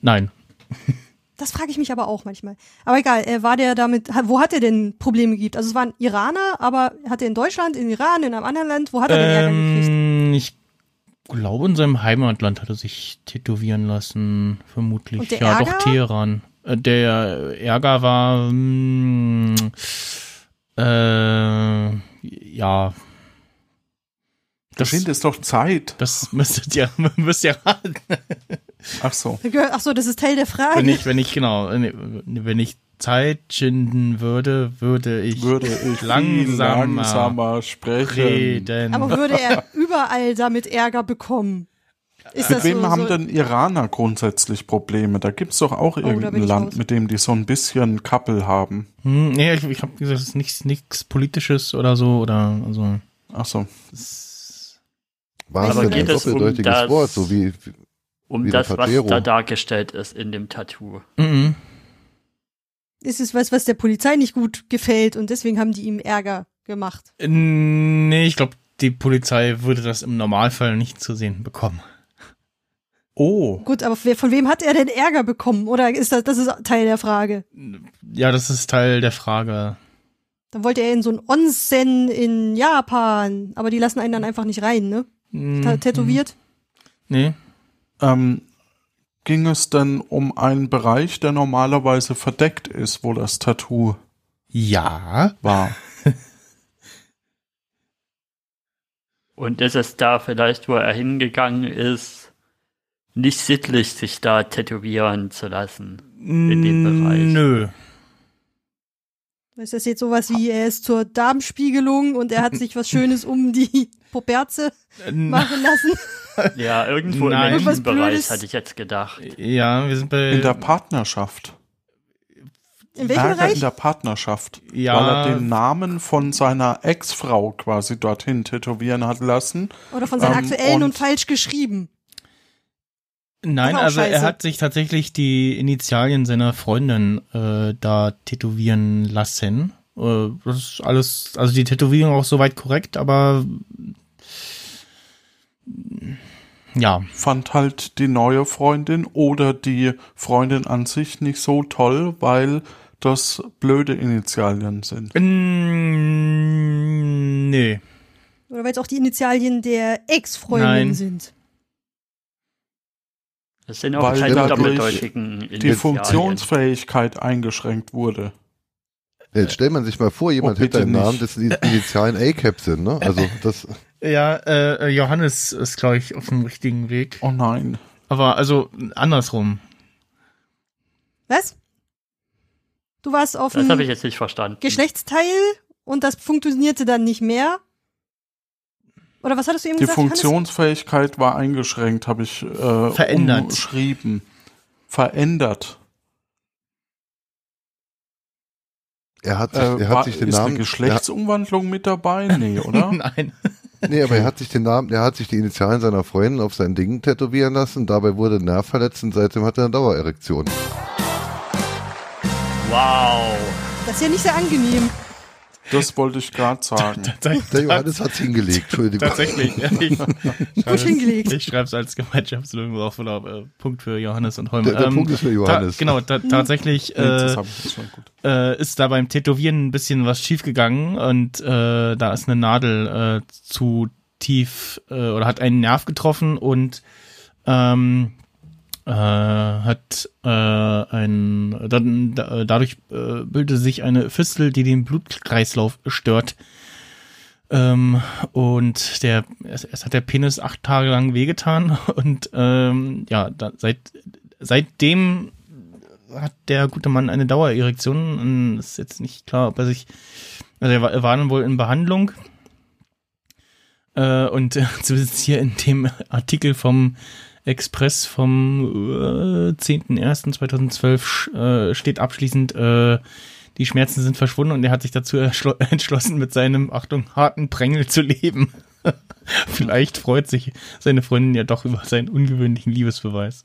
nein. [laughs] Das frage ich mich aber auch manchmal. Aber egal, äh, war der damit, wo hat er denn Probleme gibt? Also es war ein Iraner, aber hat er in Deutschland, in Iran, in einem anderen Land, wo hat er denn Ärger gekriegt? Ähm, ich glaube, in seinem Heimatland hat er sich tätowieren lassen, vermutlich. Und der ja, Ärger? doch Teheran. Der Ärger war, mh, äh, ja. Das Das, ist doch Zeit. das müsstet ihr, [laughs] müsst ihr raten. Ach so. Ach so, das ist Teil der Frage. Wenn ich, wenn ich, genau, wenn ich Zeit schinden würde, würde ich Würde ich langsamer, langsamer sprechen. reden. aber würde er überall damit Ärger bekommen? Ist Mit wem so, haben so, denn Iraner grundsätzlich Probleme? Da gibt's doch auch Oh, irgendein Land, raus. mit dem die so ein bisschen Kappel haben. Hm, nee, ich, ich habe gesagt, es ist nichts, nichts Politisches oder so, oder, also, Ach so. War es denn ein es um doppeldeutiges das- Wort, so wie, wie Um das, was da dargestellt ist in dem Tattoo. mhm. ist es was, was der Polizei nicht gut gefällt und deswegen haben die ihm Ärger gemacht? Äh, Nee, ich glaube, die Polizei würde das im Normalfall nicht zu sehen bekommen. Oh. Gut, aber von wem hat er denn Ärger bekommen? Oder ist das, das ist Teil der Frage? Ja, das ist Teil der Frage. Dann wollte er in so ein Onsen in Japan, aber die lassen einen dann einfach nicht rein, ne? Mhm. Ta- Tätowiert. Nee. Ähm, ging es denn um einen Bereich, der normalerweise verdeckt ist, wo das Tattoo Ja. war? Und ist es da vielleicht, wo er hingegangen ist, nicht sittlich, sich da tätowieren zu lassen? In dem Bereich. Nö. Ist das jetzt sowas wie, er ist zur Darmspiegelung und er hat sich was Schönes um die [laughs] Poperze machen lassen? [laughs] Ja, irgendwo Nein. im Menschenbereich Blödes. hatte ich jetzt gedacht. Ja, wir sind bei. In der Partnerschaft. In welchem Bereich? in der Partnerschaft. Ja. Weil er den Namen von seiner Ex-Frau quasi dorthin tätowieren hat lassen. Oder von seinen Ähm, aktuellen und, und- falsch geschrieben? Nein, also er scheiße. hat sich tatsächlich die Initialien seiner Freundin äh, da tätowieren lassen. Äh, das ist alles, also die Tätowierung auch soweit korrekt, aber ja, Fand halt die neue Freundin oder die Freundin an sich nicht so toll, weil das blöde Initialien sind. Mm, nee. Oder weil es auch die Initialien der Ex-Freundin sind? Das sind auch Weil keine dadurch doppeldeutigen Die. Funktionsfähigkeit eingeschränkt wurde. Jetzt stellt man sich mal vor, jemand Oh, hätte einen Namen, nicht. dessen Initialen A-Cap sind, ne? Also [laughs] das, Ja, äh, Johannes ist, glaube ich, auf dem richtigen Weg. Oh nein. Aber also andersrum. Was? Du warst auf Das habe ich dem jetzt nicht verstanden. Geschlechtsteil und das funktionierte dann nicht mehr? Oder was hattest du eben Die gesagt? Hannes? Funktionsfähigkeit war eingeschränkt, habe ich äh, Verändert. umschrieben. Verändert. er hat sich, Äh, er war, hat sich den ist Namen, eine Geschlechtsumwandlung mit dabei? Nee, [laughs] oder? Nein. [laughs] nee, aber er hat sich den Namen, er hat sich die Initialen seiner Freundin auf sein Ding tätowieren lassen, dabei wurde er Nerv verletzt und seitdem hat er eine Dauererektion. Wow. Das ist ja nicht sehr angenehm. Das wollte ich gerade [laughs] sagen. Der Johannes hat's hingelegt, Entschuldigung. Tatsächlich. Ja, [laughs] ich Gut hingelegt. ich schreibe es als Gemeinschaftslösung auf oder äh, Punkt für Johannes und Holm. Der, der Ähm, Punkt ist für Johannes. Ta genau, ta [laughs] tatsächlich äh, äh, ist da beim Tätowieren ein bisschen was schiefgegangen und äh, da ist eine Nadel äh, zu tief äh, oder hat einen Nerv getroffen und ähm, äh, hat äh, ein dann, da, dadurch äh, bildete sich eine Fistel, die den Blutkreislauf stört. Ähm, und der es, es hat der Penis acht Tage lang wehgetan [laughs] und ähm, ja, da, seit seitdem hat der gute Mann eine Dauererektion. Und Ist jetzt nicht klar, ob er sich. Also er war, er war dann wohl in Behandlung. Äh, und [laughs] äh, zumindest hier in dem Artikel vom Express vom äh, 10.01.2012 äh, steht abschließend, äh, die Schmerzen sind verschwunden und er hat sich dazu [laughs] entschlossen, mit seinem, Achtung, harten Prängel zu leben. [laughs] Vielleicht freut sich seine Freundin ja doch über seinen ungewöhnlichen Liebesbeweis.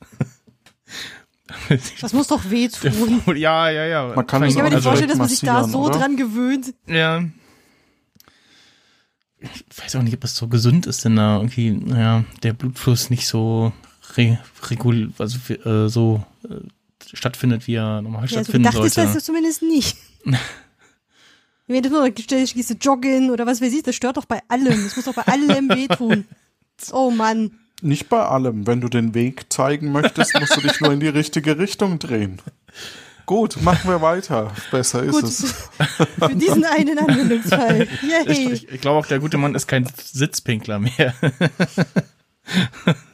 Das muss doch [laughs] wehtun. ja, ja, ja. Man kann Ich es kann mir nicht vorstellen, dass man sich da so oder? dran gewöhnt. Ja. Ich weiß auch nicht, ob das so gesund ist, denn da irgendwie, naja, der Blutfluss nicht so re regul also äh, so äh, stattfindet, wie er normal Ja, stattfinden gedacht ist sollte. das zumindest nicht. [laughs] Wenn du nur gehst, gehst du joggen oder was weiß ich, das stört doch bei allem. Das muss doch bei allem wehtun. Oh Mann. Nicht bei allem. Wenn du den Weg zeigen möchtest, musst du dich nur in die richtige Richtung drehen. Gut, machen wir weiter. Besser ist Gut. es. Für diesen einen Anwendungsfall. ich Yay. ich, ich glaube auch, der gute Mann ist kein Sitzpinkler mehr. [laughs]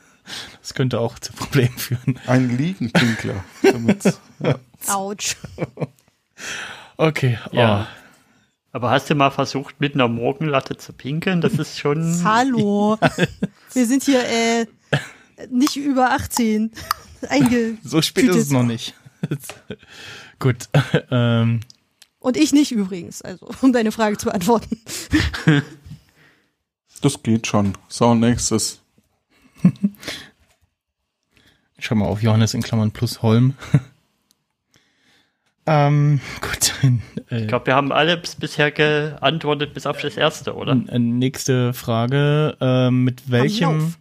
das könnte auch zu Problemen [laughs] führen. Ein Liegenpinkler. Ja. Autsch. Okay, oh. Ja. Aber hast du mal versucht, mit einer Morgenlatte zu pinkeln? Das ist schon. [laughs] Hallo. [laughs] Wir sind hier äh, nicht über 18. Einge so spät ist es noch nicht. Gut, ähm, Und ich nicht übrigens, also um deine Frage zu beantworten. Das geht schon. So, nächstes. Schau mal auf Johannes in Klammern plus Holm. [laughs] ähm, gut. Äh, Ich glaube, wir haben alle bis- bisher geantwortet, bis auf das erste, oder? äh, nächste Frage. Äh, mit welchem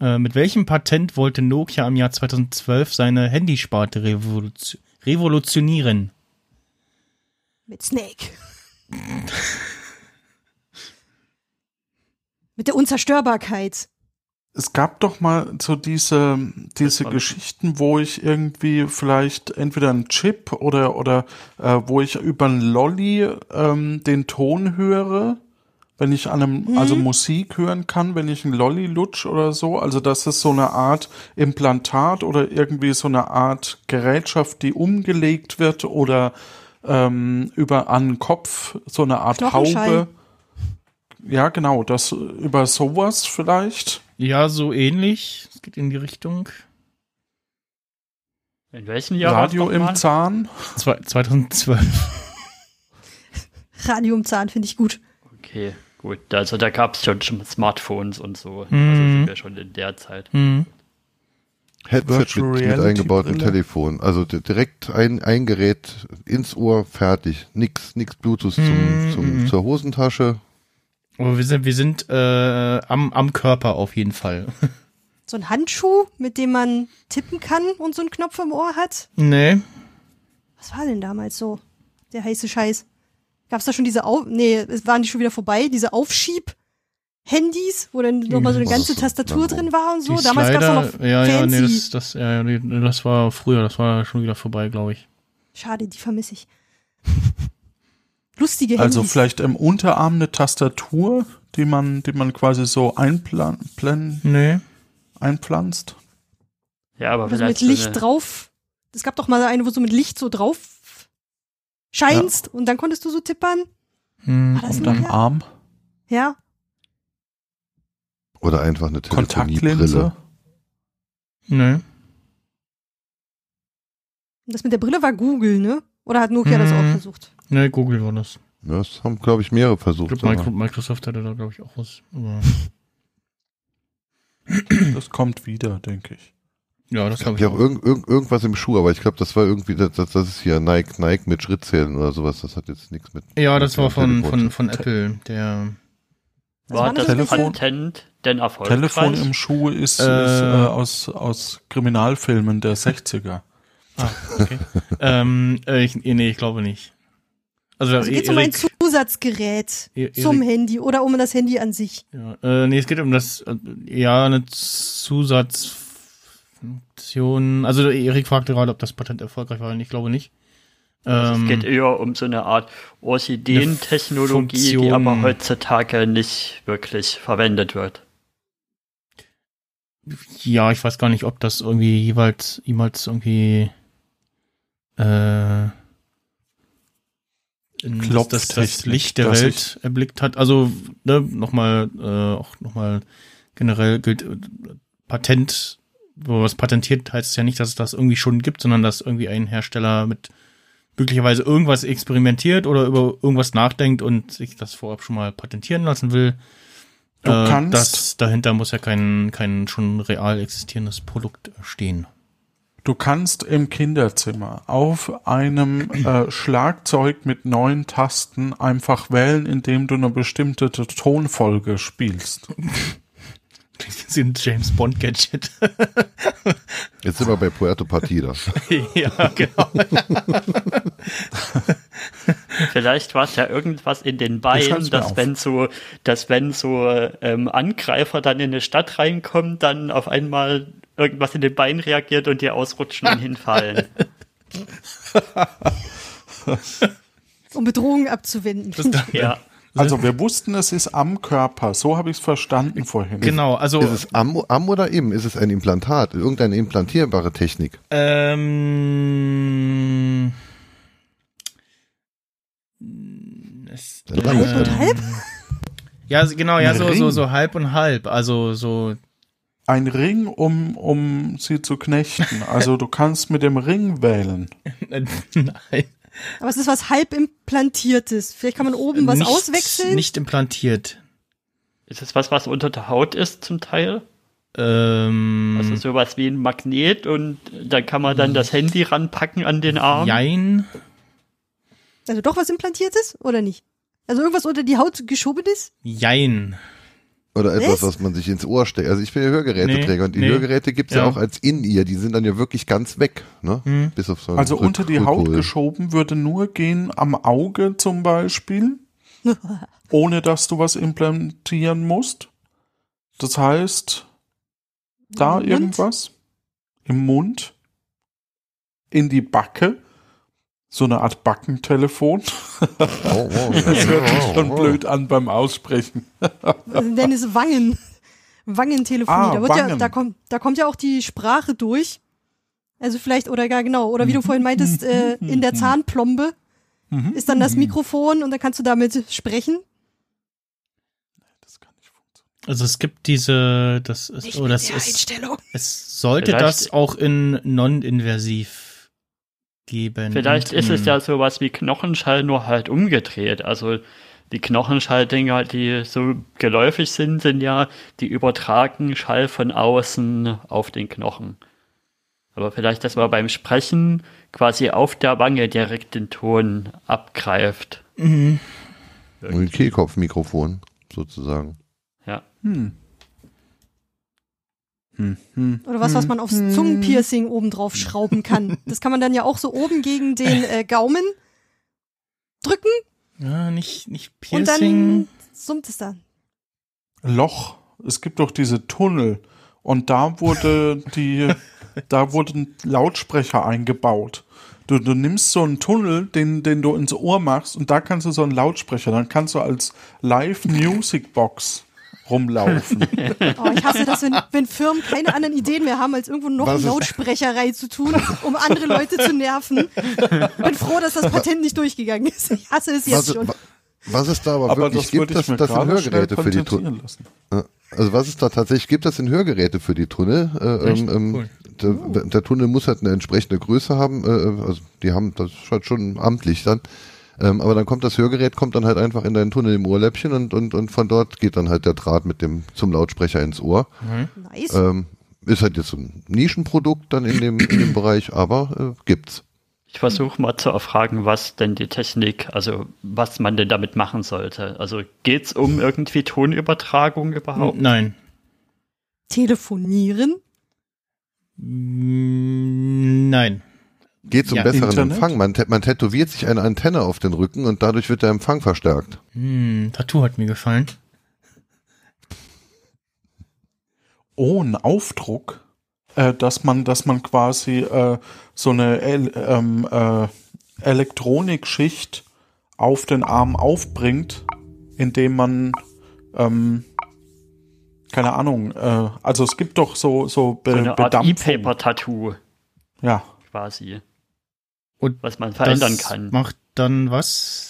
äh, mit welchem Patent wollte Nokia im Jahr 2012 seine Handysparte revolution revolutionieren? Mit Snake. [laughs] Mit der Unzerstörbarkeit. Es gab doch mal so diese, diese Geschichten, wo ich irgendwie vielleicht entweder einen Chip oder, oder äh, wo ich über einen Lolly ähm, den Ton höre, wenn ich an einem, also Musik hören kann, wenn ich einen Lolly lutsch oder so. Also das ist so eine Art Implantat oder irgendwie so eine Art Gerätschaft, die umgelegt wird oder ähm, über an den Kopf so eine Art. Haube. Ja, genau, das über sowas vielleicht. Ja, so ähnlich. Es geht in die Richtung. In welchem Jahr Radio im mal? Zahn. Zwei- 2012. [laughs] Radio im Zahn finde ich gut. Okay, gut. Also da gab es schon, schon Smartphones und so. Also Mhm. sind wir schon in der Zeit. Hm. Headset mit, mit eingebautem. Telefon. Also di- direkt ein, ein Gerät ins Ohr, fertig. Nix, nix Bluetooth zum, zum, mm. zur Hosentasche. Aber wir sind, wir sind äh, am, am Körper auf jeden Fall. [laughs] So ein Handschuh, mit dem man tippen kann und so einen Knopf im Ohr hat. nee. Was war denn damals so? Der heiße Scheiß. Gab's da schon diese Auf... Nee, es waren die schon wieder vorbei, diese Aufschieb-Handys, wo dann nochmal so eine Was ganze? Tastatur drin war und so. Die Damals gab's Slider, doch noch ja, ja, nee, fancy. das, das, ja, nee, das war früher, das war schon wieder vorbei, glaube ich. Schade, die vermisse ich. Lustige Handys. Also vielleicht im Unterarm eine Tastatur, die man, die man quasi so einplan, plan, Nee. einpflanzt. Ja, aber Oder so vielleicht mit so Licht drauf. Es gab doch mal eine, wo so mit Licht so drauf scheinst und dann konntest du so tippern. Hm. Das Unterm noch? Ja. Arm. ja. Oder einfach eine Kontaktlinse. Telefoniebrille. Nee. Und das mit der Brille war Google, ne? Oder hat Nokia das Hm. auch versucht? Nee, Google war das. Ja, Das haben, glaube ich, mehrere Ich versucht. glaube, aber- Microsoft hatte da, glaube ich, auch was. Aber, Das kommt wieder, denke ich. ja, das Ich habe ich ja auch auch. irgend, irgend, irgendwas im Schuh, aber ich glaube, das war irgendwie, das, das das ist hier Nike, Nike mit Schrittzählen oder sowas. Das hat jetzt nichts mit. Ja, das mit war von, von, von Apple, der. War das das? Patent denn erfolgreich? Telefon im Schuh ist, Äh. ist äh, aus, aus Kriminalfilmen der 60er. Ah, okay. [laughs] ähm, äh, ich, nee, ich glaube nicht. Also, Also geht es um ein Zusatzgerät E- zum Erik- Handy oder um das Handy an sich. ja, äh, nee, es geht um das, äh, ja, eine Zusatzfunktion. Also, Erik fragte gerade, ob das Patent erfolgreich war, und ich glaube nicht. Also Ähm, es geht eher um so eine Art Orchideen-Technologie, die aber heutzutage nicht wirklich verwendet wird. Ja, ich weiß gar nicht, ob das irgendwie jeweils, jemals irgendwie äh, Klopftechnik, das, das Licht der Welt erblickt hat. Also ne, nochmal, äh, auch nochmal generell gilt äh, Patent, wo was patentiert heißt es ja nicht, dass es das irgendwie schon gibt, sondern dass irgendwie ein Hersteller mit möglicherweise irgendwas experimentiert oder über irgendwas nachdenkt und sich das vorab schon mal patentieren lassen will. Du Äh, kannst- das, dahinter muss ja kein, kein schon real existierendes Produkt stehen. Du kannst im Kinderzimmer auf einem äh, Schlagzeug mit neun Tasten einfach wählen, indem du eine bestimmte Tonfolge spielst. [laughs] Das ist ein James Bond Gadget. [laughs] Jetzt sind wir bei Puerto Partida. [laughs] ja, genau. Vielleicht war es ja irgendwas in den Beinen, dass auf. wenn so, dass wenn so ähm, Angreifer dann in eine Stadt reinkommen, dann auf einmal irgendwas in den Beinen reagiert und die ausrutschen und hinfallen. [laughs] Um Bedrohungen abzuwenden. Das da, [laughs] Ja. Also wir wussten, es ist am Körper. So habe ich es verstanden vorhin. genau, also Ist es am, am oder im? Ist es ein Implantat? Irgendeine implantierbare Technik? ähm, es, lang ist und halb? Ja, genau, ja, so, so, so halb und halb. Also so, Ein Ring, um, um sie zu knechten. Also du kannst mit dem Ring wählen. [laughs] nein. Aber es ist was halb implantiertes. Vielleicht kann man oben was nicht, auswechseln. Nicht implantiert. Ist es was, was unter der Haut ist zum Teil? Ähm, Also sowas wie ein Magnet und dann kann man dann das Handy ranpacken an den Arm. jein. Also doch was implantiertes oder nicht? Also irgendwas unter die Haut geschoben ist? Jein. Oder etwas, Was? was man sich ins Ohr steckt. Also ich bin ja Hörgeräteträger Nee, und die nee. Hörgeräte gibt's ja. Ja. auch als In-Ear. Die sind dann ja wirklich ganz weg. Ne? Hm. Bis auf so Also einen unter die Rück- Haut Rückhol. geschoben würde nur gehen am Auge zum Beispiel, [laughs] ohne dass du was implantieren musst. Das heißt, da Im Mund? irgendwas im Mund, in die Backe, so eine Art Backentelefon. Oh, oh, [laughs] ja. Das hört sich schon oh. blöd an beim Aussprechen. Also Dennis Wangen. Wangentelefonie. Ah, da, wird ja, Wangen. da, kommt, da kommt ja auch die Sprache durch. Also vielleicht, oder gar genau, oder wie du vorhin meintest, äh, in der Zahnplombe. Mhm. ist dann das Mikrofon und dann kannst du damit sprechen. Das kann nicht funktionieren. Also es gibt diese, das ist, Nicht oh, das ist, Einstellung. es sollte Vielleicht- das auch in non-invasiv geben. Vielleicht ist es ja sowas wie Knochenschall, nur halt umgedreht. Also die Knochenschalldinger, die so geläufig sind, sind ja, die übertragen Schall von außen auf den Knochen. Aber vielleicht, dass man beim Sprechen quasi auf der Wange direkt den Ton abgreift. Mhm. Ein Kehlkopfmikrofon, sozusagen. Ja. Hm. Hm. Hm. Oder was, was man aufs Zungenpiercing oben drauf [laughs] schrauben kann. Das kann man dann ja auch so oben gegen den [laughs] äh, Gaumen drücken Ja, nicht, nicht und Piercing. dann summt es dann. Loch. Es gibt doch diese Tunnel. Und da wurde [laughs] die, da wurden Lautsprecher eingebaut. Du, du nimmst so einen Tunnel, den, den du ins Ohr machst, und da kannst du so einen Lautsprecher, dann kannst du als Live-Music-Box rumlaufen. [laughs] Oh, ich hasse das, wenn, wenn Firmen keine anderen Ideen mehr haben, als irgendwo noch Was eine Lautsprecher reinzutun, um andere Leute zu nerven. Bin froh, dass das Patent nicht durchgegangen ist. Ich hasse es jetzt Was, schon. wa- was es da aber, Aber wirklich das gibt, das, das sind Hörgeräte für die Tunnel. lassen. Also was es da tatsächlich gibt, das sind Hörgeräte für die Tunnel. Äh, ähm, ähm, Cool. der, der Tunnel muss halt eine entsprechende Größe haben. Äh, also die haben das ist halt schon amtlich dann. Ähm, aber dann kommt das Hörgerät, kommt dann halt einfach in deinen Tunnel im Ohrläppchen und, und, und von dort geht dann halt der Draht mit dem zum Lautsprecher ins Ohr. Nice. Ähm, ist halt jetzt so ein Nischenprodukt dann in dem, in dem Bereich, aber äh, gibt's. Ich versuche mal zu erfragen, was denn die Technik, also was man denn damit machen sollte. Also geht es um irgendwie Tonübertragung überhaupt? Nein. Telefonieren? Mm, Nein. Geht zum Ja, besseren Internet? Empfang. Man, man tätowiert sich eine Antenne auf den Rücken und dadurch wird der Empfang verstärkt. Hm, Tattoo hat mir gefallen. Oh, ein Aufdruck, äh, dass man, dass man quasi äh, so eine El ähm, äh, Elektronikschicht auf den Arm aufbringt, indem man ähm, keine Ahnung, äh, also es gibt doch so so, Be So eine Art. E-Paper-Tattoo Ja, quasi, Und was man verändern das kann. macht dann was?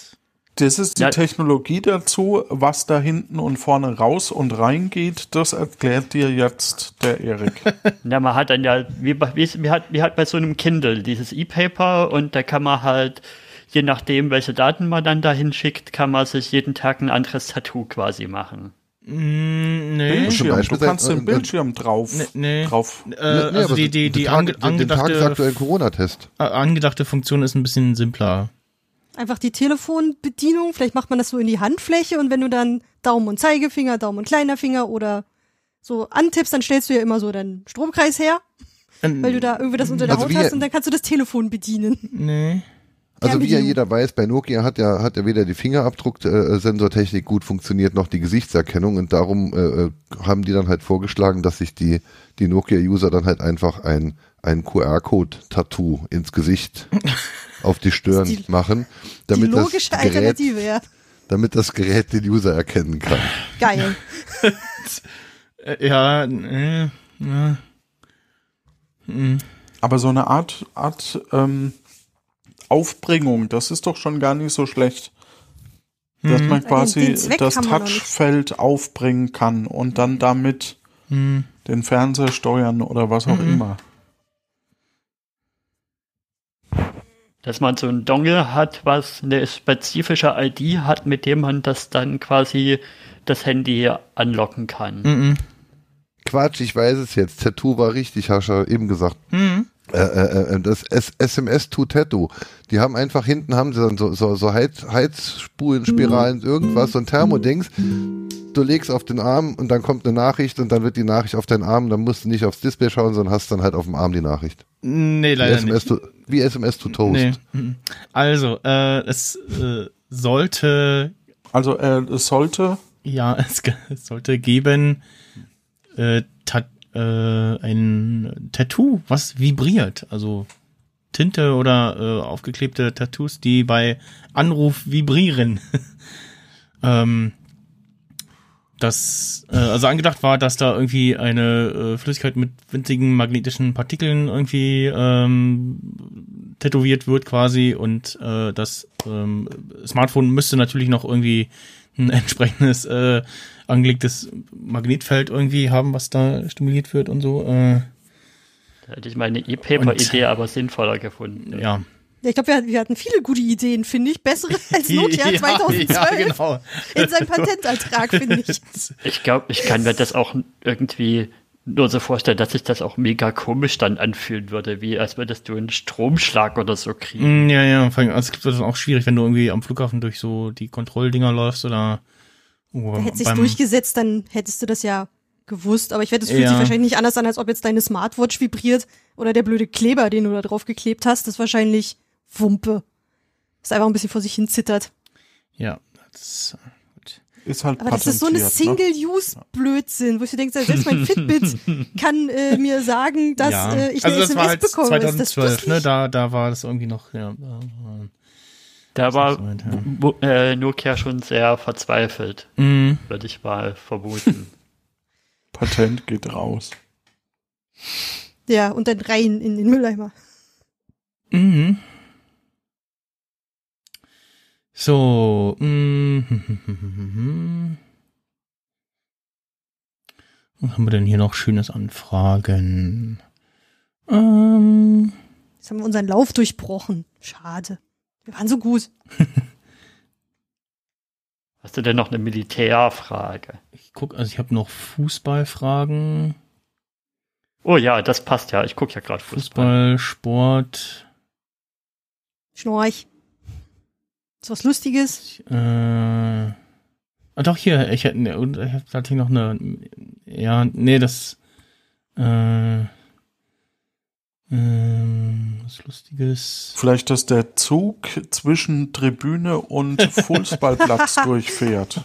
das ist die Ja. Technologie dazu, was da hinten und vorne raus und rein geht, das erklärt dir jetzt der Erik. [laughs] Ja, man hat dann ja, wie, bei- wie, wie, hat, wie hat bei so einem Kindle dieses E-Paper und da kann man halt, je nachdem, welche Daten man dann dahin schickt, kann man sich jeden Tag ein anderes Tattoo quasi machen. Mm, nee. Bildschirm, du kannst den Bildschirm drauf, Nee, nee. drauf Äh, Nee, also die, die, die den ange Tag, den, den tagesaktuellen angedachte, Corona-Test. äh, angedachte Funktion ist ein bisschen simpler. Einfach die Telefonbedienung. Vielleicht macht man das so in die Handfläche und wenn du dann Daumen und Zeigefinger, Daumen und kleiner Finger oder so antippst, dann stellst du ja immer so deinen Stromkreis her, Ähm, weil du da irgendwie das unter der Also Haut hast und dann kannst du das Telefon bedienen. Nee. Also wie ja jeder weiß, bei Nokia hat ja, hat ja weder die Fingerabdruck-Sensortechnik gut funktioniert, noch die Gesichtserkennung und darum äh, äh, haben die dann halt vorgeschlagen, dass sich die, die Nokia-User dann halt einfach ein, ein QR-Code-Tattoo ins Gesicht [laughs] auf die Stirn die- machen, Die damit das logische Gerät, Alternative, ja. damit das Gerät den User erkennen kann. Geil. Äh, [laughs] ja, äh, ja. Aber so eine Art, Art ähm, Aufbringung, das ist doch schon gar nicht so schlecht. Dass man quasi das. Touchfeld aufbringen kann und dann damit Hm. den Fernseher steuern oder was auch immer. Dass man so ein Dongle hat, was eine spezifische ID hat, mit dem man das dann quasi das Handy anlocken kann. Mhm. Quatsch, ich weiß es jetzt. Tattoo war richtig, hast du eben gesagt. Mhm. Äh, äh, äh, das SMS to Tattoo. Die haben einfach hinten haben sie dann so, so, so Heiz, Heizspulen, Spiralen, irgendwas, so ein Thermodings. Du legst auf den Arm und dann kommt eine Nachricht und dann wird die Nachricht auf deinen Arm. Dann musst du nicht aufs Display schauen, sondern hast dann halt auf dem Arm die Nachricht. Nee, Wie leider SMS, nicht. to, wie SMS to Toast. Nee. Mhm. Also, äh, es äh, sollte, Also äh, es sollte, ja, es, [laughs] es sollte geben, äh, äh, ein Tattoo, was vibriert. Also Tinte oder äh, aufgeklebte Tattoos, die bei Anruf vibrieren. [laughs] ähm, das, äh, also angedacht war, dass da irgendwie eine äh, Flüssigkeit mit winzigen magnetischen Partikeln irgendwie ähm, tätowiert wird quasi und äh, das ähm, Smartphone müsste natürlich noch irgendwie ein [laughs] entsprechendes äh, angelegtes Magnetfeld irgendwie haben, was da stimuliert wird und so. Äh, Da hätte ich meine E-Paper-Idee aber sinnvoller gefunden. ja. Ja, ich glaube, wir, hatten- wir hatten viele gute Ideen, finde ich. Bessere [laughs] als Nokia 2012 Ja, genau. in seinem Patentantrag, finde ich. Ich glaube, ich kann mir das auch irgendwie nur so vorstellen, dass sich das auch mega komisch dann anfühlen würde, wie als würdest du einen Stromschlag oder so kriegen. Mm, Ja, ja, vor allem, also es wird dann auch schwierig, wenn du irgendwie am Flughafen durch so die Kontrolldinger läufst oder oh, Da hätte beim- durchgesetzt, dann hättest du das ja gewusst. Aber ich wette, es fühlt Ja. sich wahrscheinlich nicht anders an, als ob jetzt deine Smartwatch vibriert oder der blöde Kleber, den du da drauf geklebt hast, das ist wahrscheinlich Wumpe. Das einfach ein bisschen vor sich hin zittert. Ja, das, gut. Ist halt Aber das ist so eine ne? Single-Use-Blödsinn, wo ich so denke, selbst mein [laughs] Fitbit kann äh, mir sagen, dass ja. äh, ich also eine das war SMS halt bekomme. Ist das 2012, ne? Da, da war das irgendwie noch, ja. Da war- Da war so weit, ja. Äh, Nokia schon sehr verzweifelt, Mm, würde ich mal vermuten. [laughs] Patent geht raus. Ja, und dann rein in den Mülleimer. Mhm. So. mm, Was haben wir denn hier noch schönes Anfragen? Ähm, Jetzt haben wir unseren Lauf durchbrochen. Schade. Wir waren so gut. [laughs] Hast du denn noch eine Militärfrage? ich guck, also ich habe noch Fußballfragen. Oh ja, das passt ja. Ich gucke ja gerade Fußball. Fußball, Sport. Schnorch. Ist was Lustiges? Äh, ah, doch hier, ich hätte, ne, ich hatte hier noch eine, ja, nee, das, äh, ähm, was Lustiges. Vielleicht, dass der Zug zwischen Tribüne und [laughs] Fußballplatz durchfährt.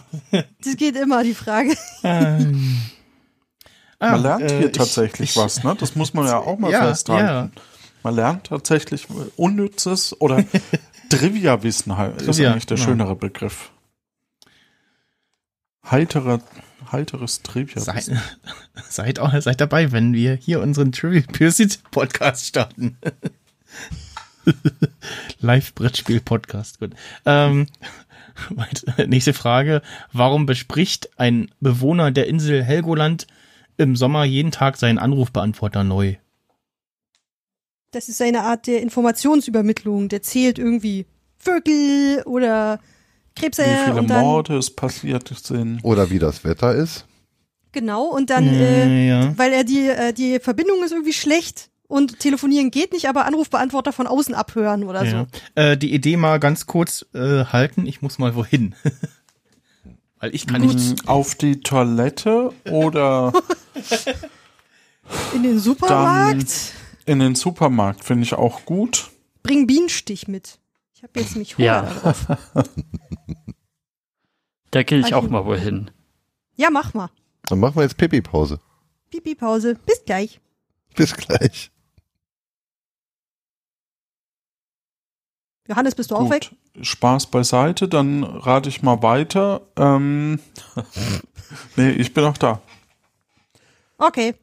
Das geht immer, die Frage. Ähm, ah, Man lernt äh, hier ich- tatsächlich ich- was, ne? Das muss man ja [laughs] auch mal Ja, festhalten. Man lernt tatsächlich unnützes oder [laughs] Trivia-Wissen halt, ist Trivia, eigentlich der genau. schönere Begriff. Heitere, heiteres Trivia-Wissen. [laughs] Seid, seid, auch, seid dabei, wenn wir hier unseren Trivial Pursuit Podcast starten. [laughs] Live-Brettspiel-Podcast, gut. Ähm, [laughs] nächste Frage. Warum bespricht ein Bewohner der Insel Helgoland im Sommer jeden Tag seinen Anrufbeantworter neu? Das ist eine Art der Informationsübermittlung. Der zählt irgendwie Vögel oder Krebse Wie viele und dann Morde es passiert sind. Oder wie das Wetter ist. genau und dann äh, ja. weil er die äh, die Verbindung ist irgendwie schlecht und telefonieren geht nicht, aber Anrufbeantworter von außen abhören oder ja. so. Äh, die Idee mal ganz kurz äh, halten. Ich muss mal wohin. [laughs] Weil ich kann nicht. Hm, Auf die Toilette oder [laughs] In den Supermarkt in den Supermarkt finde ich auch gut. bring Bienenstich mit. Ich habe jetzt mich Hunger Ja. darauf. [laughs] Da gehe ich Also- auch mal wohin. Ja, mach mal. Dann machen wir jetzt Pipi-Pause. Pipi Pause. Bis gleich. Bis gleich. Johannes, bist du auch Gut. weg? Spaß beiseite, dann rate ich mal weiter. Ähm, [laughs] nee, ich bin auch da. Okay.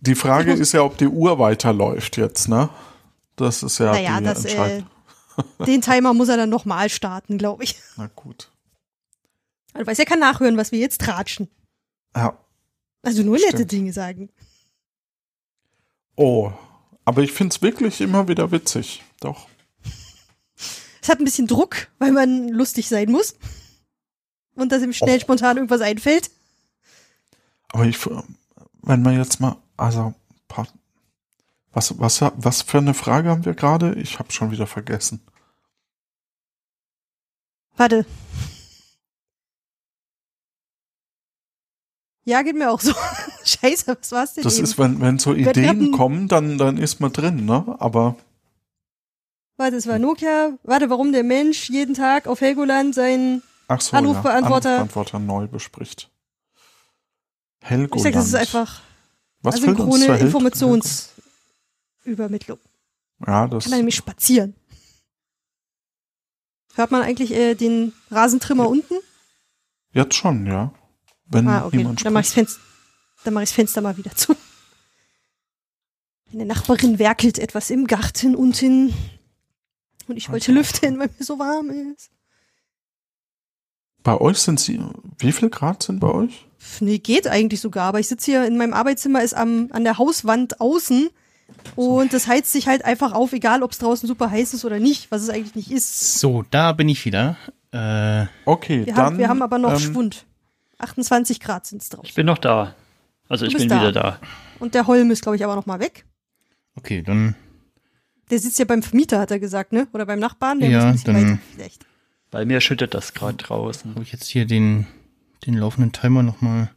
Die Frage ist ja, ob die Uhr weiterläuft jetzt, ne? Das ist ja naja, die das, äh, Entscheidung. [laughs] den Timer muss er dann nochmal starten, glaube ich. Na gut. Du weißt, er kann nachhören, was wir jetzt tratschen. Ja. Also nur nette Stimmt. Dinge sagen. Oh, aber ich find's wirklich immer wieder witzig. Doch. Es hat ein bisschen Druck, weil man lustig sein muss. Und dass ihm schnell Och. spontan irgendwas einfällt. Aber ich, wenn man jetzt mal, also, was, was, was für eine Frage haben wir gerade? Ich habe schon wieder vergessen. Warte. Ja, geht mir auch so. [laughs] Scheiße, was war's denn Das eben? ist, wenn, wenn so Ideen hatten- kommen, dann, dann ist man drin, ne? Aber Warte, es war Nokia. Warte, warum der Mensch jeden Tag auf Helgoland seinen so, Anrufbeantworter. Ja, Anrufbeantworter neu bespricht. Helgoland. Ich sag, das ist einfach Was fällt uns asynchrone Informationsübermittlung. Ja, das Kann er nämlich spazieren. Hört man eigentlich äh, den Rasentrimmer unten? jetzt schon, ja. Wenn Ah, okay. niemand Dann mach ich's spricht. Fenster, dann mach ich's Fenster mal wieder zu. Eine Nachbarin werkelt etwas im Garten unten. Und ich wollte lüften, weil mir so warm ist. Bei euch sind sie, wie viel Grad sind bei euch? Nee, geht eigentlich sogar, aber ich sitze hier in meinem Arbeitszimmer, ist am, an der Hauswand außen und das heizt sich halt einfach auf, egal ob es draußen super heiß ist oder nicht, was es eigentlich nicht ist. So, da bin ich wieder. Äh, Okay, Wir, dann. haben, wir haben aber noch ähm, Schwund. 28 Grad sind es draußen. Ich bin noch da. Also Du ich bin da. wieder da. Und der Holm ist, glaube ich, aber noch mal weg. okay, dann Der sitzt ja beim Vermieter, hat er gesagt, ne? Oder beim Nachbarn, der Ja, muss ein bisschen dann- weiter. Vielleicht. Bei mir schüttet das gerade draußen. habe ich jetzt hier den, den laufenden Timer nochmal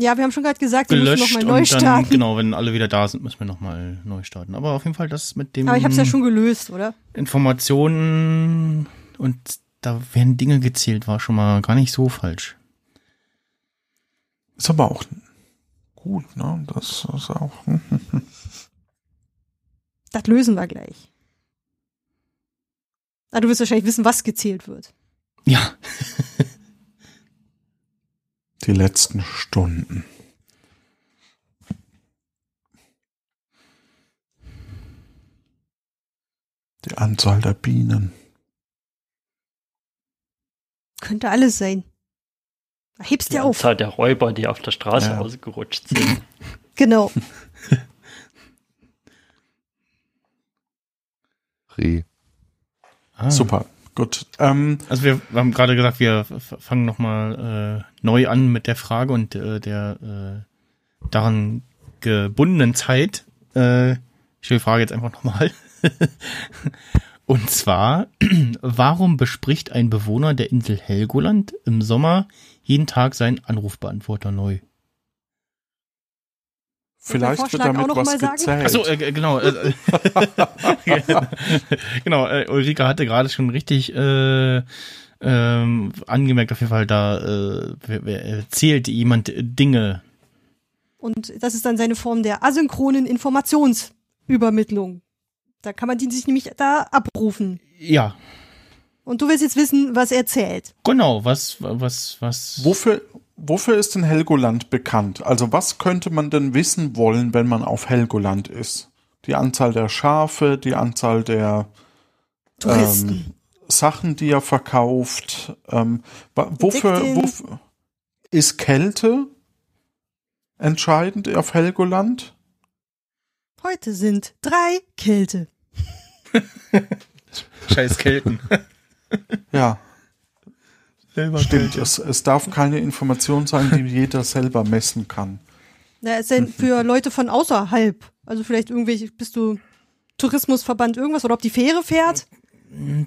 Ja, wir haben schon gerade gesagt, wir müssen gelöscht noch und mal neu dann, starten. genau, wenn alle wieder da sind, müssen wir nochmal neu starten. Aber auf jeden Fall das mit dem Aber ich habe es ja schon gelöst, oder? Informationen und da werden Dinge gezählt, war schon mal gar nicht so falsch. Ist aber auch gut, ne? Das ist auch. Hm. [laughs] Das lösen wir gleich. Ah, du wirst wahrscheinlich wissen, was gezählt wird. Ja, Die letzten Stunden. Die Anzahl der Bienen. Könnte alles sein. Da Hebst Die dir auf. Anzahl der Räuber, die auf der Straße Ja. ausgerutscht sind. [laughs] [laughs] Genau. Reh. ah. Super, gut. Ähm, Also wir haben gerade gesagt, wir fangen nochmal äh, neu an mit der Frage und äh, der äh, daran gebundenen Zeit. Äh, ich stelle die Frage jetzt einfach nochmal. [laughs] und zwar, [clears throat] warum bespricht ein Bewohner der Insel Helgoland im Sommer jeden Tag seinen Anrufbeantworter neu? Vielleicht wird damit noch was mal sagen? gezählt. Achso, äh, genau. Äh, [laughs] genau, äh, Ulrike hatte gerade schon richtig äh, ähm, angemerkt, auf jeden Fall, da äh, erzählt jemand Dinge. Und das ist dann seine Form der asynchronen Informationsübermittlung. Da kann man die sich nämlich da abrufen. Ja, Und du willst jetzt wissen, was er zählt. genau, was, was, was. Wofür, wofür ist denn Helgoland bekannt? Also was könnte man denn wissen wollen, wenn man auf Helgoland ist? Die Anzahl der Schafe, die Anzahl der ähm, Sachen, die er verkauft. Ähm, wofür, wofür ist Kälte entscheidend auf Helgoland? Heute sind drei Kälte. [laughs] Scheiß Kelten. Ja, Selber stimmt. Es, es darf keine Information sein, die [laughs] jeder selber messen kann. Na, ist denn für Leute von außerhalb? Also vielleicht irgendwelche, bist du Tourismusverband irgendwas oder ob die Fähre fährt?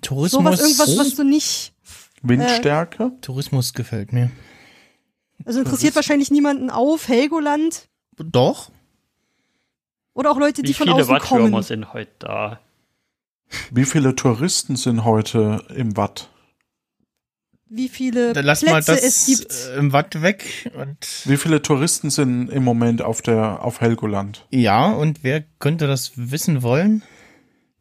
Tourismus. Sowas, irgendwas, was du nicht. Windstärke? Tourismus gefällt mir. Also interessiert wahrscheinlich niemanden auf Helgoland Doch. oder auch Leute, die Wie von viele außen Wattwürmer kommen. sind heute da? Wie viele Touristen sind heute im Watt? Wie viele Dann lass Plätze mal das es gibt. äh, im Watt weg. Und Wie viele Touristen sind im Moment auf der auf Helgoland? ja, und wer könnte das wissen wollen?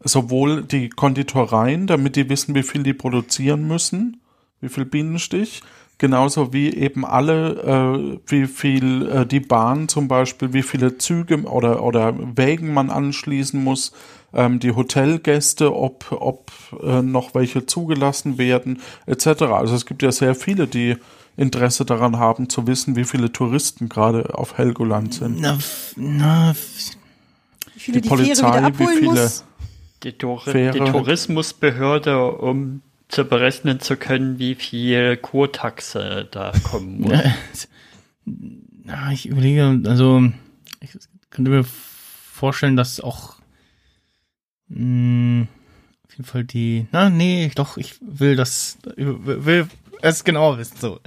Sowohl die Konditoreien, damit die wissen, wie viel die produzieren müssen, wie viel Bienenstich, genauso wie eben alle, äh, wie viel äh, die Bahn zum Beispiel, wie viele Züge oder, oder Wägen man anschließen muss, ähm, die Hotelgäste, ob, ob äh, noch welche zugelassen werden, etc. Also es gibt ja sehr viele, die Interesse daran haben zu wissen, wie viele Touristen gerade auf Helgoland sind. Na, na, Wie viele die die, Fähre Polizei, wieder wie abholen viele- muss. Die, Tor Fähre. die Tourismusbehörde, um zu berechnen zu können, wie viel Kurtaxe da kommen [laughs] muss. na, ich überlege, also ich könnte mir vorstellen, dass auch mh, auf jeden Fall die, na nee, doch, ich will das, will, will es genau wissen, so.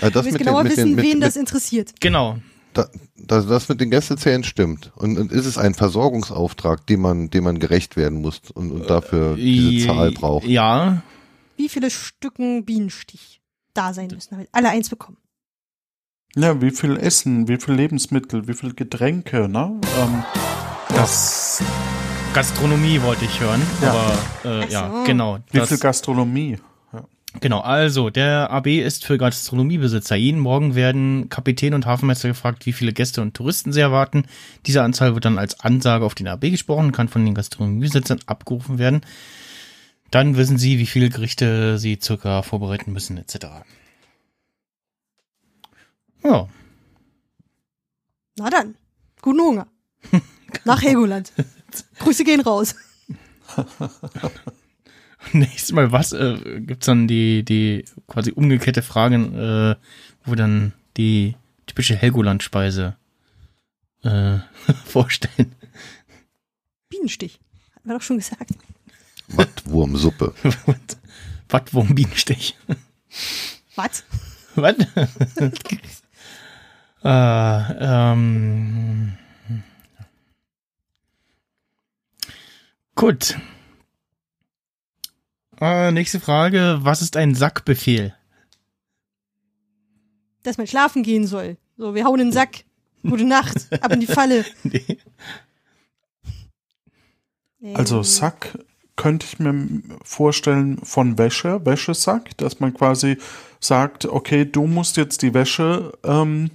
Also das Du willst mit genauer den, mit wissen, den, mit, wen mit, das interessiert. Genau. Da, das, das mit den Gästezählen stimmt. Und, und ist es ein Versorgungsauftrag, dem man, dem man gerecht werden muss und, und dafür diese Zahl braucht? Ja, Wie viele Stücken Bienenstich da sein müssen, damit alle eins bekommen. Ja, wie viel Essen, wie viel Lebensmittel, wie viel Getränke, ne? Ähm, das Gastronomie wollte ich hören, Ja. aber äh, Ach ja, so. genau. wie das- viel Gastronomie? Genau, also der AB ist für Gastronomiebesitzer. Jeden Morgen werden Kapitän und Hafenmeister gefragt, wie viele Gäste und Touristen sie erwarten. Diese Anzahl wird dann als Ansage auf den AB gesprochen und kann von den Gastronomiebesitzern abgerufen werden. Dann wissen Sie, wie viele Gerichte Sie circa vorbereiten müssen, etc. Ja, Na dann, guten Hunger. [laughs] Nach Helgoland. [laughs] Grüße gehen raus. [laughs] [laughs] nächstes Mal, was äh, gibt's dann die, die quasi umgekehrte Frage, äh, wo wir dann die typische Helgoland-Speise äh, [laughs] vorstellen. Bienenstich. Hatten wir doch schon gesagt. Wattwurmsuppe. [laughs] Wattwurm Bienenstich. Was? Was? äh, ähm. Gut. Äh, nächste Frage. Was ist ein Sackbefehl? Dass man schlafen gehen soll. So, wir hauen in den Sack. Gute Nacht. Ab in die Falle. [laughs] Nee. Nee. Also Sack könnte ich mir vorstellen von Wäsche, Wäschesack, dass man quasi sagt, okay, du musst jetzt die Wäsche ähm,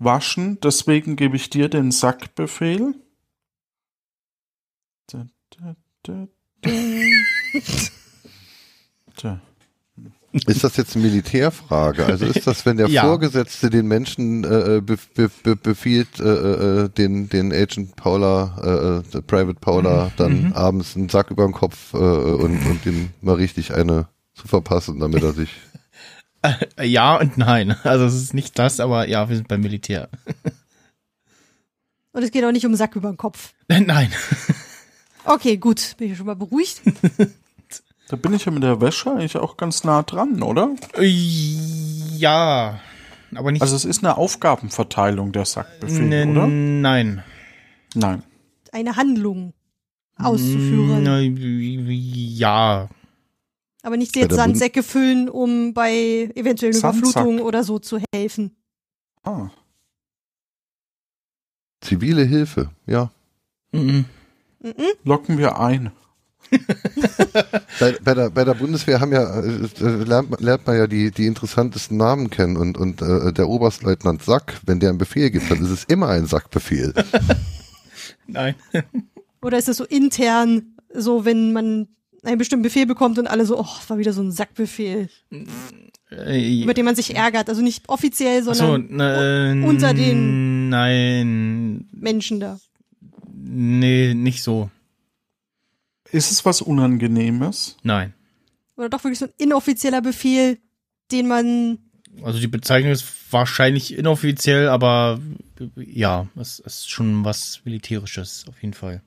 waschen, deswegen gebe ich dir den Sackbefehl. Da, da, da, da. Tja. Ist das jetzt eine Militärfrage? Also ist das, wenn der [laughs] Ja. Vorgesetzte den Menschen äh, be, be, be, befiehlt, äh, äh, den, den Agent Paula, äh, äh, Private Paula, dann abends einen Sack über den Kopf äh, und, und ihm mal richtig eine zu verpassen, damit er sich. Äh, [laughs] Ja und nein. Also es ist nicht das, aber ja, wir sind beim Militär. Und es geht auch nicht um Sack über den Kopf. [laughs] Nein. Okay, gut. Bin ich schon mal beruhigt. Da bin ich ja mit der Wäsche eigentlich auch ganz nah dran, oder? Ja. Aber nicht. Also es ist eine Aufgabenverteilung der Sackbefehl, Ne- oder? Nein. Nein. Eine Handlung auszuführen. Ja. Aber nicht jetzt Sandsäcke füllen, um bei eventuellen Sandsack. Überflutungen oder so zu helfen. Ah. Zivile Hilfe, ja. Mhm. Mhm. Locken wir ein. Bei, bei, der, bei der Bundeswehr haben ja, äh, äh, lernt, man- lernt man ja die, die interessantesten Namen kennen und, und äh, der Oberstleutnant Sack, wenn der einen Befehl gibt, dann ist es immer ein Sackbefehl. [laughs] Nein. Oder ist es so intern, so wenn man einen bestimmten Befehl bekommt und alle so, oh, war wieder so ein Sackbefehl, Äh, über den man sich ärgert. Also nicht offiziell, so, sondern äh, unter den- Nein. Menschen da. Nee, nicht so. Ist es was Unangenehmes? Nein. Oder doch wirklich so ein inoffizieller Befehl, den man, Also die Bezeichnung ist wahrscheinlich inoffiziell, aber ja, es ist schon was Militärisches auf jeden Fall.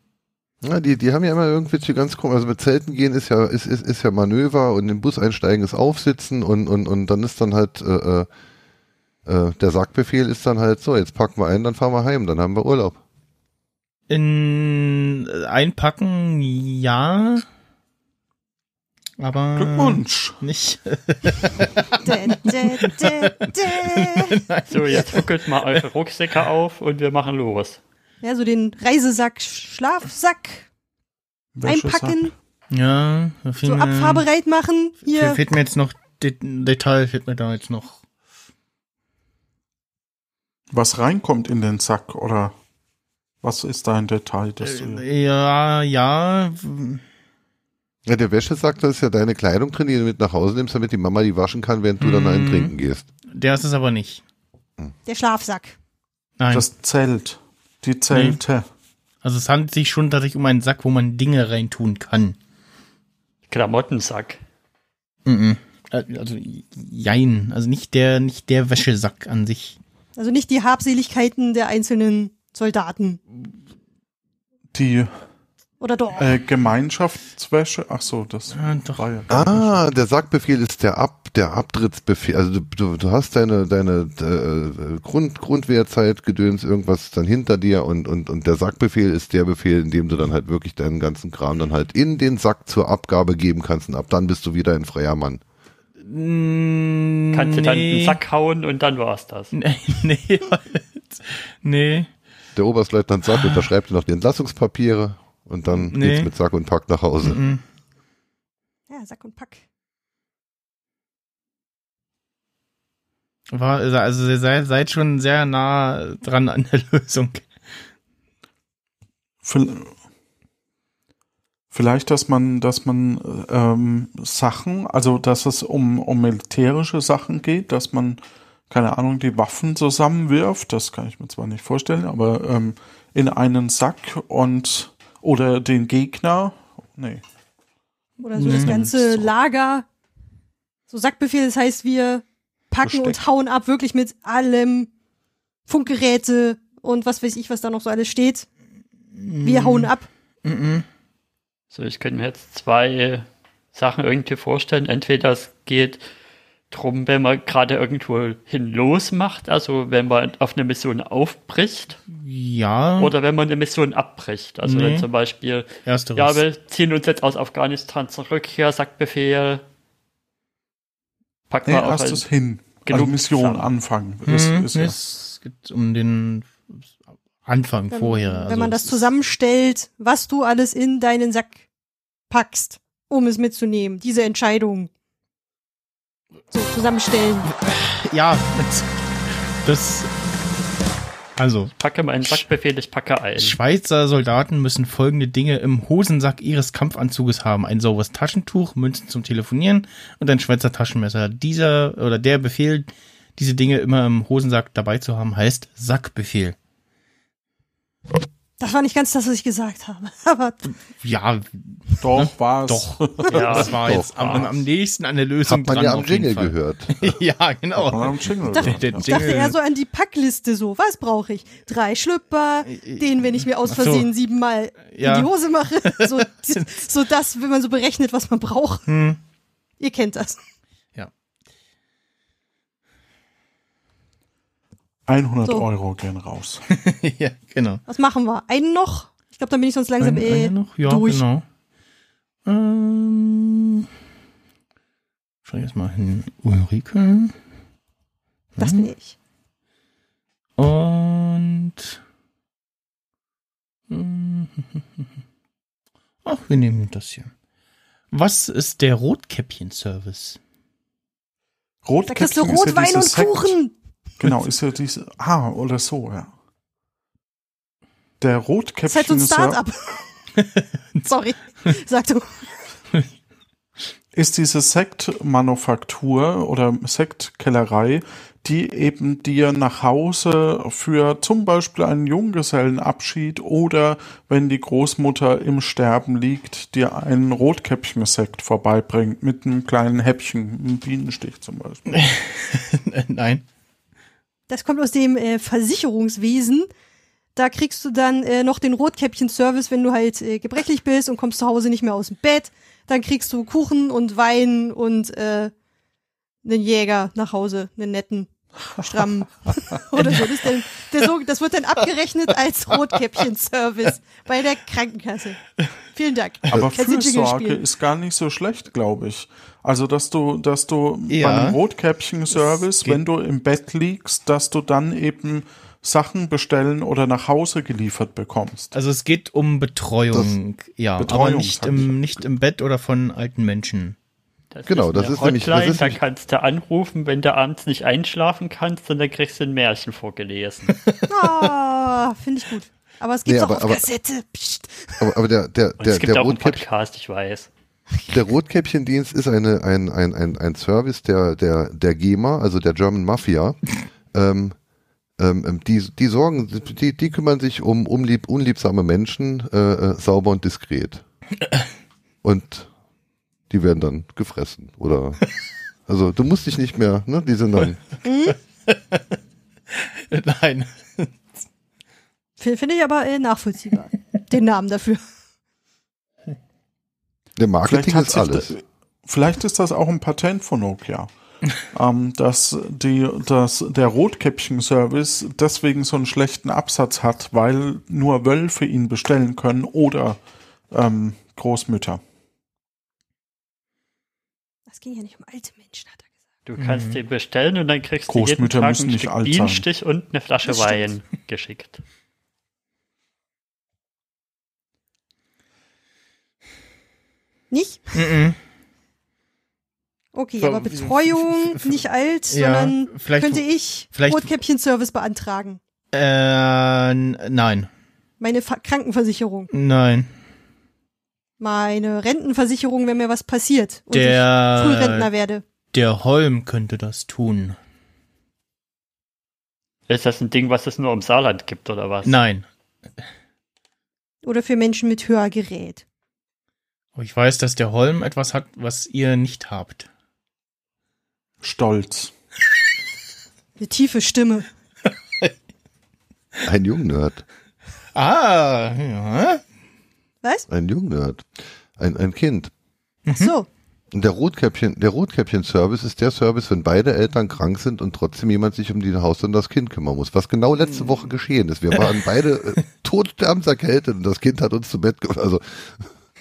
Ja, die, die haben ja immer irgendwelche ganz komisch, also mit Zelten gehen ist ja, ist, ist, ist ja Manöver und im Bus einsteigen ist Aufsitzen und, und, und dann ist dann halt, äh, äh, äh, der Sackbefehl ist dann halt so, jetzt packen wir ein, dann fahren wir heim, dann haben wir Urlaub. In äh, einpacken, ja. Aber Glückwunsch. nicht. [laughs] So, jetzt ruckelt mal eure Rucksäcke auf und wir machen los. ja, so den Reisesack, Schlafsack einpacken, Ja, so mir- abfahrbereit machen. Hier Hier, fehlt mir jetzt noch Det Detail, fehlt mir da jetzt noch. Was reinkommt in den Sack oder was ist da ein Detail, das du Äh, Ja, ja. Ja, der Wäschesack, da ist ja deine Kleidung drin, die du mit nach Hause nimmst, damit die Mama die waschen kann, während du dann einen Mhm. trinken gehst. Der ist es aber nicht. der Schlafsack. Nein. das Zelt, die Zelte. also es handelt sich schon tatsächlich um einen Sack, wo man Dinge reintun kann. Klamottensack. Mhm. Äh, Also jein. Also nicht der, nicht der Wäschesack an sich. Also nicht die Habseligkeiten der einzelnen Soldaten. Die Oder doch? äh, Gemeinschaftswäsche. Ach so, das Ja, doch. war ja. Ah, der Sackbefehl ist der Ab, der Abtrittsbefehl. Also du, du, du hast deine, deine äh, Grund, Grundwehrzeit, Gedöns, irgendwas dann hinter dir und, und, und der Sackbefehl ist der Befehl, in dem du dann halt wirklich deinen ganzen Kram dann halt in den Sack zur Abgabe geben kannst und ab dann bist du wieder ein freier Mann. Kannst du dann nee. einen Sack hauen und dann war's das. [laughs] Nee, nee. nee. Der Oberstleutnant Sack unterschreibt noch die Entlassungspapiere und dann Nee. geht's mit Sack und Pack nach Hause. Mhm. Ja, Sack und Pack. War, also ihr seid, seid schon sehr nah dran an der [laughs] Lösung. Vielleicht, dass man, dass man ähm, Sachen, also dass es um, um militärische Sachen geht, dass man, keine Ahnung, die Waffen zusammenwirft, das kann ich mir zwar nicht vorstellen, aber ähm, in einen Sack und oder den Gegner. Nee. Oder so das ganze Lager. So Sackbefehl, das heißt, wir packen Besteck. und hauen ab, wirklich mit allem Funkgeräte und was weiß ich, was da noch so alles steht. Wir hauen ab. So, ich könnte mir jetzt zwei Sachen irgendwie vorstellen. Entweder es geht drum, wenn man gerade irgendwo hin losmacht, also wenn man auf eine Mission aufbricht, Ja. oder wenn man eine Mission abbricht. Also Nee. wenn zum Beispiel, Ersteres. ja, wir ziehen uns jetzt aus Afghanistan zurück, hier sagt Befehl, packen Nee, wir auch erstes ein, hin. genug also Mission zusammen. anfangen. Das Mhm, ist ja. Es geht um den Anfang Wenn, vorher. wenn Also man es das zusammenstellt, was du alles in deinen Sack packst, um es mitzunehmen. Diese Entscheidung. So, zusammenstellen. Ja, das. Also, packe meinen Sackbefehl, ich packe ein. Schweizer Soldaten müssen folgende Dinge im Hosensack ihres Kampfanzuges haben. Ein sauberes Taschentuch, Münzen zum Telefonieren und ein Schweizer Taschenmesser. Dieser oder der Befehl, diese Dinge immer im Hosensack dabei zu haben, heißt Sackbefehl. Das war nicht ganz das, was ich gesagt habe. [laughs] Aber Ja, Doch, war's. doch. Ja, das war doch, jetzt am, am nächsten an der Lösung Hat man dran ja am auf jeden Jingle gehört. [laughs] ja, man genau. am Jingle dachte- ich dachte Jingle- eher so an die Packliste so. Was brauche ich? Drei Schlüpper, den, wenn ich mir aus Ach so. Versehen siebenmal Ja. in die Hose mache. [laughs] So, so das, wenn man so berechnet, was man braucht. Hm. Ihr kennt das. 100 So. Euro gehen raus. [laughs] [laughs] ja, genau. Was machen wir? Einen noch? Ich glaube, dann bin ich sonst langsam Ein- eh noch? Ja, durch. genau. Ähm, schau ich jetzt mal hin. Ulrike. Das bin ich. Und. [laughs] Ach, wir nehmen das hier. Was ist der Rotkäppchen-Service? Da kriegst du Rotkäppchen ja Rotwein diese und Sekt. Kuchen. Genau, ist ja diese. Ah, oder so, ja. Der Das ist halt so Rotkäppchen ein Start-up. [laughs] Sorry. Sag du. ist diese Sektmanufaktur oder Sektkellerei, die eben dir nach Hause für zum Beispiel einen Junggesellenabschied oder wenn die Großmutter im Sterben liegt, dir einen Rotkäppchen-Sekt vorbeibringt mit einem kleinen Häppchen, einem Bienenstich zum Beispiel. [laughs] Nein. Das kommt aus dem äh, Versicherungswesen. Da kriegst du dann äh, noch den Rotkäppchen-Service, wenn du halt äh, gebrechlich bist und kommst zu Hause nicht mehr aus dem Bett. Dann kriegst du Kuchen und Wein und äh, einen Jäger nach Hause, einen netten, strammen [laughs] oder so. Das, ist so. Das wird dann abgerechnet als Rotkäppchen-Service bei der Krankenkasse. Vielen Dank. Aber Fürsorge ist gar nicht so schlecht, glaube ich. Also, dass du, dass du Ja. bei einem Rotkäppchen-Service, wenn du im Bett liegst, dass du dann eben Sachen bestellen oder nach Hause geliefert bekommst. Also es geht um Betreuung, ja, Betreuung, aber nicht im, nicht im Bett oder von alten Menschen. Das Genau, eine das ist nämlich- das Hotline, ist da kannst du anrufen, wenn du abends nicht einschlafen kannst, und dann kriegst du ein Märchen vorgelesen. [laughs] Ah, finde ich gut. Aber es gibt's Nee, auch aber- auf aber- Kassette. Psst. Aber, aber der, der, Und der, es gibt der, auch einen Rotkäppchen, Podcast, ich weiß. der Rotkäppchendienst ist eine, ein, ein, ein, ein Service der, der, der GEMA, also der German Mafia. Ähm, ähm, die, die sorgen, die, die kümmern sich um unlieb, unliebsame Menschen äh, äh, sauber und diskret. Und die werden dann gefressen. Oder [laughs] also du musst dich nicht mehr, ne? Die sind dann. [laughs] Nein. Finde find ich aber äh, nachvollziehbar. Den Namen dafür. Der Marketing hat ist alles. vielleicht ist das auch ein Patent von Nokia. ähm, dass die, dass der Rotkäppchen-Service deswegen so einen schlechten Absatz hat, weil nur Wölfe ihn bestellen können oder ähm, Großmütter. Ging ja nicht um alte Menschen, hat er gesagt. Du kannst den bestellen und dann kriegst du jeden Tag müssen ein nicht Stück. Bienenstich und eine Flasche Das Wein [laughs] geschickt. Nicht? Mhm. Okay, So, aber Betreuung, [laughs] nicht alt, ja, sondern vielleicht- könnte ich Rotkäppchen-Service beantragen. Äh, nein. Meine Fa Krankenversicherung. Nein. Meine Rentenversicherung, wenn mir was passiert und Der- ich Frührentner werde. Der Holm könnte das tun. Ist das ein Ding, was es nur im Saarland gibt, oder was? Nein. Oder für Menschen mit Hörgerät. Aber ich weiß, dass der Holm etwas hat, was ihr nicht habt. Stolz. Eine tiefe Stimme. [laughs] Ein Jungnerd. Ah, ja. Was? Ein Jungnerd. Ein, ein Kind. Ach so. Und der Rotkäppchen, der Rotkäppchen-Service ist der Service, wenn beide Eltern krank sind und trotzdem jemand sich um die Haus und das Kind kümmern muss. Was genau letzte Woche geschehen ist. Wir waren beide äh, [laughs] todsterbenserkältet und das Kind hat uns zu Bett Also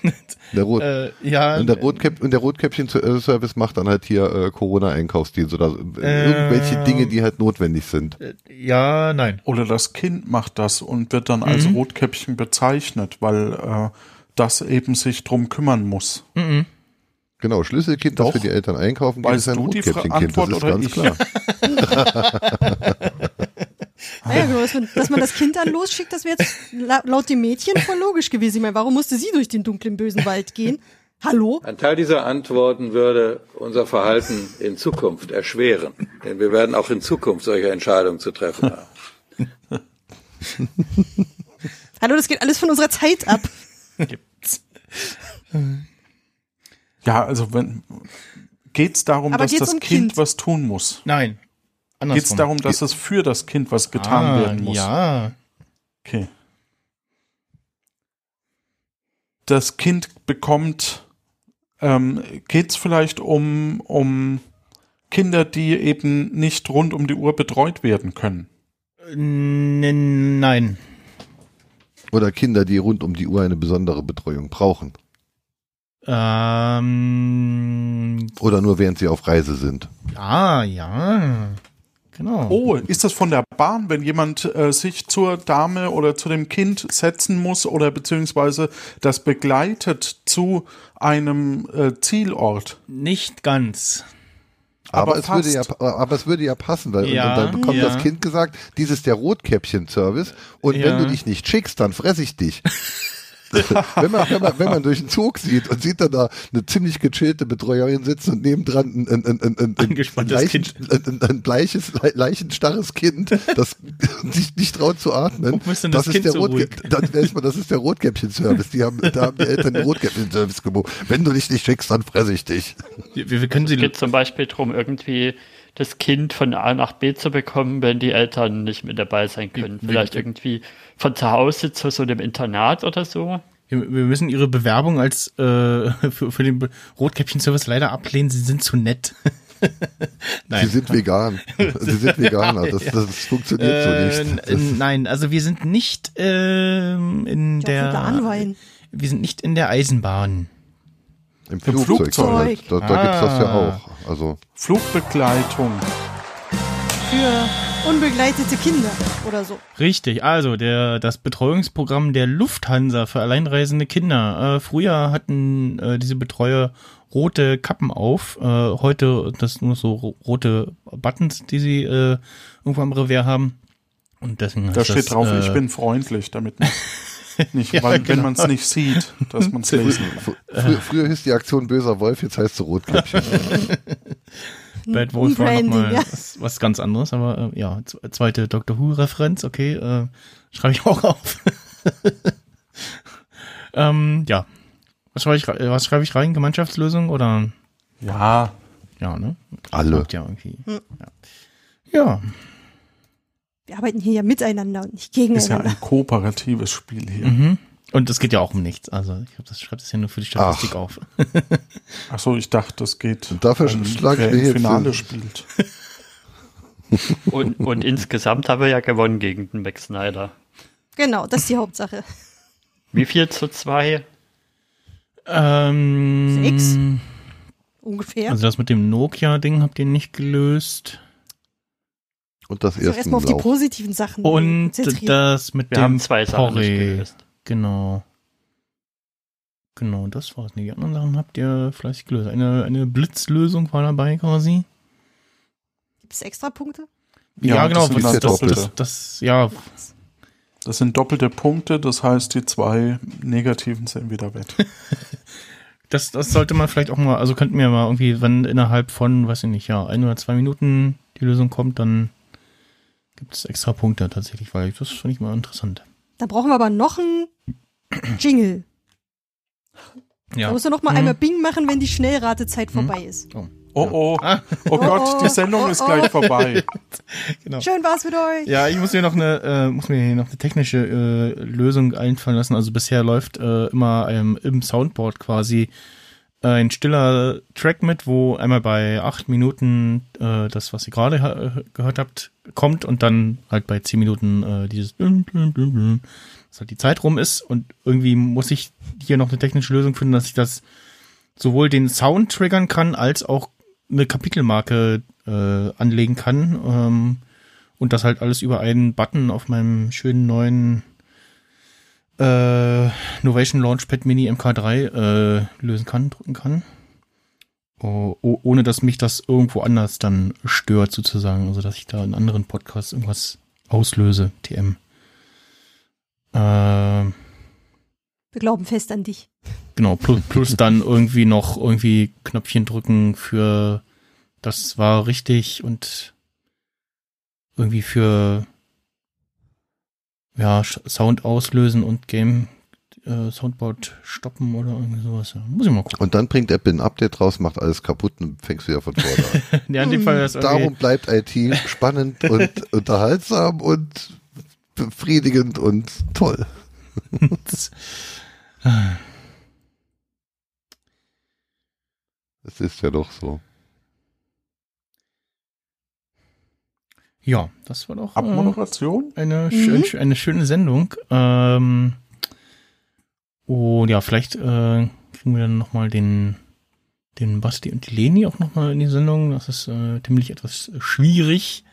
[laughs] der, Rot, Äh, ja. und der, Rotkäpp, und der Rotkäppchen-Service macht dann halt hier äh, Corona-Einkaufsdienst oder äh, irgendwelche Dinge, die halt notwendig sind. äh, ja, nein. Oder das Kind macht das und wird dann als Mhm. Rotkäppchen bezeichnet, weil äh, das eben sich drum kümmern muss. Mhm. Genau, Schlüsselkind, das Doch. für die Eltern einkaufen geht, Weißt ist ein du die Rotkäppchenkind, das Antwort ist oder ganz ich? klar. [laughs] Naja, genau, dass man, dass man das Kind dann losschickt, das wäre jetzt la laut dem Mädchen voll logisch gewesen. Ich meine, warum musste sie durch den dunklen, bösen Wald gehen? Hallo? Ein Teil dieser Antworten würde unser Verhalten in Zukunft erschweren. Denn wir werden auch in Zukunft solche Entscheidungen zu treffen haben. Hallo, das geht alles von unserer Zeit ab. Gibt's. Ja, also wenn geht's darum, Aber dass geht's das um kind, Kind? was tun muss? Nein. Andersrum. Geht's darum, dass es für das Kind was getan ah, werden muss? Ja. Okay. Das Kind bekommt, ähm, geht's vielleicht um, um Kinder, die eben nicht rund um die Uhr betreut werden können? N nein. Oder Kinder, die rund um die Uhr eine besondere Betreuung brauchen. Ähm, Oder nur während sie auf Reise sind. ja, ja. Genau. Oh, ist das von der Bahn, wenn jemand äh, sich zur Dame oder zu dem Kind setzen muss oder beziehungsweise das begleitet zu einem äh, Zielort? Nicht ganz. Aber, Aber es würde ja, aber es würde ja passen, weil Ja, dann bekommt ja. das Kind gesagt, dies ist der Rotkäppchen-Service und Ja. wenn du dich nicht schickst, dann fress ich dich. [laughs] [laughs] wenn, man, wenn, man, wenn man durch den Zug sieht und sieht dann da eine ziemlich gechillte Betreuerin sitzen und nebendran ein, ein, ein, ein, ein, ein, Angespanntes Leichen, Kind. ein, ein, bleiches, le- leichenstarres Kind, das [laughs] sich nicht traut zu atmen. Denn das ist Kind der so man, das ist der Rotkäppchen-Service. Die haben, da haben die Eltern den Rotkäppchen-Service geboten. Wenn du dich nicht schickst, dann fresse ich dich. Wir, wir können sie. Es geht zum Beispiel darum, irgendwie das Kind von A nach B zu bekommen, wenn die Eltern nicht mit dabei sein können. Wie- Vielleicht irgendwie von zu Hause zu so einem Internat oder so. Wir, wir müssen ihre Bewerbung als äh, [laughs] für, für den Rotkäppchen-Service leider ablehnen. Sie sind zu nett. [laughs] Sie Nein. sind vegan. [laughs] Sie sind Veganer. Das, das funktioniert Äh, so nicht. Das, n- nein, also wir sind nicht ähm, in Ja, der. Wir sind nicht in der Eisenbahn. Im Flugzeug. Flugzeug. Da, da gibt's das ja Ah. auch. Also, Flugbegleitung. Für unbegleitete Kinder oder so. Richtig, also der das Betreuungsprogramm der Lufthansa für alleinreisende Kinder. Äh, früher hatten äh, diese Betreuer rote Kappen auf. Äh, heute das nur so ro- rote Buttons, die sie äh, irgendwo am Revers haben. Und deswegen Da steht das, drauf, äh, ich bin freundlich, damit man [laughs] [laughs] nicht, Ja, weil, wenn genau. man es nicht sieht, dass man es [laughs] lesen fr früher, früher hieß die Aktion böser Wolf, jetzt heißt sie Rotkäppchen. [laughs] Bad Wolf war nochmal ja. was, was ganz anderes, aber äh, ja, zweite Doctor Who-Referenz, okay, äh, schreibe ich auch auf. ähm, ja. Was schreibe ich, was schreibe ich rein? Gemeinschaftslösung oder? Ja, Ja, ne? Alle. Ja, irgendwie. Ja. ja. Wir arbeiten hier ja miteinander und nicht ist ja gegeneinander. ein kooperatives Spiel hier. Mhm. Und es geht ja auch um nichts. Also ich habe das schreibe das ja nur für die Statistik Ach. auf. Ach so, ich dachte, es geht Und dafür um schlage ich im jetzt Finale spielt. Und, und insgesamt haben wir ja gewonnen gegen den Max Snyder. Genau, das ist die Hauptsache. Wie viel zu zwei? Ähm, Sechs? Ungefähr. Also das mit dem Nokia-Ding habt ihr nicht gelöst. Und das also erste erstmal auf die positiven Sachen Und konzentrieren. das mit Wir dem haben zwei Sachen nicht Porree. gelöst. Genau. Genau, das war's. Die anderen Sachen habt ihr fleißig gelöst. Eine, eine Blitzlösung war dabei quasi. Gibt es extra Punkte? Ja, Ja, genau. das Das, das, das, ja, Das sind doppelte Punkte, das heißt, die zwei negativen sind wieder weg. [laughs] Das, das sollte man vielleicht auch mal, also könnten wir mal irgendwie, wenn innerhalb von, weiß ich nicht, ja, ein oder zwei Minuten die Lösung kommt, dann gibt es extra Punkte tatsächlich, weil das finde ich mal interessant. Da brauchen wir aber noch einen Jingle. Ja. Da muss er noch mal Mhm. einmal Bing machen, wenn die Schnellratezeit vorbei ist. Oh. Oh oh, Ah, oh Gott, oh, die Sendung oh, ist oh. gleich vorbei. [laughs] genau. Schön war's mit euch. Ja, ich muss mir noch eine, äh, muss mir hier noch eine technische äh, Lösung einfallen lassen. Also bisher läuft äh, immer ähm, im Soundboard quasi äh, ein stiller Track mit, wo einmal bei acht Minuten äh, das, was ihr gerade gehört habt, kommt und dann halt bei zehn Minuten äh, dieses blum, blum, blum, blum, dass halt die Zeit rum ist und irgendwie muss ich hier noch eine technische Lösung finden, dass ich das sowohl den Sound triggern kann, als auch eine Kapitelmarke äh, anlegen kann. Ähm, und das halt alles über einen Button auf meinem schönen neuen äh, Novation Launchpad Mini MK3 äh, lösen kann, drücken kann. Oh, oh, ohne dass mich das irgendwo anders dann stört, sozusagen. Also dass ich da in anderen Podcasts irgendwas auslöse, TM. Äh, Wir glauben fest an dich. Genau, plus, plus dann irgendwie noch irgendwie Knöpfchen drücken für das war richtig und irgendwie für ja, Sound auslösen und Game äh, Soundboard stoppen oder irgendwie sowas. Ja, muss ich mal gucken. Und dann bringt Apple ein Update raus, macht alles kaputt und fängst wieder von vorne an. [laughs] Ja, in dem Fall ist irgendwie, Darum bleibt IT spannend [laughs] und unterhaltsam und befriedigend und toll. [laughs] Es ist ja doch so. Ja, das war doch äh, eine, Mhm. schön, eine schöne Sendung. Ähm, und ja, vielleicht äh, kriegen wir dann nochmal den, den Basti und die Leni auch nochmal in die Sendung. Das ist äh, ziemlich etwas schwierig.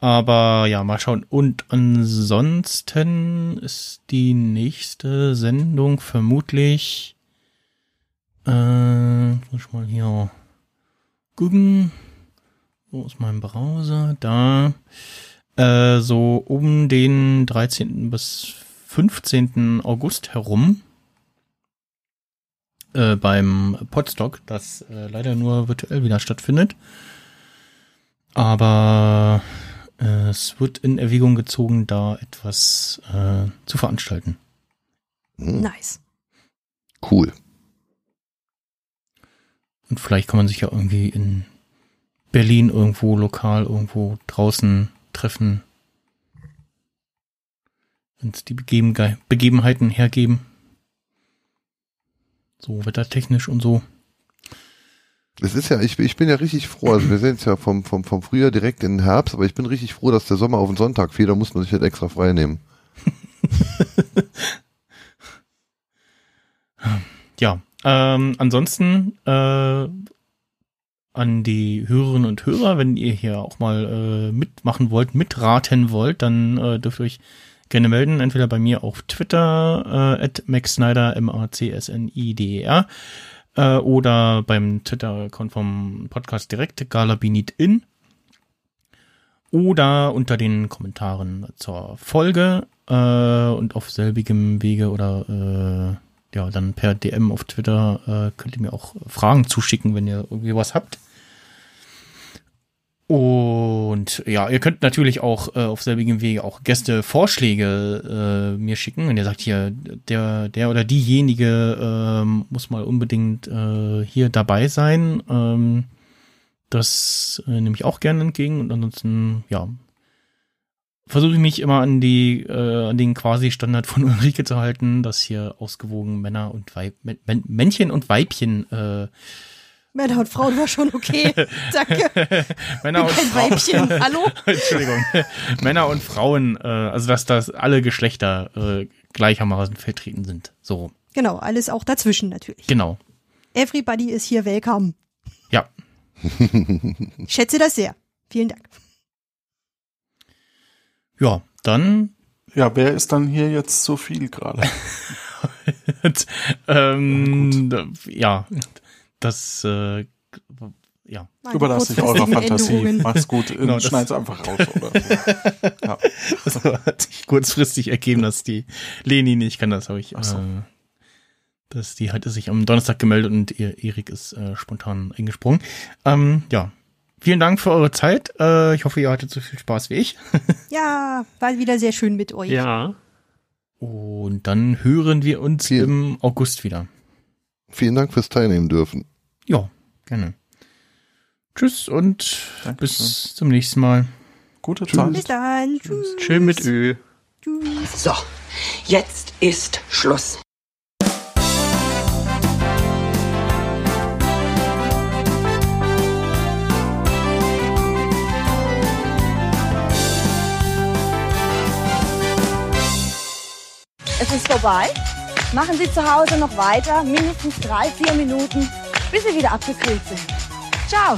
Aber ja, mal schauen. Und ansonsten ist die nächste Sendung vermutlich. Äh, muss ich mal hier gucken. Wo ist mein Browser? Da. Äh, so um den 13. bis 15. August herum. Äh, beim Podstock, das äh, leider nur virtuell wieder stattfindet. Aber äh, es wird in Erwägung gezogen, da etwas äh, zu veranstalten. Hm, Nice. cool. Und vielleicht kann man sich ja irgendwie in Berlin irgendwo lokal irgendwo draußen treffen. Wenn es die Begeben Begebenheiten hergeben. So wettertechnisch und so. Es ist ja, ich, ich bin ja richtig froh, also wir sehen es ja vom, vom, vom Frühjahr direkt in den Herbst, aber ich bin richtig froh, dass der Sommer auf den Sonntag fiel, da muss man sich halt extra frei nehmen. [laughs] Ja, ähm, ansonsten äh, an die Hörerinnen und Hörer, wenn ihr hier auch mal äh, mitmachen wollt, mitraten wollt, dann äh, dürft ihr euch gerne melden, entweder bei mir auf Twitter, äh, at maxsnyder, M-A-C-S-N-I-D-E-R, äh, oder beim Twitter-Account vom Podcast direkt, galabinitin, oder unter den Kommentaren zur Folge äh, und auf selbigem Wege oder äh, ja, dann per DM auf Twitter äh, könnt ihr mir auch Fragen zuschicken, wenn ihr irgendwie was habt. Und ja, ihr könnt natürlich auch äh, auf selbigem Wege auch Gästevorschläge äh, mir schicken. Wenn ihr sagt, hier, der, der oder diejenige ähm, muss mal unbedingt äh, hier dabei sein. Ähm, das äh, nehme ich auch gerne entgegen. Und ansonsten, ja, versuche ich mich immer an die, äh, an den quasi Standard von [laughs] Ulrike zu halten, dass hier ausgewogen Männer und Weib, Mä- Mä- Männchen und Weibchen, äh, Männer und Frauen war schon okay. [laughs] Danke. Männer und Kein Frauen, Weibchen. Hallo? [laughs] Entschuldigung, Männer und Frauen, äh, also dass das alle Geschlechter äh, gleichermaßen vertreten sind. So, Genau, alles auch dazwischen natürlich. genau. Everybody is here welcome. Ja, Ich schätze das sehr. Vielen Dank. Ja, dann Ja, wer ist dann hier jetzt zu viel gerade? [laughs] ähm, ja, das äh, ja. Meine Überlasse ich eurer Fantasie. Mach's gut. Genau, Schneid's einfach raus. Oder [laughs] ja. Das hat sich kurzfristig ergeben, dass die Leni nicht kann. Das habe ich. so. Äh, dass die hatte sich am Donnerstag gemeldet und ihr Erik ist äh, spontan eingesprungen. Ähm, ja. Vielen Dank für eure Zeit. Äh, ich hoffe, ihr hattet so viel Spaß wie ich. [laughs] Ja, war wieder sehr schön mit euch. Ja. Und dann hören wir uns Vielen- im August wieder. Vielen Dank fürs Teilnehmen dürfen. Ja, gerne. Tschüss und Dankeschön. bis zum nächsten Mal. Gute Bis Zeit. dann. Tschüss. Schön mit Ö. Tschüss. So, jetzt ist Schluss. Es ist vorbei. Machen Sie zu Hause noch weiter, mindestens drei, vier Minuten, bis Sie wieder abgekühlt sind. Ciao.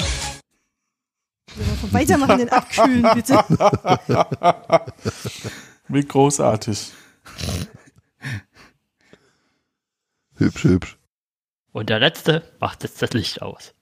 Weitermachen, den abkühlen, bitte. [laughs] Wie großartig. Hübsch, hübsch. Und der letzte macht jetzt das Licht aus.